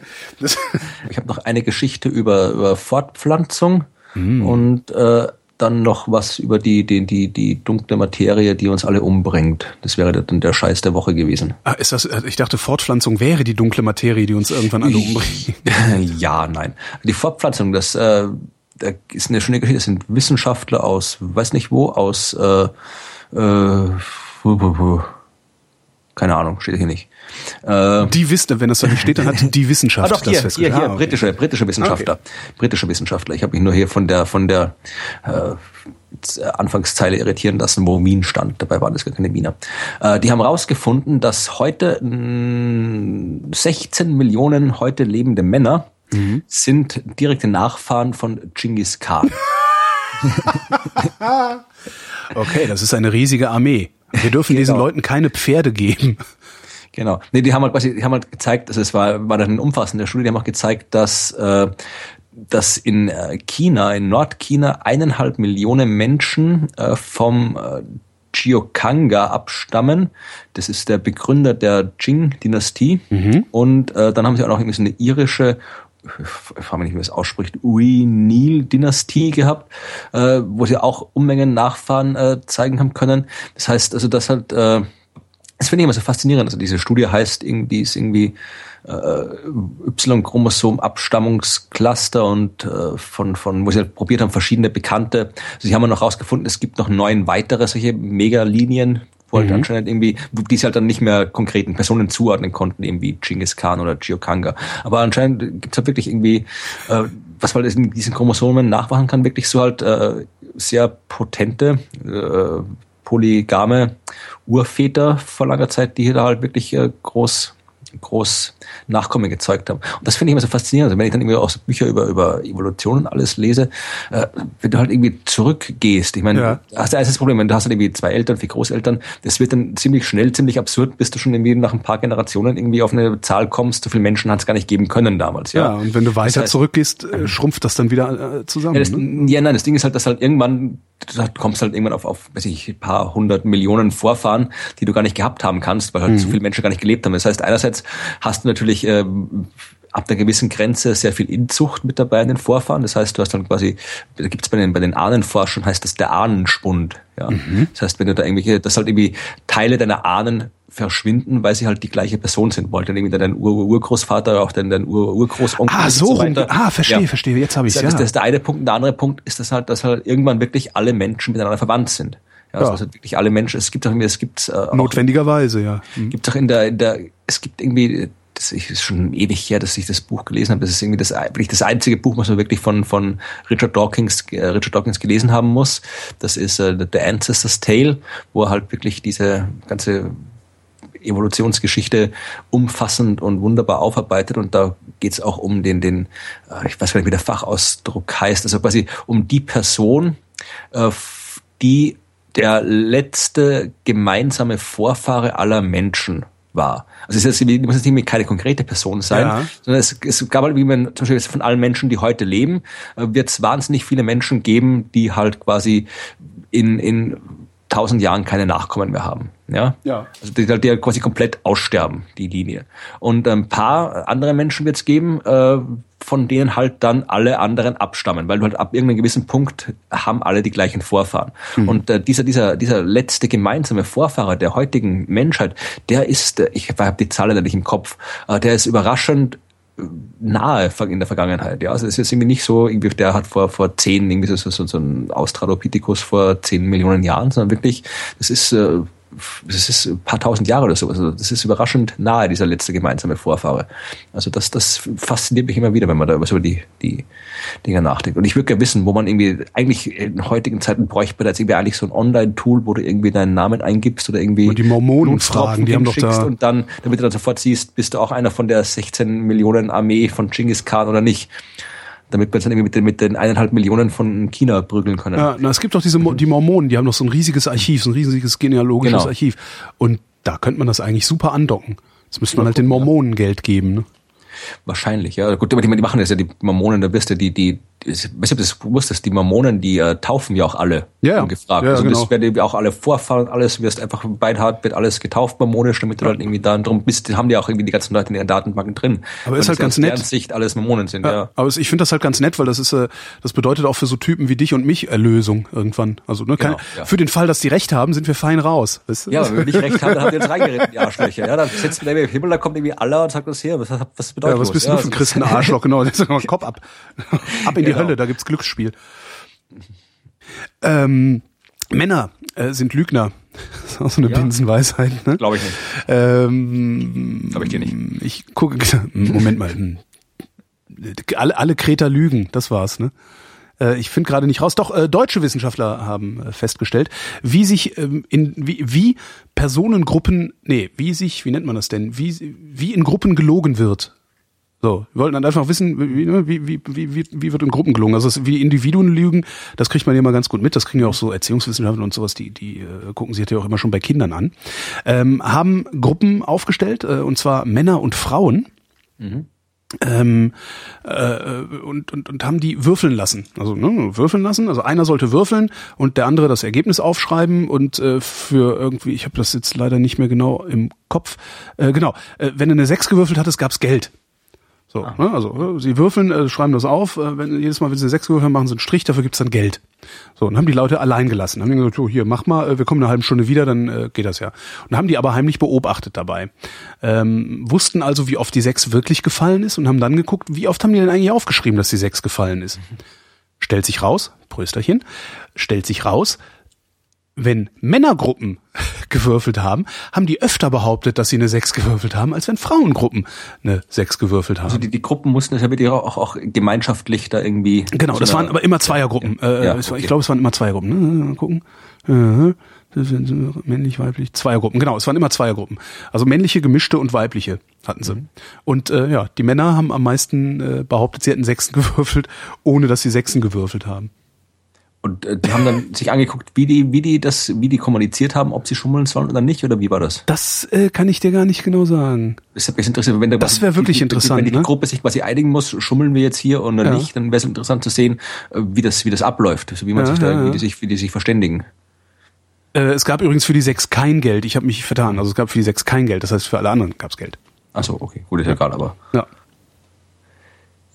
ich habe noch eine Geschichte über, über Fortpflanzung. Mhm. Und äh, dann noch was über die, die, die, die dunkle Materie, die uns alle umbringt. Das wäre dann der Scheiß der Woche gewesen. Ah, ist das, äh, ich dachte, Fortpflanzung wäre die dunkle Materie, die uns irgendwann alle umbringt. ja, nein. Die Fortpflanzung, das, äh, da ist eine schöne Geschichte. Das sind Wissenschaftler aus, weiß nicht wo, aus, äh, äh, keine Ahnung, steht hier nicht. Äh, die wissen, wenn das da nicht steht, dann hat die Wissenschaft ah, doch, hier, das hier, hier, ah, okay. britische, britische Wissenschaftler, okay. britische Wissenschaftler. Ich habe mich nur hier von der von der äh, Anfangszeile irritieren lassen, wo Wien stand. Dabei waren das gar keine Wiener. Äh, die haben rausgefunden, dass heute mh, 16 Millionen heute lebende Männer mhm. sind direkte Nachfahren von Genghis Khan. okay, das ist eine riesige Armee. Wir dürfen genau. diesen Leuten keine Pferde geben. Genau. Nee, die haben halt quasi, die haben halt gezeigt, also es war, war dann eine umfassende Studie, die haben auch gezeigt, dass, äh, dass in äh, China, in Nordchina, eineinhalb Millionen Menschen äh, vom äh, Chiokanga abstammen. Das ist der Begründer der Qing-Dynastie. Mhm. Und äh, dann haben sie auch noch irgendwie so eine irische ich frage mich nicht, wie man es ausspricht, Ui-Nil-Dynastie gehabt, äh, wo sie auch Unmengen Nachfahren äh, zeigen haben können. Das heißt also, dass halt äh, das finde ich immer so faszinierend. Also diese Studie heißt irgendwie, ist irgendwie äh, Y-Chromosom-Abstammungscluster und äh, von, von, wo sie halt probiert haben, verschiedene Bekannte. Also sie haben noch rausgefunden, es gibt noch neun weitere solche Megalinien, halt mhm. anscheinend irgendwie, die sie halt dann nicht mehr konkreten Personen zuordnen konnten, eben wie Genghis Khan oder Giokanga. Aber anscheinend gibt es halt wirklich irgendwie, äh, was man in diesen Chromosomen nachmachen kann, wirklich so halt äh, sehr potente, äh, polygame Urväter vor langer Zeit, die hier da halt wirklich äh, groß groß Nachkommen gezeugt haben. Und das finde ich immer so faszinierend. Also wenn ich dann irgendwie auch so Bücher über, über Evolution und alles lese, äh, wenn du halt irgendwie zurückgehst, ich meine, ja. hast du das Problem, wenn du hast halt irgendwie zwei Eltern, vier Großeltern, das wird dann ziemlich schnell, ziemlich absurd, bis du schon irgendwie nach ein paar Generationen irgendwie auf eine Zahl kommst, so viele Menschen hat es gar nicht geben können damals. Ja, ja und wenn du weiter das heißt, zurückgehst, äh, schrumpft das dann wieder äh, zusammen. Ja, das, ne? ja, nein, das Ding ist halt, dass halt irgendwann du kommst halt irgendwann auf, auf weiß ich, ein paar hundert Millionen Vorfahren, die du gar nicht gehabt haben kannst, weil halt mhm. so viele Menschen gar nicht gelebt haben. Das heißt, einerseits hast du natürlich äh, ab einer gewissen Grenze sehr viel Inzucht mit dabei in den Vorfahren. Das heißt, du hast dann quasi, da gibt's bei den, bei den Ahnenforschern heißt das der Ahnenspund. Ja. Mhm. Das heißt, wenn du da irgendwelche, dass halt irgendwie Teile deiner Ahnen verschwinden, weil sie halt die gleiche Person sind. Wollte dann irgendwie dein Ur Urgroßvater, auch dein, dein Ur Urgroßonkel. Ah, so rum. So ah, verstehe, ja. verstehe. Jetzt habe ich das, ja. Das, ist der eine Punkt. Der andere Punkt ist das halt, dass halt irgendwann wirklich alle Menschen miteinander verwandt sind. Ja, also, ja. also wirklich alle Menschen. Es gibt auch irgendwie, es gibt äh, notwendigerweise, ja. Mhm. Gibt auch in der, in der, es gibt irgendwie das ist schon ewig her, dass ich das Buch gelesen habe. Das ist irgendwie das, wirklich das einzige Buch, was man wirklich von, von Richard Dawkins, äh, Richard Dawkins gelesen haben muss. Das ist äh, The Ancestor's Tale, wo er halt wirklich diese ganze Evolutionsgeschichte umfassend und wunderbar aufarbeitet und da geht es auch um den, den, äh, ich weiß gar nicht, wie der Fachausdruck heißt, also quasi um die Person, äh, die der letzte gemeinsame Vorfahre aller Menschen war. Also es ist jetzt, muss jetzt nicht keine konkrete Person sein, ja. sondern es, es gab halt, wie man zum Beispiel von allen Menschen, die heute leben, äh, wird es wahnsinnig viele Menschen geben, die halt quasi in, in tausend Jahren keine Nachkommen mehr haben. Ja, ja. also die, die halt quasi komplett aussterben, die Linie. Und ein paar andere Menschen wird es geben, äh, von denen halt dann alle anderen abstammen, weil du halt ab irgendeinem gewissen Punkt haben alle die gleichen Vorfahren. Mhm. Und äh, dieser, dieser, dieser letzte gemeinsame Vorfahrer der heutigen Menschheit, der ist, äh, ich habe die Zahl nicht im Kopf, äh, der ist überraschend nahe in der Vergangenheit. Ja, also es ist irgendwie nicht so, irgendwie der hat vor vor zehn irgendwie so, so, so ein Australopithecus vor zehn Millionen Jahren, sondern wirklich, das ist äh, das ist ein paar tausend Jahre oder so. Also das ist überraschend nahe, dieser letzte gemeinsame Vorfahre. Also das, das fasziniert mich immer wieder, wenn man da über die, die Dinger nachdenkt. Und ich würde gerne wissen, wo man irgendwie, eigentlich in heutigen Zeiten bräuchte man jetzt irgendwie eigentlich so ein Online-Tool, wo du irgendwie deinen Namen eingibst oder irgendwie und die Mormonen fragen, die haben doch da und dann, damit du dann sofort siehst, bist du auch einer von der 16 Millionen Armee von Genghis Khan oder nicht damit wir uns dann irgendwie mit den, mit den eineinhalb Millionen von China prügeln können. Ja, na, es gibt doch diese die Mormonen, die haben doch so ein riesiges Archiv, so ein riesiges genealogisches genau. Archiv. Und da könnte man das eigentlich super andocken. Jetzt müsste man halt den Mormonen Geld geben. Ne? Wahrscheinlich, ja. Gut, die, die machen das ja, die Mormonen, da bist du, die, die, ich weiß nicht, ob du das wusstest, die Mormonen, die äh, taufen ja auch alle. Ja, gefragt. Ja, also genau. das werden auch alle Vorfahren, alles, wirst einfach beinhart, wird alles getauft mormonisch, damit du ja. dann irgendwie da drum bist, haben die auch irgendwie die ganzen Leute in ihren Datenbanken drin. Aber ist halt ganz nett. Sicht alles Mormonen sind, ja. ja. Aber ich finde das halt ganz nett, weil das ist, äh, das bedeutet auch für so Typen wie dich und mich Erlösung irgendwann. Also, ne, kein, genau, ja. für den Fall, dass die Recht haben, sind wir fein raus. Weißt du? Ja, wenn wir nicht Recht haben, dann haben wir uns reingeredet, die Arschlöcher. Ja, dann sitzt der im Himmel, da kommt irgendwie Allah und sagt das hier, was, was bedeutet ja, was bist du für ein Christen Arschloch, genau. Kopf ab. ab in die genau. Hölle, da gibt's Glücksspiel. Ähm, Männer äh, sind Lügner. Das ist auch so eine ja. Binsenweisheit, ne? Glaube ich nicht. Ähm, Glaube ich dir nicht. Ich gucke, Moment mal. Alle, alle Kreter lügen, das war's, ne? Äh, ich finde gerade nicht raus. Doch äh, deutsche Wissenschaftler haben äh, festgestellt, wie sich ähm, in wie, wie Personengruppen, nee, wie sich, wie nennt man das denn, wie wie in Gruppen gelogen wird. So, wir wollten dann einfach wissen, wie, ne, wie, wie, wie, wie wird in Gruppen gelungen. Also wie Individuen lügen, das kriegt man ja immer ganz gut mit. Das kriegen ja auch so Erziehungswissenschaftler und sowas, die, die äh, gucken sich ja auch immer schon bei Kindern an. Ähm, haben Gruppen aufgestellt, äh, und zwar Männer und Frauen. Mhm. Ähm, äh, und, und, und haben die würfeln lassen. Also ne, würfeln lassen. Also einer sollte würfeln und der andere das Ergebnis aufschreiben und äh, für irgendwie, ich habe das jetzt leider nicht mehr genau im Kopf. Äh, genau, äh, wenn du eine Sechs gewürfelt hattest, gab's Geld. So, ah. ne? Also sie würfeln, äh, schreiben das auf, äh, wenn, jedes Mal, wenn sie sechs würfeln, machen sie einen Strich, dafür gibt's dann Geld. So, und haben die Leute allein gelassen. Haben die gesagt, oh, hier, mach mal, äh, wir kommen eine halbe Stunde wieder, dann äh, geht das ja. Und haben die aber heimlich beobachtet dabei. Ähm, wussten also, wie oft die sechs wirklich gefallen ist und haben dann geguckt, wie oft haben die denn eigentlich aufgeschrieben, dass die sechs gefallen ist. Mhm. Stellt sich raus, Prösterchen, stellt sich raus, wenn Männergruppen gewürfelt haben, haben die öfter behauptet, dass sie eine Sechs gewürfelt haben, als wenn Frauengruppen eine Sechs gewürfelt haben. Also die, die Gruppen mussten das ja wirklich auch, auch gemeinschaftlich da irgendwie. Genau, das waren aber immer Zweiergruppen. Äh, ja, okay. Ich glaube, es waren immer Zweiergruppen. Ne? Mal gucken. Äh, männlich, weiblich, Zweiergruppen. Genau, es waren immer Zweiergruppen. Also männliche, gemischte und weibliche hatten sie. Mhm. Und äh, ja, die Männer haben am meisten äh, behauptet, sie hätten Sechsen gewürfelt, ohne dass sie Sechsen gewürfelt haben. Und äh, die haben dann sich angeguckt, wie die, wie die das, wie die kommuniziert haben, ob sie schummeln sollen oder nicht, oder wie war das? Das äh, kann ich dir gar nicht genau sagen. Das, der, das wäre wirklich die, interessant. Wenn die, ne? Gruppe sich quasi einigen muss, schummeln wir jetzt hier oder ja. nicht, dann wäre es interessant zu sehen, äh, wie das, wie das abläuft, also wie man ja, sich da, ja, wie die sich, wie die sich verständigen. Äh, es gab übrigens für die sechs kein Geld. Ich habe mich vertan. Also es gab für die sechs kein Geld. Das heißt, für alle anderen gab es Geld. Achso, okay, gut, ist ja egal, aber. Ja.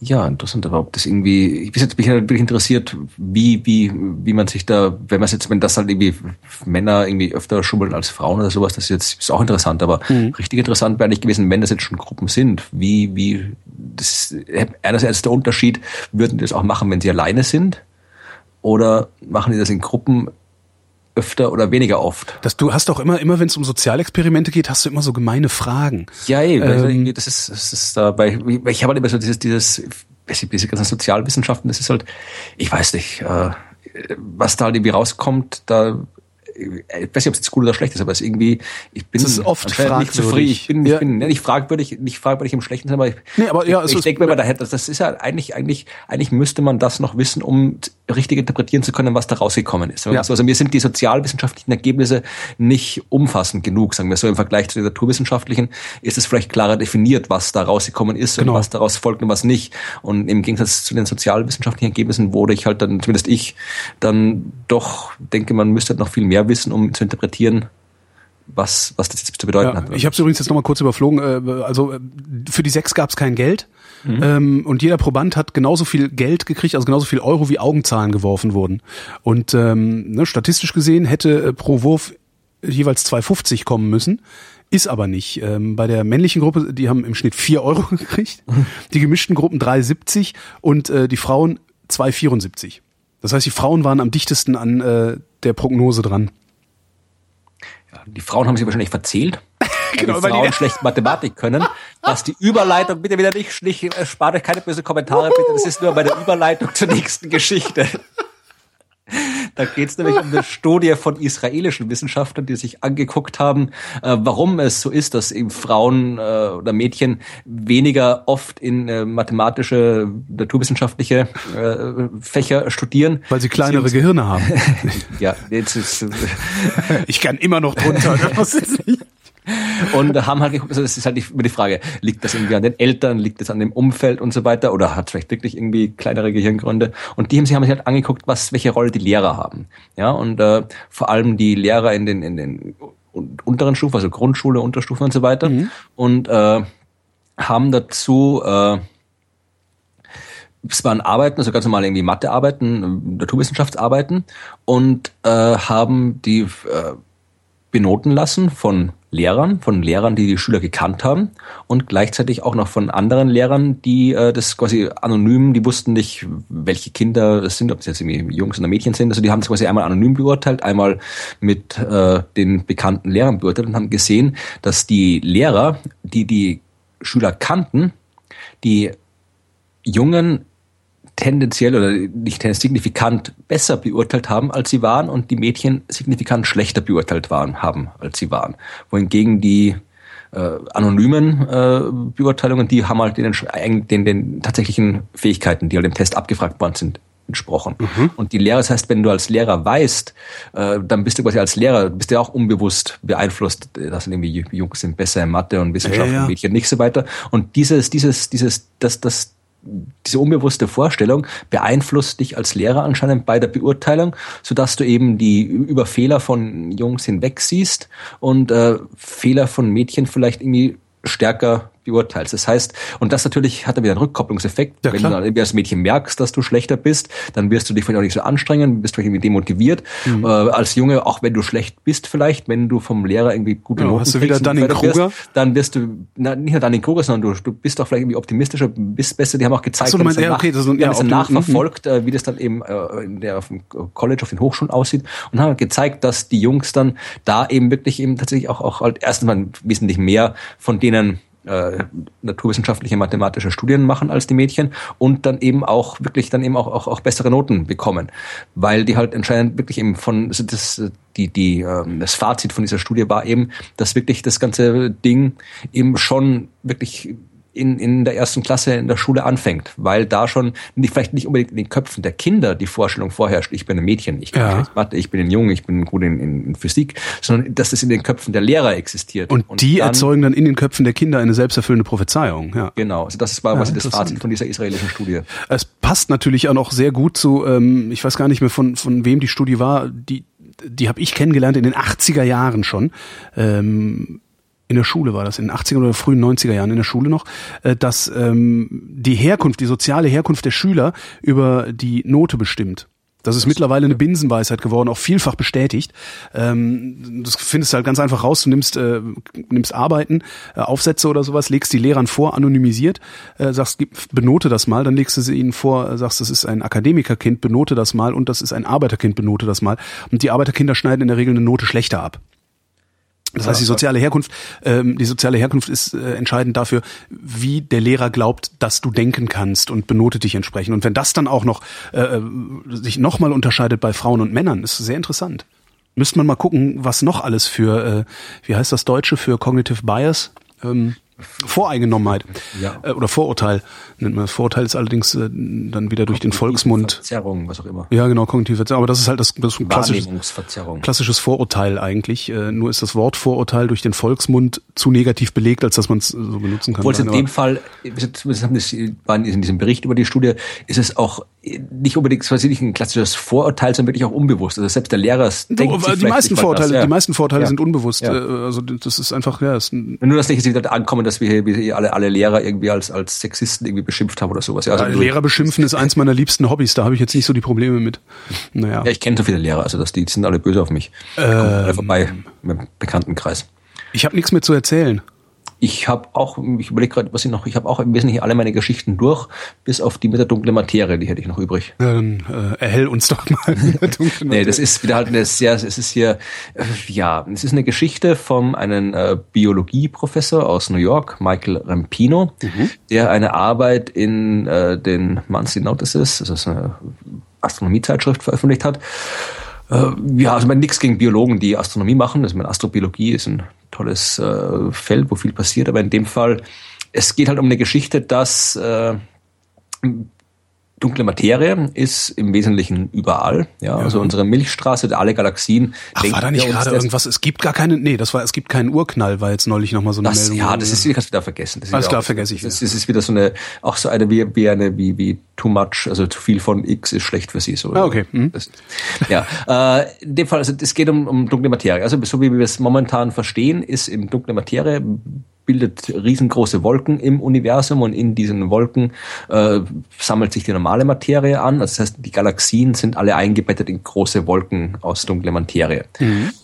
Ja, interessant, aber ob das irgendwie, ich bin jetzt mich halt wirklich interessiert, wie, wie, wie man sich da, wenn man jetzt, wenn das halt irgendwie Männer irgendwie öfter schummeln als Frauen oder sowas, das ist jetzt ist auch interessant, aber mhm. richtig interessant wäre eigentlich gewesen, wenn das jetzt schon Gruppen sind, wie, wie, das ist einerseits der Unterschied, würden die das auch machen, wenn sie alleine sind? Oder machen die das in Gruppen öfter oder weniger oft. Das, du hast doch immer, immer wenn es um Sozialexperimente geht, hast du immer so gemeine Fragen. Ja, ey, ähm, das ist, das ist dabei, ich habe halt immer so dieses, dieses, diese ganzen Sozialwissenschaften, das ist halt, ich weiß nicht, äh, was da halt irgendwie rauskommt, da ich weiß nicht, ob es jetzt gut oder schlecht ist, aber es ist irgendwie, ich bin das ist oft nicht zufrieden. Ich bin, ja. ich bin nicht fragwürdig, nicht fragwürdig im Schlechten, aber ich, nee, aber ja, ich, ich denke mir, da, das, das ist ja eigentlich, eigentlich, eigentlich müsste man das noch wissen, um richtig interpretieren zu können, was da rausgekommen ist. Ja. Also mir sind die sozialwissenschaftlichen Ergebnisse nicht umfassend genug, sagen wir so, im Vergleich zu den naturwissenschaftlichen ist es vielleicht klarer definiert, was da rausgekommen ist genau. und was daraus folgt und was nicht. Und im Gegensatz zu den sozialwissenschaftlichen Ergebnissen wurde ich halt dann, zumindest ich, dann doch denke, man müsste noch viel mehr wissen, um zu interpretieren, was, was das jetzt zu bedeuten ja, hat. Ich habe es übrigens jetzt nochmal kurz überflogen. Äh, also äh, für die sechs gab es kein Geld. Mhm. Ähm, und jeder Proband hat genauso viel Geld gekriegt, also genauso viel Euro wie Augenzahlen geworfen wurden. Und ähm, ne, statistisch gesehen hätte äh, pro Wurf jeweils 2,50 kommen müssen. Ist aber nicht. Ähm, bei der männlichen Gruppe, die haben im Schnitt 4 Euro gekriegt, die gemischten Gruppen 3,70 und äh, die Frauen 2,74. Das heißt, die Frauen waren am dichtesten an äh, der Prognose dran. Die Frauen haben sich wahrscheinlich verzählt. genau, die Frauen die schlecht Mathematik können. Was die Überleitung, bitte wieder nicht, nicht äh, spart euch keine böse Kommentare, bitte. Das ist nur bei der Überleitung zur nächsten Geschichte. Da geht es nämlich um eine Studie von israelischen Wissenschaftlern, die sich angeguckt haben, äh, warum es so ist, dass eben Frauen äh, oder Mädchen weniger oft in äh, mathematische, naturwissenschaftliche äh, Fächer studieren. Weil sie kleinere sie Gehirne haben. ja, jetzt ist. ich kann immer noch drunter. Und haben halt geguckt, also das ist halt immer die Frage, liegt das irgendwie an den Eltern, liegt das an dem Umfeld und so weiter oder hat vielleicht wirklich irgendwie kleinere Gehirngründe? Und die haben sich, haben sich halt angeguckt, was, welche Rolle die Lehrer haben. Ja, und äh, vor allem die Lehrer in den, in den unteren Stufen, also Grundschule, Unterstufen und so weiter. Mhm. Und äh, haben dazu äh, es waren Arbeiten, also ganz normal irgendwie Mathearbeiten, Naturwissenschaftsarbeiten und äh, haben die äh, benoten lassen von Lehrern, von Lehrern, die die Schüler gekannt haben und gleichzeitig auch noch von anderen Lehrern, die äh, das quasi anonym, die wussten nicht, welche Kinder es sind, ob es jetzt irgendwie Jungs oder Mädchen sind. Also die haben es quasi einmal anonym beurteilt, einmal mit äh, den bekannten Lehrern beurteilt und haben gesehen, dass die Lehrer, die die Schüler kannten, die Jungen tendenziell oder nicht signifikant besser beurteilt haben, als sie waren und die Mädchen signifikant schlechter beurteilt waren, haben, als sie waren. Wohingegen die äh, anonymen äh, Beurteilungen, die haben halt den, den, den tatsächlichen Fähigkeiten, die halt im Test abgefragt worden sind, entsprochen. Mhm. Und die Lehrer, das heißt, wenn du als Lehrer weißt, äh, dann bist du quasi als Lehrer, bist du auch unbewusst beeinflusst, dass irgendwie Jungs sind besser in Mathe und Wissenschaft ja, ja. und Mädchen nicht so weiter. Und dieses, dieses, dieses, das, das, diese unbewusste Vorstellung beeinflusst dich als Lehrer anscheinend bei der Beurteilung, so dass du eben die über Fehler von Jungs hinweg siehst und äh, Fehler von Mädchen vielleicht irgendwie stärker beurteilst. Das heißt, und das natürlich hat dann wieder einen Rückkopplungseffekt. Ja, Wenn klar. du dann irgendwie als Mädchen merkst, dass du schlechter bist, dann wirst du dich vielleicht auch nicht so anstrengen, bist vielleicht irgendwie demotiviert. Mhm. Äh, als Junge, auch wenn du schlecht bist vielleicht, wenn du vom Lehrer irgendwie gute Ja, Noten hast du wieder und Dunning-Kruger? wirst, dann wirst du, na, nicht nur Dunning-Kruger, sondern du, du bist auch vielleicht irgendwie optimistischer, bist besser. Die haben auch gezeigt, so, wenn dann ja, okay, das ja, dann optimi- nachverfolgt, äh, wie das dann eben äh, in der, auf dem College, auf den Hochschulen aussieht und haben gezeigt, dass die Jungs dann da eben wirklich eben tatsächlich auch, auch halt erstmal wesentlich mehr von denen äh, naturwissenschaftliche, mathematische Studien machen als die Mädchen und dann eben auch wirklich dann eben auch, auch, auch bessere Noten bekommen, weil die halt anscheinend wirklich eben von also das die die ähm, das Fazit von dieser Studie war eben, dass wirklich das ganze Ding eben schon wirklich in, in der ersten Klasse in der Schule anfängt, weil da schon nicht, vielleicht nicht unbedingt in den Köpfen der Kinder die Vorstellung vorherrscht, ich bin ein Mädchen, ich kann Ja. Mathe, ich bin ein Junge, ich bin gut in, in, in Physik, sondern dass es in den Köpfen der Lehrer existiert. Und, die dann- erzeugen dann in den Köpfen der Kinder eine selbsterfüllende Prophezeiung. Ja. Genau, also das war Ja, quasi das. Fazit von dieser israelischen Studie. Es passt natürlich auch noch sehr gut zu, ähm, ich weiß gar nicht mehr von, von wem die Studie war, die, die habe ich kennengelernt in den 80er Jahren schon. Ähm, in der Schule war das, in den 80er oder frühen 90er Jahren in der Schule noch, äh, dass ähm, die Herkunft, die soziale Herkunft der Schüler über die Note bestimmt. Das ist mittlerweile eine Binsenweisheit geworden, auch vielfach bestätigt. Ähm, das findest du halt ganz einfach raus. Du nimmst, äh, nimmst Arbeiten, äh, Aufsätze oder sowas, legst die Lehrern vor, anonymisiert, äh, sagst, gib, benote das mal, dann legst du sie ihnen vor, äh, sagst, das ist ein Akademikerkind, benote das mal und das ist ein Arbeiterkind, benote das mal. Und die Arbeiterkinder schneiden in der Regel eine Note schlechter ab. Das heißt, die soziale Herkunft, ähm, die soziale Herkunft ist äh, entscheidend dafür, wie der Lehrer glaubt, dass du denken kannst und benotet dich entsprechend. Und wenn das dann auch noch äh, sich nochmal unterscheidet bei Frauen und Männern, ist sehr interessant. Müsste man mal gucken, was noch alles für, äh, wie heißt das Deutsche, für Cognitive Bias? Ähm, Voreingenommenheit Ja. äh, oder Vorurteil nennt man das. Vorurteil ist allerdings äh, dann wieder durch den Volksmund. Verzerrung, was auch immer. Ja, genau, kognitive Verzerrung. Aber das ist halt das, das klassisches, klassisches Vorurteil eigentlich. Äh, nur ist das Wort Vorurteil durch den Volksmund zu negativ belegt, als dass man es so benutzen kann. Obwohl es in dem Fall, wir haben das in diesem Bericht über die Studie, ist es auch nicht unbedingt, quasi nicht ein klassisches Vorurteil, sondern wirklich auch unbewusst. Also selbst der Lehrer denkt aber die meisten Vorurteile, das, ja. die meisten Vorurteile Ja. sind unbewusst. Äh, Also das ist einfach, ja, ist nur das nicht jetzt wieder ankommen, dass wir hier alle, alle Lehrer irgendwie als, als Sexisten irgendwie beschimpft haben oder sowas. Ja, also, äh, Lehrer beschimpfen ist eins meiner liebsten Hobbys. Da habe ich jetzt nicht so die Probleme mit. Naja. Ja, ich kenne so viele Lehrer, also dass die, die sind alle böse auf mich. Ähm. Alle vorbei im Bekanntenkreis. Ich habe nichts mehr zu erzählen. Ich habe auch, ich überlege gerade, was ich noch, ich habe auch im Wesentlichen alle meine Geschichten durch, bis auf die mit der dunklen Materie, die hätte ich noch übrig. Ja, Dann äh, erhell uns doch mal. mit der dunklen Nee, das Materie. ist wieder halt eine sehr, es ist hier, äh, ja, es ist eine Geschichte von einem äh, Biologieprofessor aus New York, Michael Rampino, der eine Arbeit in äh, den Monthly Notices, das ist eine Astronomiezeitschrift, veröffentlicht hat. Äh, ja, also man nichts gegen Biologen, die Astronomie machen. Also meine Astrobiologie ist ein tolles äh, Feld, wo viel passiert, aber in dem Fall, es geht halt um eine Geschichte, dass äh, dunkle Materie ist im Wesentlichen überall. Ja, also unsere Milchstraße, alle Galaxien. Ach, war da nicht gerade irgendwas? Es gibt gar keine, nee, das war, es gibt keinen Urknall, war jetzt neulich nochmal so eine Das, Meldung. ja, das ist, kannst du da vergessen. Das Alles wieder klar, vergesse ich Das, das ist wieder so eine, auch so eine wie, wie eine, wie, wie too much, also zu viel von X ist schlecht für sie. So. Ah, okay. Mhm. Das, ja, äh, in dem Fall, also es geht um, um dunkle Materie. Also so wie wir es momentan verstehen, ist in dunkle Materie bildet riesengroße Wolken im Universum und in diesen Wolken äh, sammelt sich die normale Materie an. Also das heißt, die Galaxien sind alle eingebettet in große Wolken aus dunkler Materie.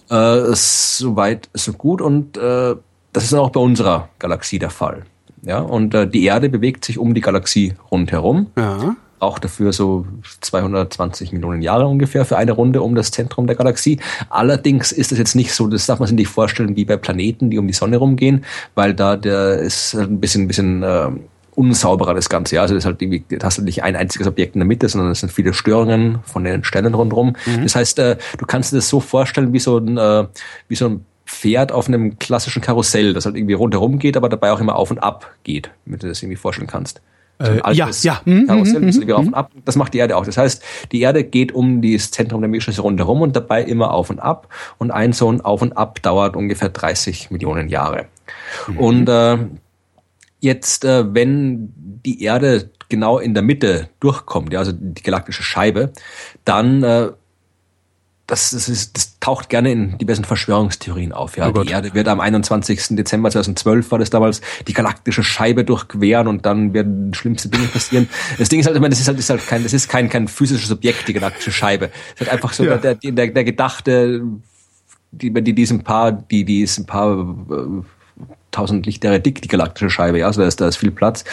Äh, Soweit, so gut und äh, das ist auch bei unserer Galaxie der Fall. Ja, und äh, die Erde bewegt sich um die Galaxie rundherum Ja. Braucht dafür so 220 Millionen Jahre ungefähr für eine Runde um das Zentrum der Galaxie. Allerdings ist es jetzt nicht so, das darf man sich nicht vorstellen wie bei Planeten, die um die Sonne rumgehen, weil da der ist halt ein bisschen, ein bisschen äh, unsauberer das Ganze. Ja, also das ist halt irgendwie, das hast du nicht ein einziges Objekt in der Mitte, sondern es sind viele Störungen von den Sternen rundherum. Das heißt, äh, du kannst dir das so vorstellen wie so ein, äh, wie so ein Pferd auf einem klassischen Karussell, das halt irgendwie rundherum geht, aber dabei auch immer auf und ab geht, damit du das irgendwie vorstellen kannst. Äh, ja, ja. Mhm, Karussell, mhm, auf und ab. Das macht die Erde auch. Das heißt, die Erde geht um das Zentrum der Milchstraße rundherum und dabei immer auf und ab. Und ein so ein Auf und Ab dauert ungefähr 30 Millionen Jahre. Und äh, jetzt, äh, wenn die Erde genau in der Mitte durchkommt, ja, also die galaktische Scheibe, dann äh, das, das, ist, das taucht gerne in diversen Verschwörungstheorien auf. Ja, oh die Erde wird am 21. Dezember 2012 war das damals die galaktische Scheibe durchqueren und dann werden schlimmste Dinge passieren. Das Ding ist halt, ich meine, das ist halt, ist halt kein, das ist kein kein physisches Objekt, die galaktische Scheibe. Es ist halt einfach so ja. der, der, der gedachte, die, die diesem Paar, die die ist ein paar äh, tausend Lichtjahre dick, die galaktische Scheibe, ja, also da ist, da ist viel Platz.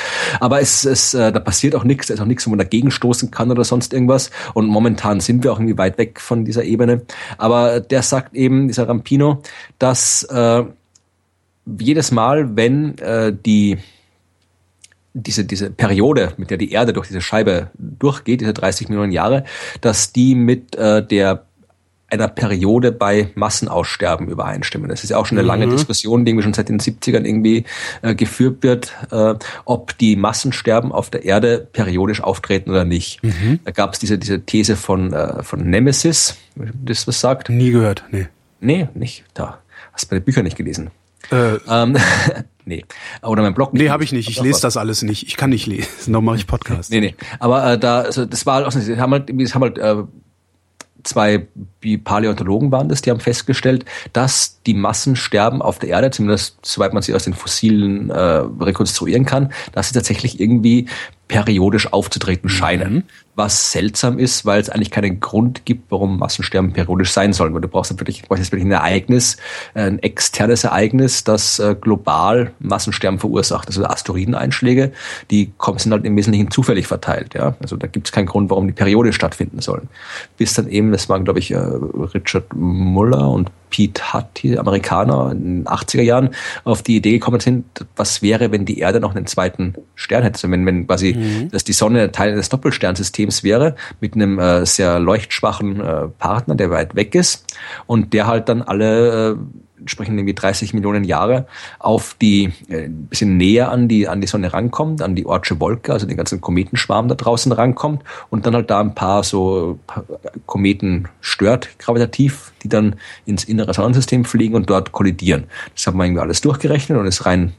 Aber es, es, äh, da passiert auch nichts, da ist auch nichts, wo man dagegen stoßen kann oder sonst irgendwas. Und momentan sind wir auch irgendwie weit weg von dieser Ebene. Aber der sagt eben, dieser Rampino, dass äh, jedes Mal, wenn äh, die diese, diese Periode, mit der die Erde durch diese Scheibe durchgeht, diese 30 Millionen Jahre, dass die mit äh, der einer Periode bei Massenaussterben übereinstimmen. Das ist ja auch schon eine lange mhm. Diskussion, die irgendwie schon seit den 70ern irgendwie äh, geführt wird, äh, ob die Massensterben auf der Erde periodisch auftreten oder nicht. Mhm. Da gab es diese, diese These von, äh, von Nemesis, das was sagt. Nie gehört, nee. Nee, nicht da. Hast du meine Bücher nicht gelesen? Äh, ähm, nee. Oder mein Blog. Nee, habe ich nicht. Ich lese das alles nicht. Ich kann nicht lesen. Noch mache ich Podcast. Nee, nee. Aber äh, da, also das war auch, das haben halt, das haben halt äh, zwei Paläontologen waren das, die haben festgestellt, dass die Massensterben auf der Erde, zumindest soweit man sie aus den Fossilen äh, rekonstruieren kann, dass sie tatsächlich irgendwie periodisch aufzutreten scheinen. Mhm. Was seltsam ist, weil es eigentlich keinen Grund gibt, warum Massensterben periodisch sein sollen. Weil du brauchst wirklich, du brauchst jetzt wirklich ein Ereignis, ein externes Ereignis, das äh, global Massensterben verursacht. Also Asteroideneinschläge, die kommen, sind halt im Wesentlichen zufällig verteilt. Ja? Also da gibt es keinen Grund, warum die periodisch stattfinden sollen. Bis dann eben, das waren glaube ich äh, Richard Muller und Pete Hutt, die Amerikaner in den 80er Jahren, auf die Idee gekommen sind, was wäre, wenn die Erde noch einen zweiten Stern hätte. Also wenn, wenn quasi, mhm. dass die Sonne Teil des Doppelsternsystems wäre, mit einem äh, sehr leuchtschwachen äh, Partner, der weit weg ist und der halt dann alle äh, entsprechend irgendwie 30 Millionen Jahre auf die, äh, ein bisschen näher an die, an die Sonne rankommt, an die Ortsche Wolke, also den ganzen Kometenschwarm da draußen rankommt und dann halt da ein paar so Kometen stört, gravitativ, die dann ins innere Sonnensystem fliegen und dort kollidieren. Das hat man irgendwie alles durchgerechnet und ist rein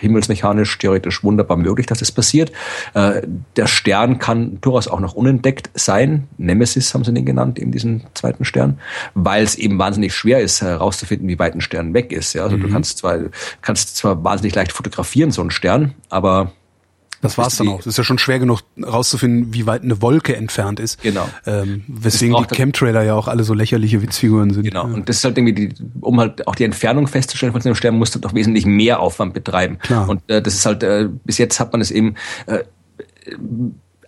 himmelsmechanisch theoretisch wunderbar möglich, dass das passiert. Äh, der Stern kann durchaus auch noch unentdeckt sein. Nemesis haben sie den genannt, eben diesen zweiten Stern, weil es eben wahnsinnig schwer ist, herauszufinden, wie weit ein Stern weg ist. Ja? Also mhm. du kannst zwar, kannst zwar wahnsinnig leicht fotografieren, so einen Stern, aber das war's dann auch. Es ist ja schon schwer genug rauszufinden, wie weit eine Wolke entfernt ist. Genau. Ähm, weswegen die Chemtrailer ja auch alle so lächerliche Witzfiguren sind. Genau. Und das ist halt irgendwie, die, um halt auch die Entfernung festzustellen von einem Stern, musst du doch wesentlich mehr Aufwand betreiben. Klar. Und äh, das ist halt, äh, bis jetzt hat man es eben äh,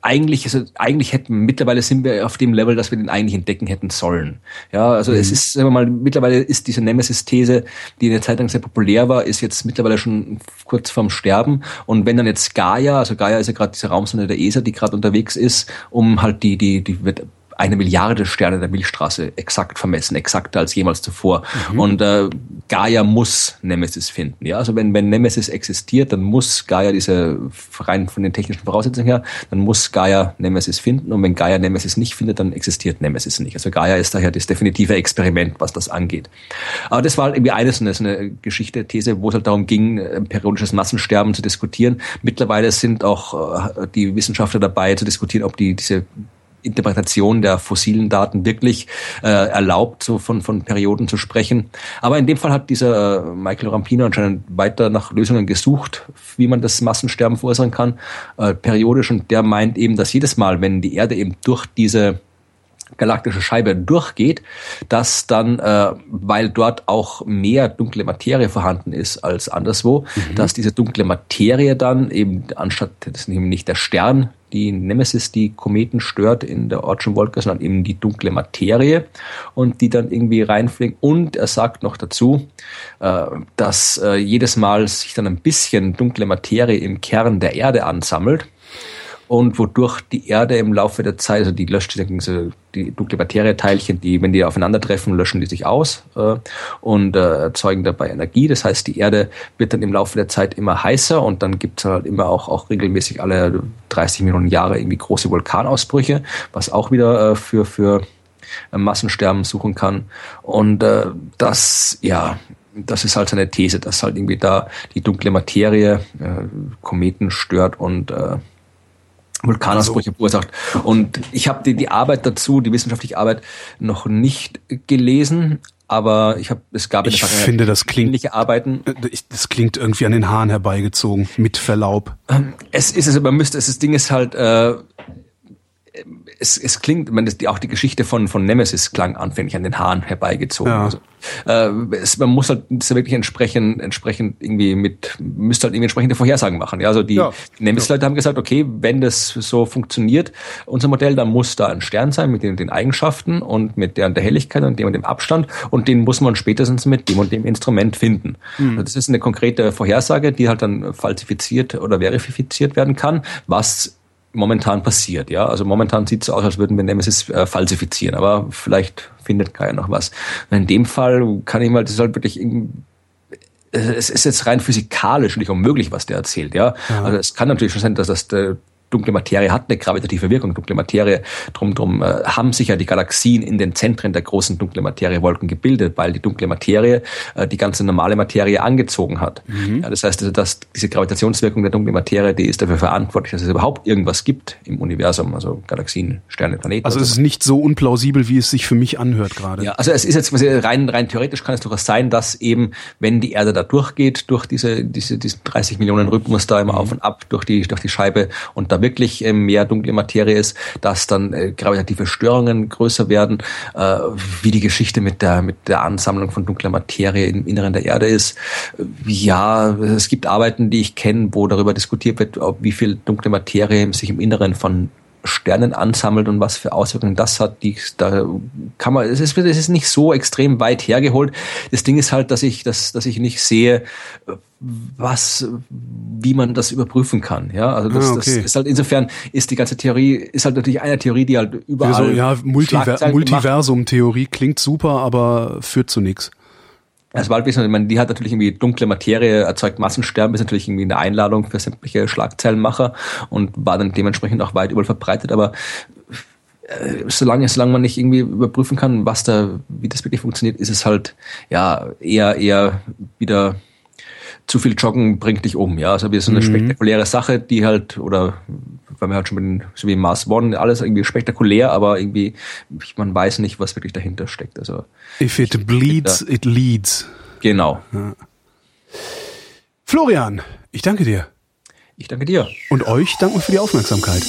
eigentlich, also eigentlich hätten mittlerweile sind wir auf dem Level, dass wir den eigentlich entdecken hätten sollen. Ja, also mhm. es ist, sagen wir mal, mittlerweile ist diese Nemesis-These, die in der Zeit lang sehr populär war, ist jetzt mittlerweile schon kurz vorm Sterben. Und wenn dann jetzt Gaia, also Gaia ist ja gerade diese Raumsonde der ESA, die gerade unterwegs ist, um halt die, die, die wird eine Milliarde Sterne der Milchstraße exakt vermessen, exakter als jemals zuvor. Mhm. Und äh, Gaia muss Nemesis finden. Ja, also wenn, wenn Nemesis existiert, dann muss Gaia diese rein von den technischen Voraussetzungen her, dann muss Gaia Nemesis finden. Und wenn Gaia Nemesis nicht findet, dann existiert Nemesis nicht. Also Gaia ist daher das definitive Experiment, was das angeht. Aber das war irgendwie eines eine, eine Geschichte, These, wo es halt darum ging, periodisches Massensterben zu diskutieren. Mittlerweile sind auch äh, die Wissenschaftler dabei zu diskutieren, ob die diese Interpretation der fossilen Daten wirklich äh, erlaubt, so von, von Perioden zu sprechen. Aber in dem Fall hat dieser äh, Michael Rampino anscheinend weiter nach Lösungen gesucht, wie man das Massensterben verursachen kann, äh, periodisch. Und der meint eben, dass jedes Mal, wenn die Erde eben durch diese galaktische Scheibe durchgeht, dass dann, äh, weil dort auch mehr dunkle Materie vorhanden ist als anderswo, mhm. dass diese dunkle Materie dann eben anstatt, das ist eben nicht der Stern, die Nemesis, die Kometen stört in der Ortschen Wolke, sondern eben die dunkle Materie und die dann irgendwie reinfliegen. Und er sagt noch dazu, äh, dass äh, jedes Mal sich dann ein bisschen dunkle Materie im Kern der Erde ansammelt und wodurch die Erde im Laufe der Zeit, also die löscht diese, die dunkle Materieteilchen, die, wenn die aufeinandertreffen, löschen die sich aus äh, und äh, erzeugen dabei Energie. Das heißt, die Erde wird dann im Laufe der Zeit immer heißer und dann gibt es halt immer auch, auch regelmäßig alle 30 Millionen Jahre irgendwie große Vulkanausbrüche, was auch wieder äh, für, für Massensterben suchen kann. Und äh, das, ja, das ist halt seine These, dass halt irgendwie da die dunkle Materie äh, Kometen stört und äh, Vulkanausbrüche also. verursacht. Und ich habe die, die Arbeit dazu, die wissenschaftliche Arbeit, noch nicht gelesen, aber ich habe es gab ich finde das klingt ähnliche Arbeiten äh, das klingt irgendwie an den Haaren herbeigezogen mit Verlaub ähm, es ist es man müsste es das Ding ist halt äh, es, es klingt, man, das, auch die Geschichte von, von Nemesis klang anfänglich an den Haaren herbeigezogen. Ja. Also, äh, es, man muss halt das wirklich entsprechend, entsprechend irgendwie mit, müsste halt irgendwie entsprechende Vorhersagen machen. Ja, also die, ja. die Nemesis-Leute haben gesagt, okay, wenn das so funktioniert, unser Modell, dann muss da ein Stern sein mit den, den Eigenschaften und mit der, der Helligkeit und dem und dem Abstand und den muss man spätestens mit dem und dem Instrument finden. Mhm. Also das ist eine konkrete Vorhersage, die halt dann falsifiziert oder verifiziert werden kann, was momentan passiert. Ja, also momentan sieht es aus, als würden wir Nemesis äh, falsifizieren, aber vielleicht findet keiner noch was. Und in dem Fall kann ich mal, das ist halt wirklich es ist jetzt rein physikalisch nicht unmöglich, was der erzählt, ja. ja. Also es kann natürlich schon sein, dass das der dunkle Materie hat eine gravitative Wirkung. Dunkle Materie, drum, drum äh, haben sich ja die Galaxien in den Zentren der großen dunkle Materiewolken gebildet, weil die dunkle Materie äh, die ganze normale Materie angezogen hat. Mhm. Ja, das heißt, also, dass diese Gravitationswirkung der dunklen Materie, die ist dafür verantwortlich, dass es überhaupt irgendwas gibt im Universum, also Galaxien, Sterne, Planeten. Also es ist nicht so unplausibel, wie es sich für mich anhört gerade. Ja, also es ist jetzt rein, rein theoretisch kann es durchaus sein, dass eben, wenn die Erde da durchgeht, durch diese, diese, diesen 30 Millionen Rhythmus da immer mhm. auf und ab, durch die, durch die Scheibe und da wirklich äh, mehr dunkle Materie ist, dass dann äh, gravitative Störungen größer werden, äh, wie die Geschichte mit der, mit der Ansammlung von dunkler Materie im Inneren der Erde ist. Ja, es gibt Arbeiten, die ich kenne, wo darüber diskutiert wird, ob wie viel dunkle Materie sich im Inneren von Sternen ansammelt und was für Auswirkungen das hat, die, da kann man, es ist, es ist nicht so extrem weit hergeholt. Das Ding ist halt, dass ich, dass, dass ich nicht sehe, was, wie man das überprüfen kann. Ja, also das, ah, okay. das ist halt insofern ist die ganze Theorie ist halt natürlich eine Theorie, die halt überall. Also, ja, Multiver Multiversum-Theorie klingt super, aber führt zu nichts. Das Waldwesen, ich meine, die hat natürlich irgendwie dunkle Materie, erzeugt Massensterben, ist natürlich irgendwie eine Einladung für sämtliche Schlagzeilenmacher und war dann dementsprechend auch weit überall verbreitet, aber äh, solange, solange man nicht irgendwie überprüfen kann, was da, wie das wirklich funktioniert, ist es halt, ja, eher, eher wieder zu viel Joggen bringt dich um, ja. Also wie so eine mhm. spektakuläre Sache, die halt, oder weil wir halt schon mit den, so wie Mars One, alles irgendwie spektakulär, aber irgendwie, man weiß nicht, was wirklich dahinter steckt. Also If it bleeds, it leads. Genau. Ja. Florian, ich danke dir. Ich danke dir. Und euch danken wir für die Aufmerksamkeit.